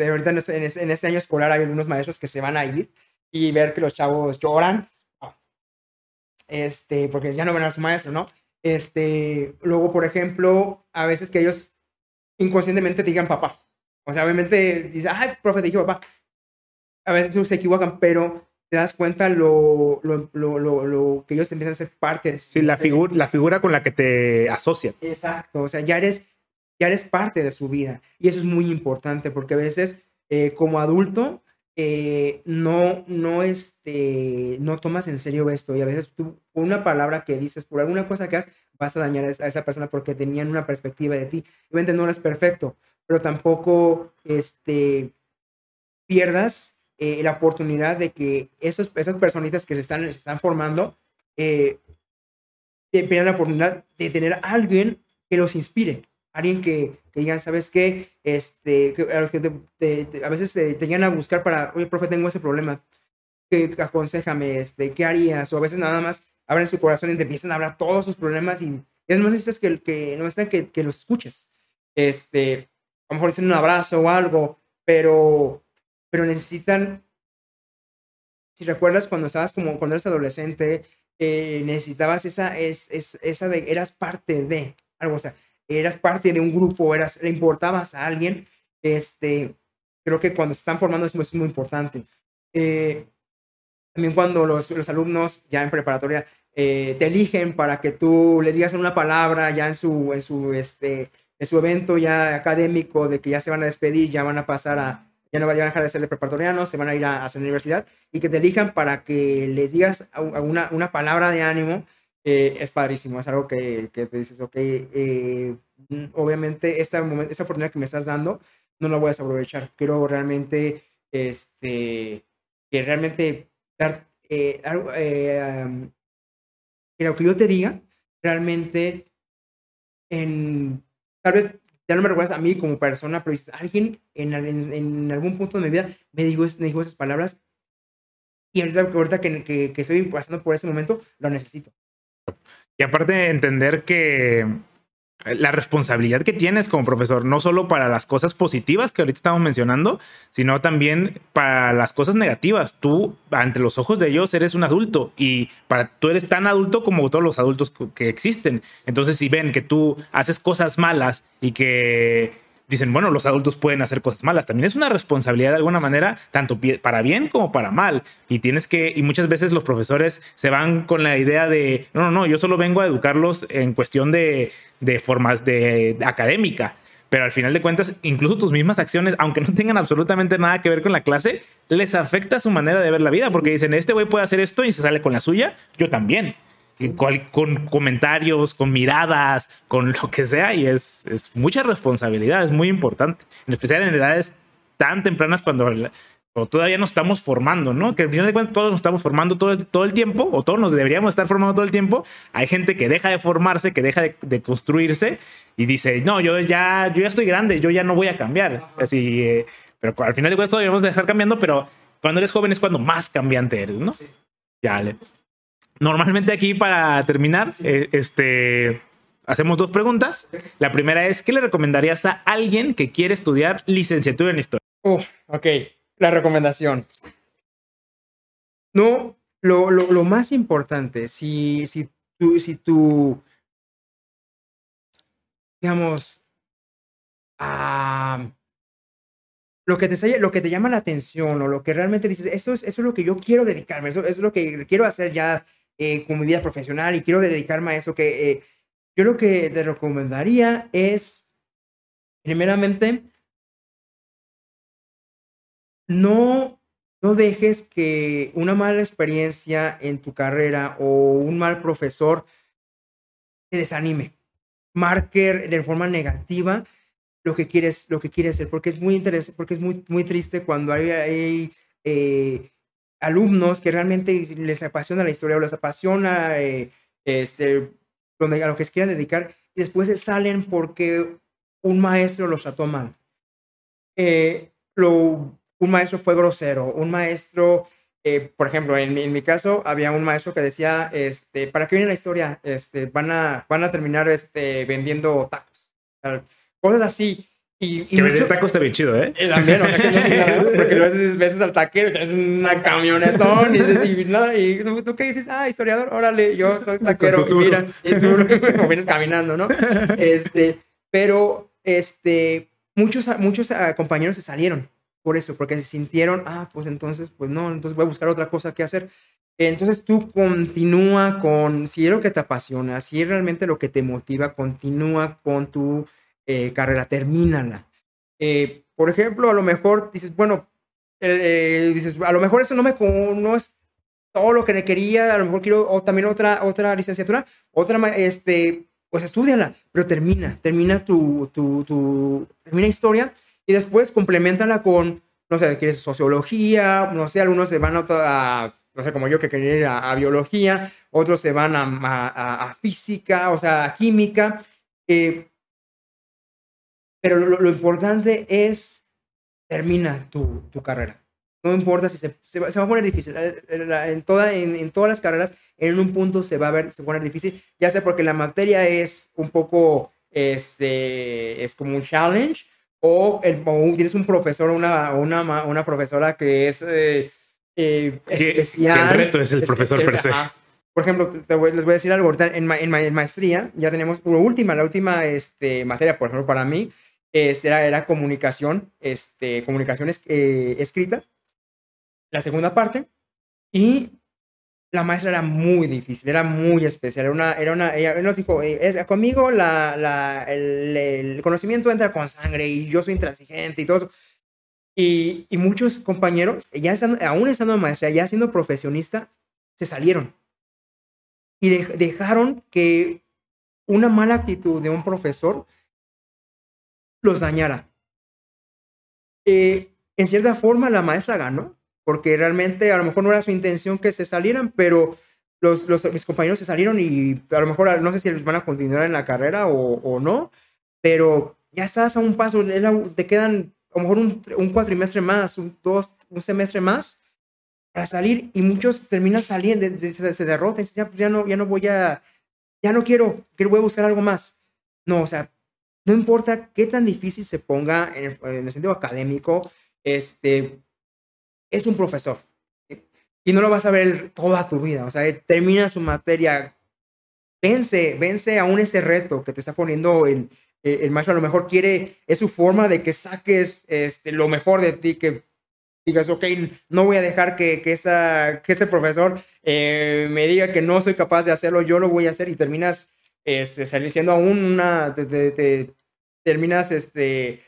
ahorita en este, año escolar hay algunos maestros que se van a ir y ver que los chavos lloran, este, porque ya no ven a su maestro, ¿no? Este, luego, por ejemplo, a veces que ellos inconscientemente digan papá. O sea, obviamente dice, ay, profe, te dije papá. A veces se equivocan, pero te das cuenta lo, lo, lo, lo, que ellos empiezan a ser parte de su Sí, la, figura la figura con la que te asocian. Exacto, o sea, ya eres, ya eres parte de su vida. Y eso es muy importante porque a veces eh, como adulto eh, no, no, este, no tomas en serio esto y a veces tú, por una palabra que dices, por alguna cosa que haces, vas a dañar a esa persona porque tenían una perspectiva de ti. Obviamente no eres perfecto, pero tampoco este, pierdas eh, la oportunidad de que esos, esas personitas que se están, se están formando eh, tengan la oportunidad de tener a alguien que los inspire, alguien que, que digan, ¿sabes qué? Este, a los que te, a veces te, te, a buscar para, oye, profe, tengo ese problema, que aconsejame, este, ¿qué harías? O a veces nada más abren su corazón y te empiezan a hablar todos sus problemas y es más necesitas que, que no necesitan que, que los escuches. Este, a lo mejor dicen un abrazo o algo, pero, pero necesitan, si recuerdas cuando estabas como, cuando eras adolescente, eh, necesitabas esa, es, es, esa de, eras parte de algo, o sea, eras parte de un grupo, eras, le importabas a alguien, este, creo que cuando se están formando eso es muy importante. Eh, también cuando los, los, alumnos ya en preparatoria eh, te eligen para que tú les digas una palabra ya en su, en su, este, en su evento ya académico de que ya se van a despedir, ya van a pasar a, ya no van a dejar de ser de preparatorianos, se van a ir a, a su universidad y que te elijan para que les digas una, una palabra de ánimo, eh, es padrísimo, es algo que, que te dices, ok, eh, obviamente esta, esta oportunidad que me estás dando no la voy a desaprovechar, quiero realmente, este, que realmente dar, eh, que lo que yo te diga, realmente en, tal vez ya no me recuerdas a mí como persona, pero dices, alguien en, algún punto de mi vida me dijo, me dijo esas palabras y ahorita, ahorita que, que, que, estoy pasando por ese momento, lo necesito. Y aparte entender que la responsabilidad que tienes como profesor, no solo para las cosas positivas que ahorita estamos mencionando, sino también para las cosas negativas. Tú, ante los ojos de ellos, eres un adulto y para tú eres tan adulto como todos los adultos que existen. Entonces, si ven que tú haces cosas malas y que dicen, bueno, los adultos pueden hacer cosas malas. También es una responsabilidad de alguna manera, tanto para bien como para mal. Y tienes que, y muchas veces los profesores se van con la idea de, no, no, no, yo solo vengo a educarlos en cuestión de, de formas de, de académica. Pero al final de cuentas, incluso tus mismas acciones, aunque no tengan absolutamente nada que ver con la clase, les afecta su manera de ver la vida, porque dicen, este güey puede hacer esto y se sale con la suya, yo también con comentarios, con miradas, con lo que sea, y es, es, mucha responsabilidad, es muy importante, en especial en edades tan tempranas cuando, todavía nos estamos formando, ¿no? Que al final de cuentas todos nos estamos formando todo el, todo el tiempo, o todos nos deberíamos estar formando todo el tiempo. Hay gente que deja de formarse, que deja de, de construirse y dice, no, yo ya, yo ya estoy grande, yo ya no voy a cambiar. Así, eh, pero al final de cuentas todos debemos de estar cambiando, pero cuando eres joven es cuando más cambiante eres, ¿no? Sí. Ya, le. Normalmente aquí para terminar, eh, este, hacemos dos preguntas. La primera es, ¿qué le recomendarías a alguien que quiere estudiar licenciatura en historia? Oh, ok, la recomendación. No, lo, lo, lo más importante, si, si tú, si tú, digamos, uh, lo que, te, lo que te llama la atención o lo que realmente dices, eso es, eso es lo que yo quiero dedicarme, eso, eso es lo que quiero hacer ya con mi vida profesional y quiero dedicarme a eso, que eh, yo lo que te recomendaría es, primeramente, no, no dejes que una mala experiencia en tu carrera o un mal profesor te desanime, marque de forma negativa lo que quieres, lo que quieres hacer, porque es muy interesante, porque es muy, muy triste cuando hay, hay eh, alumnos que realmente les apasiona la historia o les apasiona eh, este, a lo que se quieran dedicar y después se salen porque un maestro los trató mal. Eh, un maestro fue grosero, un maestro, eh, por ejemplo, en, en, mi caso había un maestro que decía, este, ¿para qué viene la historia? Este, van, a, van a terminar este, vendiendo tacos. Cosas así. Y, y que mucho, tacos está bien chido, ¿eh? También, o sea, que no nada, porque luego veces, veces al taquero y traes una camionetón y, y, nada, y tú, tú, qué dices, ah, historiador, órale, yo soy taquero, y mira, y sur, como vienes caminando, ¿no? Este, pero, este, muchos, muchos uh, compañeros se salieron por eso, porque se sintieron, ah, pues entonces, pues no, entonces voy a buscar otra cosa que hacer. Entonces tú continúa con, si es lo que te apasiona, si es realmente lo que te motiva, continúa con tu eh, carrera, termínala. Eh, por ejemplo, a lo mejor dices, bueno, eh, dices, a lo mejor eso no me no es todo lo que quería, a lo mejor quiero o también otra, otra licenciatura, otra, este, pues estudiala, pero termina, termina tu, tu, tu, termina historia y después complementala con, no sé, quieres sociología, no sé, algunos se van a, a no sé, como yo que quería ir a, a biología, otros se van a, a, a, física, o sea, a química. Eh, pero lo, lo, importante es termina tu, tu carrera. no importa si se, se, va, a poner difícil. Eh, en, toda, en, en, todas las carreras, en un punto se va a ver, se va a poner difícil, ya sea porque la materia es un poco, este, es como un challenge, o, el, tienes un profesor o una, una, una profesora que es eh, eh, especial. el reto es el profesor per se. Por ejemplo, les voy a decir algo. En, en, maestría ya tenemos una última, la última este, materia, por ejemplo, para mí, este, era, era comunicación, este, comunicación eh, escrita, la segunda parte, y la maestra era muy difícil, era muy especial, era una, era una, ella nos dijo, eh, conmigo la, la, el, conocimiento entra con sangre y yo soy intransigente y todo eso. Y, y muchos compañeros, ya estando, aún estando maestra, ya siendo profesionista, se salieron y dejaron que una mala actitud de un profesor los dañara. Eh, en cierta forma, la maestra ganó, porque realmente a lo mejor no era su intención que se salieran, pero los, mis compañeros se salieron y a lo mejor no sé si les van a continuar en la carrera o, no, pero ya estás a un paso, te quedan a lo mejor un, cuatrimestre más, un, dos, un semestre más para salir y muchos terminan saliendo, de, se, se derrotan, ya, ya, no, ya no voy a, ya no quiero, que voy a buscar algo más. No, o sea, no importa qué tan difícil se ponga en el, sentido académico, este, es un profesor. Y no lo vas a ver toda tu vida. O sea, termina su materia, vence, vence aún ese reto que te está poniendo el, el maestro. A lo mejor quiere, es su forma de que saques este, lo mejor de ti, que digas, ok, no voy a dejar que, que ese profesor eh, me diga que no soy capaz de hacerlo, yo lo voy a hacer y terminas este, siendo aún una, te, terminas este,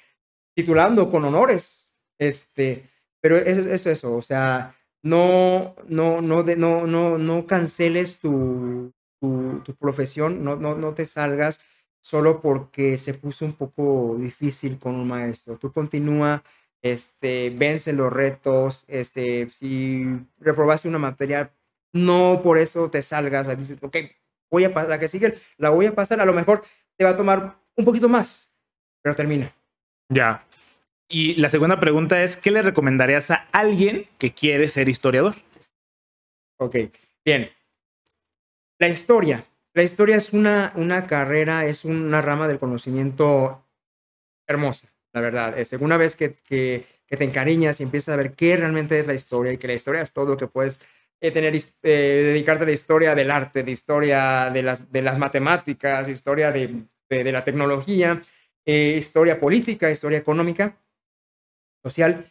titulando con honores, este, pero es, es eso, o sea, no, no, no, de, no, no, no canceles tu, tu, tu profesión, no, no, no te salgas solo porque se puso un poco difícil con un maestro. Tú continúa este, vence los retos, este, si reprobaste una materia, no por eso te salgas, dices, ok, voy a pasar, la que sigue, la voy a pasar, a lo mejor te va a tomar un poquito más, pero termina. Ya. Y la segunda pregunta es, ¿qué le recomendarías a alguien que quiere ser historiador? Ok, bien. La historia. La historia es una, una carrera, es una rama del conocimiento hermosa la verdad. Es una vez que, que, te encariñas y empiezas a ver qué realmente es la historia y que la historia es todo, que puedes eh, tener, eh, dedicarte a la historia del arte, de historia de las, de las matemáticas, historia de, de, la tecnología, eh, historia política, historia económica, social.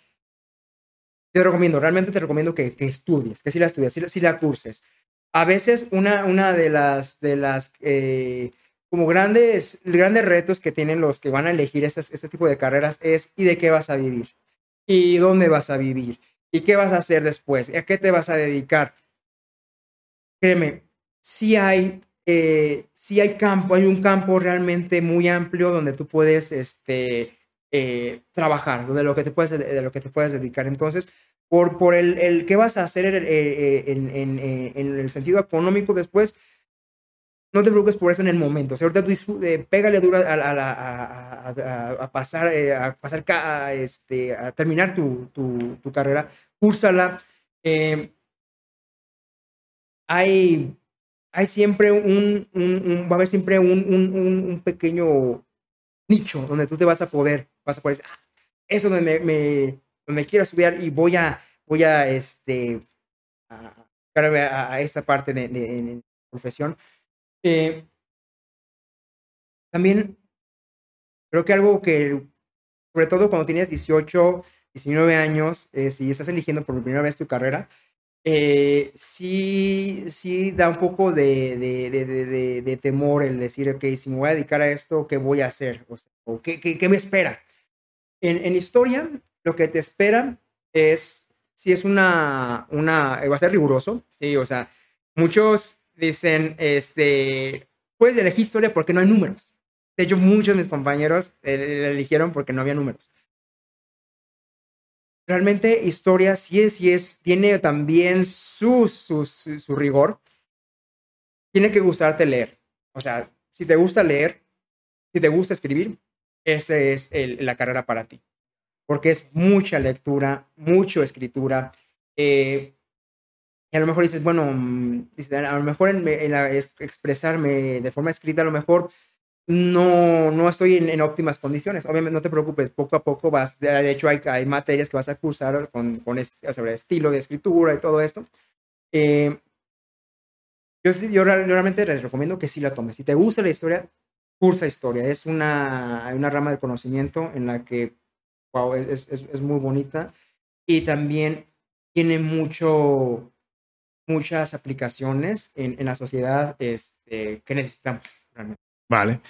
Te recomiendo, realmente te recomiendo que, que estudies, que si la estudies, si, si, la curses. A veces una, una de las, de las como grandes, grandes retos que tienen los que van a elegir este, este tipo de carreras es ¿y de qué vas a vivir? ¿Y dónde vas a vivir? ¿Y qué vas a hacer después? ¿A qué te vas a dedicar? Créeme, si hay, eh, hay campo, hay un campo realmente muy amplio donde tú puedes este, eh, trabajar, donde lo que te puedes, de lo que te puedes dedicar. Entonces, por, por el, el qué vas a hacer eh, en, en, en el sentido económico después, no te preocupes por eso en el momento. O sea, ahorita tú pégale duro a, pasar, eh, a terminar tu, carrera, úrsala. Eh, hay, hay siempre un, va a haber siempre un, pequeño nicho donde tú te vas a poder, vas a poder decir, ah, eso donde me, quiero estudiar y voy a, voy a, este, a, a, esta parte de, de, de profesión eh, también creo que algo que, sobre todo cuando tienes 18, 19 años, eh, si estás eligiendo por primera vez tu carrera, eh, sí, sí da un poco de, de, de, de, temor el decir, ok, si me voy a dedicar a esto, ¿qué voy a hacer? O, ¿qué, qué, qué, me espera? En, en, historia, lo que te espera es, si es una, una, va a ser riguroso, sí, o sea, muchos dicen, este, puedes elegir historia porque no hay números. De hecho, muchos de mis compañeros eh, eligieron porque no había números. Realmente historia sí es, sí es, tiene también su, su, rigor. Tiene que gustarte leer. O sea, si te gusta leer, si te gusta escribir, esa es la carrera para ti. porque es mucha lectura, mucha escritura. Eh, y a lo mejor dices, bueno, mm, a lo mejor en, expresarme de forma escrita, a lo mejor no, no estoy en, óptimas condiciones. Obviamente, no te preocupes, poco a poco vas, de hecho hay, hay materias que vas a cursar con, con sobre estilo de escritura y todo esto. Eh, yo, yo, realmente les recomiendo que sí la tomes. Si te gusta la historia, cursa historia. Es una, una rama del conocimiento en la que, wow, es, es, es muy bonita y también tiene mucho, muchas aplicaciones en, en la sociedad este, que necesitamos realmente. Vale.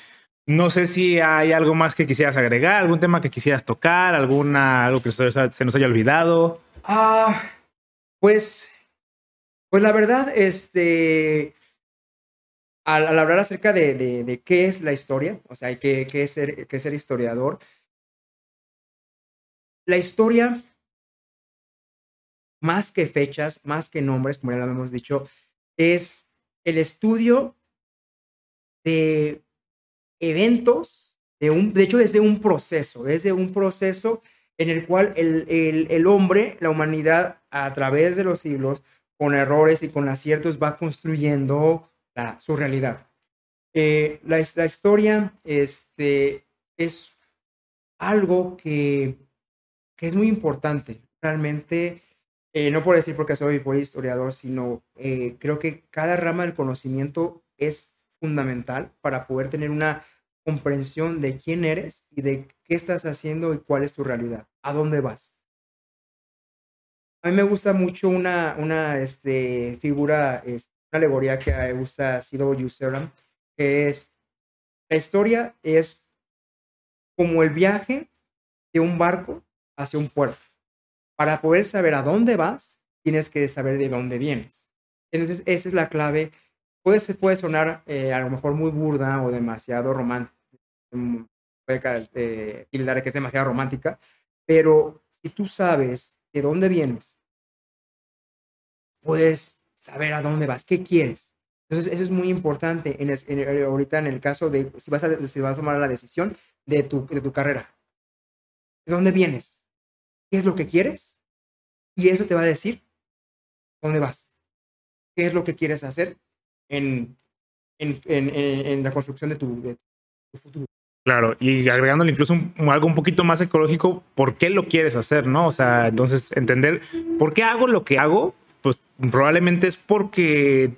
No sé si hay algo más que quisieras agregar, algún tema que quisieras tocar, alguna, algo que se, nos haya olvidado. Ah, pues, pues la verdad, este, al, hablar acerca de, de, qué es la historia, o sea, qué, qué, es ser, qué es ser historiador, la historia, más que fechas, más que nombres, como ya lo hemos dicho, es el estudio de eventos, de, un, de hecho desde un proceso, desde un proceso en el cual el, el, el, hombre, la humanidad, a través de los siglos, con errores y con aciertos, va construyendo la, su realidad. Eh, la, la, historia este, es algo que, que, es muy importante. Realmente, eh, no por decir porque soy historiador, sino eh, creo que cada rama del conocimiento es fundamental para poder tener una comprensión de quién eres y de qué estás haciendo y cuál es tu realidad, a dónde vas. A mí me gusta mucho una, este, figura, una alegoría que usa Sido Yuseram, que es, la historia es como el viaje de un barco hacia un puerto. Para poder saber a dónde vas, tienes que saber de dónde vienes. Entonces, esa es la clave puede, puede sonar eh, a lo mejor muy burda o demasiado romántica, mm, puede eh, que es demasiado romántica, pero si tú sabes de dónde vienes, puedes saber a dónde vas, qué quieres. Entonces, eso es muy importante en, eh, ahorita en el caso de si vas, a, si vas a tomar la decisión de tu, de tu carrera. ¿De dónde vienes? ¿Qué es lo que quieres? Y eso te va a decir dónde vas. ¿Qué es lo que quieres hacer? en, en, en, en la construcción de tu, futuro. Claro, y agregándole incluso algo un poquito más ecológico, ¿por qué lo quieres hacer? ¿No? O sea, entonces entender por qué hago lo que hago, pues probablemente es porque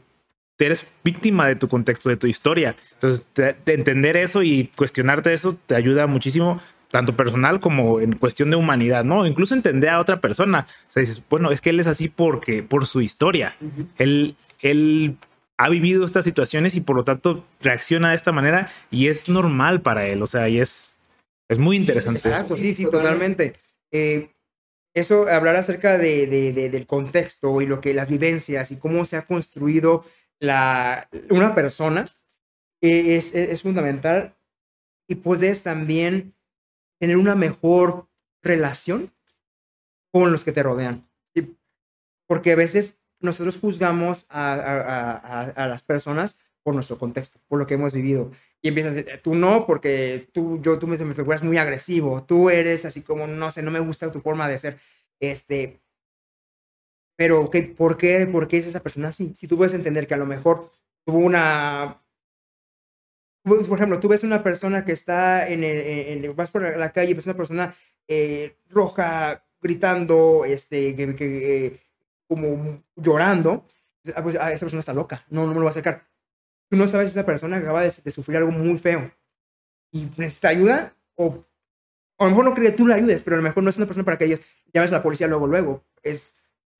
eres víctima de tu contexto, de tu historia. Entonces, entender eso y cuestionarte eso te ayuda muchísimo, tanto personal como en cuestión de humanidad, ¿no? Incluso entender a otra persona. O sea, dices, bueno, es que él es así porque, por su historia. Él, él ha vivido estas situaciones y por lo tanto reacciona de esta manera y es normal para él, o sea, y es, es muy interesante. Exacto, sí, sí, totalmente. Eh, eso, hablar acerca de, de, del contexto y lo que las vivencias y cómo se ha construido la, una persona eh, es, es, fundamental y puedes también tener una mejor relación con los que te rodean. Porque a veces nosotros juzgamos a, las personas por nuestro contexto, por lo que hemos vivido. Y empiezas tú no, porque tú, yo, tú me, me figuras muy agresivo, tú eres así como, no sé, no me gusta tu forma de ser. Este, pero, ¿qué, por, qué, ¿por qué es esa persona así? Si tú puedes entender que a lo mejor tuvo una... Por ejemplo, tú ves una persona que está en, el, vas por la calle, ves una persona eh, roja gritando, este, que, que como llorando, ah, pues ah, esa persona está loca, no, no me lo va a acercar. Tú no sabes si esa persona acaba de, sufrir algo muy feo y necesita ayuda o, a lo mejor no cree que tú la ayudes, pero a lo mejor no es una persona para que ellas llames a la policía luego, luego. Es,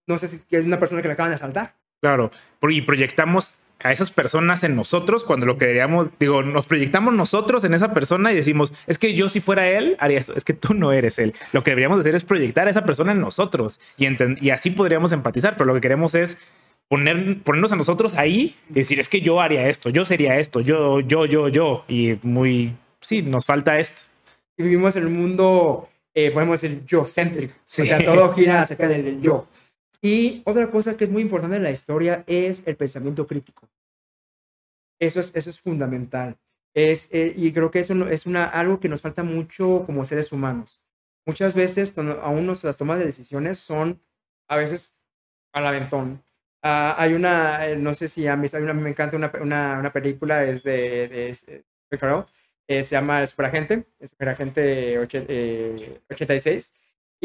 no sé si es una persona que le acaban de asaltar. Claro, y proyectamos a esas personas en nosotros cuando lo que queríamos, digo, nos proyectamos nosotros en esa persona y decimos, es que yo si fuera él haría esto, es que tú no eres él. Lo que deberíamos hacer es proyectar a esa persona en nosotros y, y así podríamos empatizar, pero lo que queremos es poner, ponernos a nosotros ahí y decir, es que yo haría esto, yo sería esto, yo, yo, yo, yo. Y muy, sí, nos falta esto. vivimos en un mundo, eh, podemos decir, yo-céntrico. O sea, todo gira acerca del yo. Y otra cosa que es muy importante en la historia es el pensamiento crítico. Eso es, eso es fundamental. Es, eh, y creo que eso es una, algo que nos falta mucho como seres humanos. muchas veces cuando a uno las tomas de decisiones son a veces al aventón. Ah, hay una, eh, no sé si a mí, hay una, me encanta una, una, una película, es de, de, de Carell, eh, se llama Superagente, Superagente 86.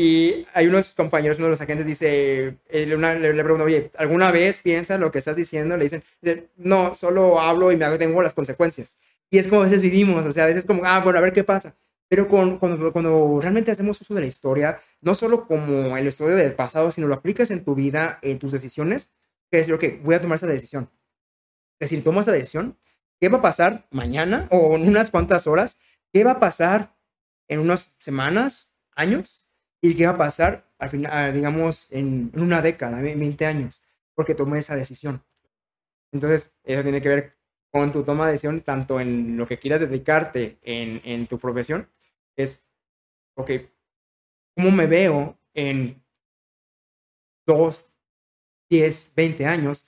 Eh, y hay unos compañeros, uno de los agentes dice, eh, le, le, pregunta, oye, ¿alguna vez piensas lo que estás diciendo? Le dicen, no, solo hablo y me tengo las consecuencias. Y es como a veces vivimos, o sea, a veces como, ah, bueno, a ver qué pasa. Pero con, cuando, cuando, realmente hacemos uso de la historia, no solo como el estudio del pasado, sino lo aplicas en tu vida, en tus decisiones, que decir, ok, voy a tomar esa decisión. Es decir, tomo esa decisión, ¿qué va a pasar mañana o en unas cuantas horas? ¿Qué va a pasar en unas semanas, años? ¿Y qué va a pasar al final, ah, digamos, en, una década, 20 años? Porque tomé esa decisión. Entonces, eso tiene que ver con tu toma de decisión, tanto en lo que quieras dedicarte en, en tu profesión, es, ok, ¿cómo me veo en 2, 10, 20 años?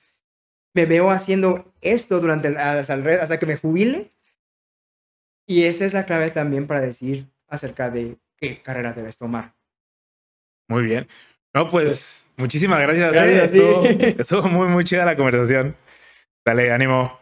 ¿Me veo haciendo esto durante hasta que me jubile? Y esa es la clave también para decir acerca de qué carrera debes tomar. Muy bien. No, pues muchísimas gracias. ¿eh? Estuvo, estuvo muy, muy chida la conversación. Dale, ánimo.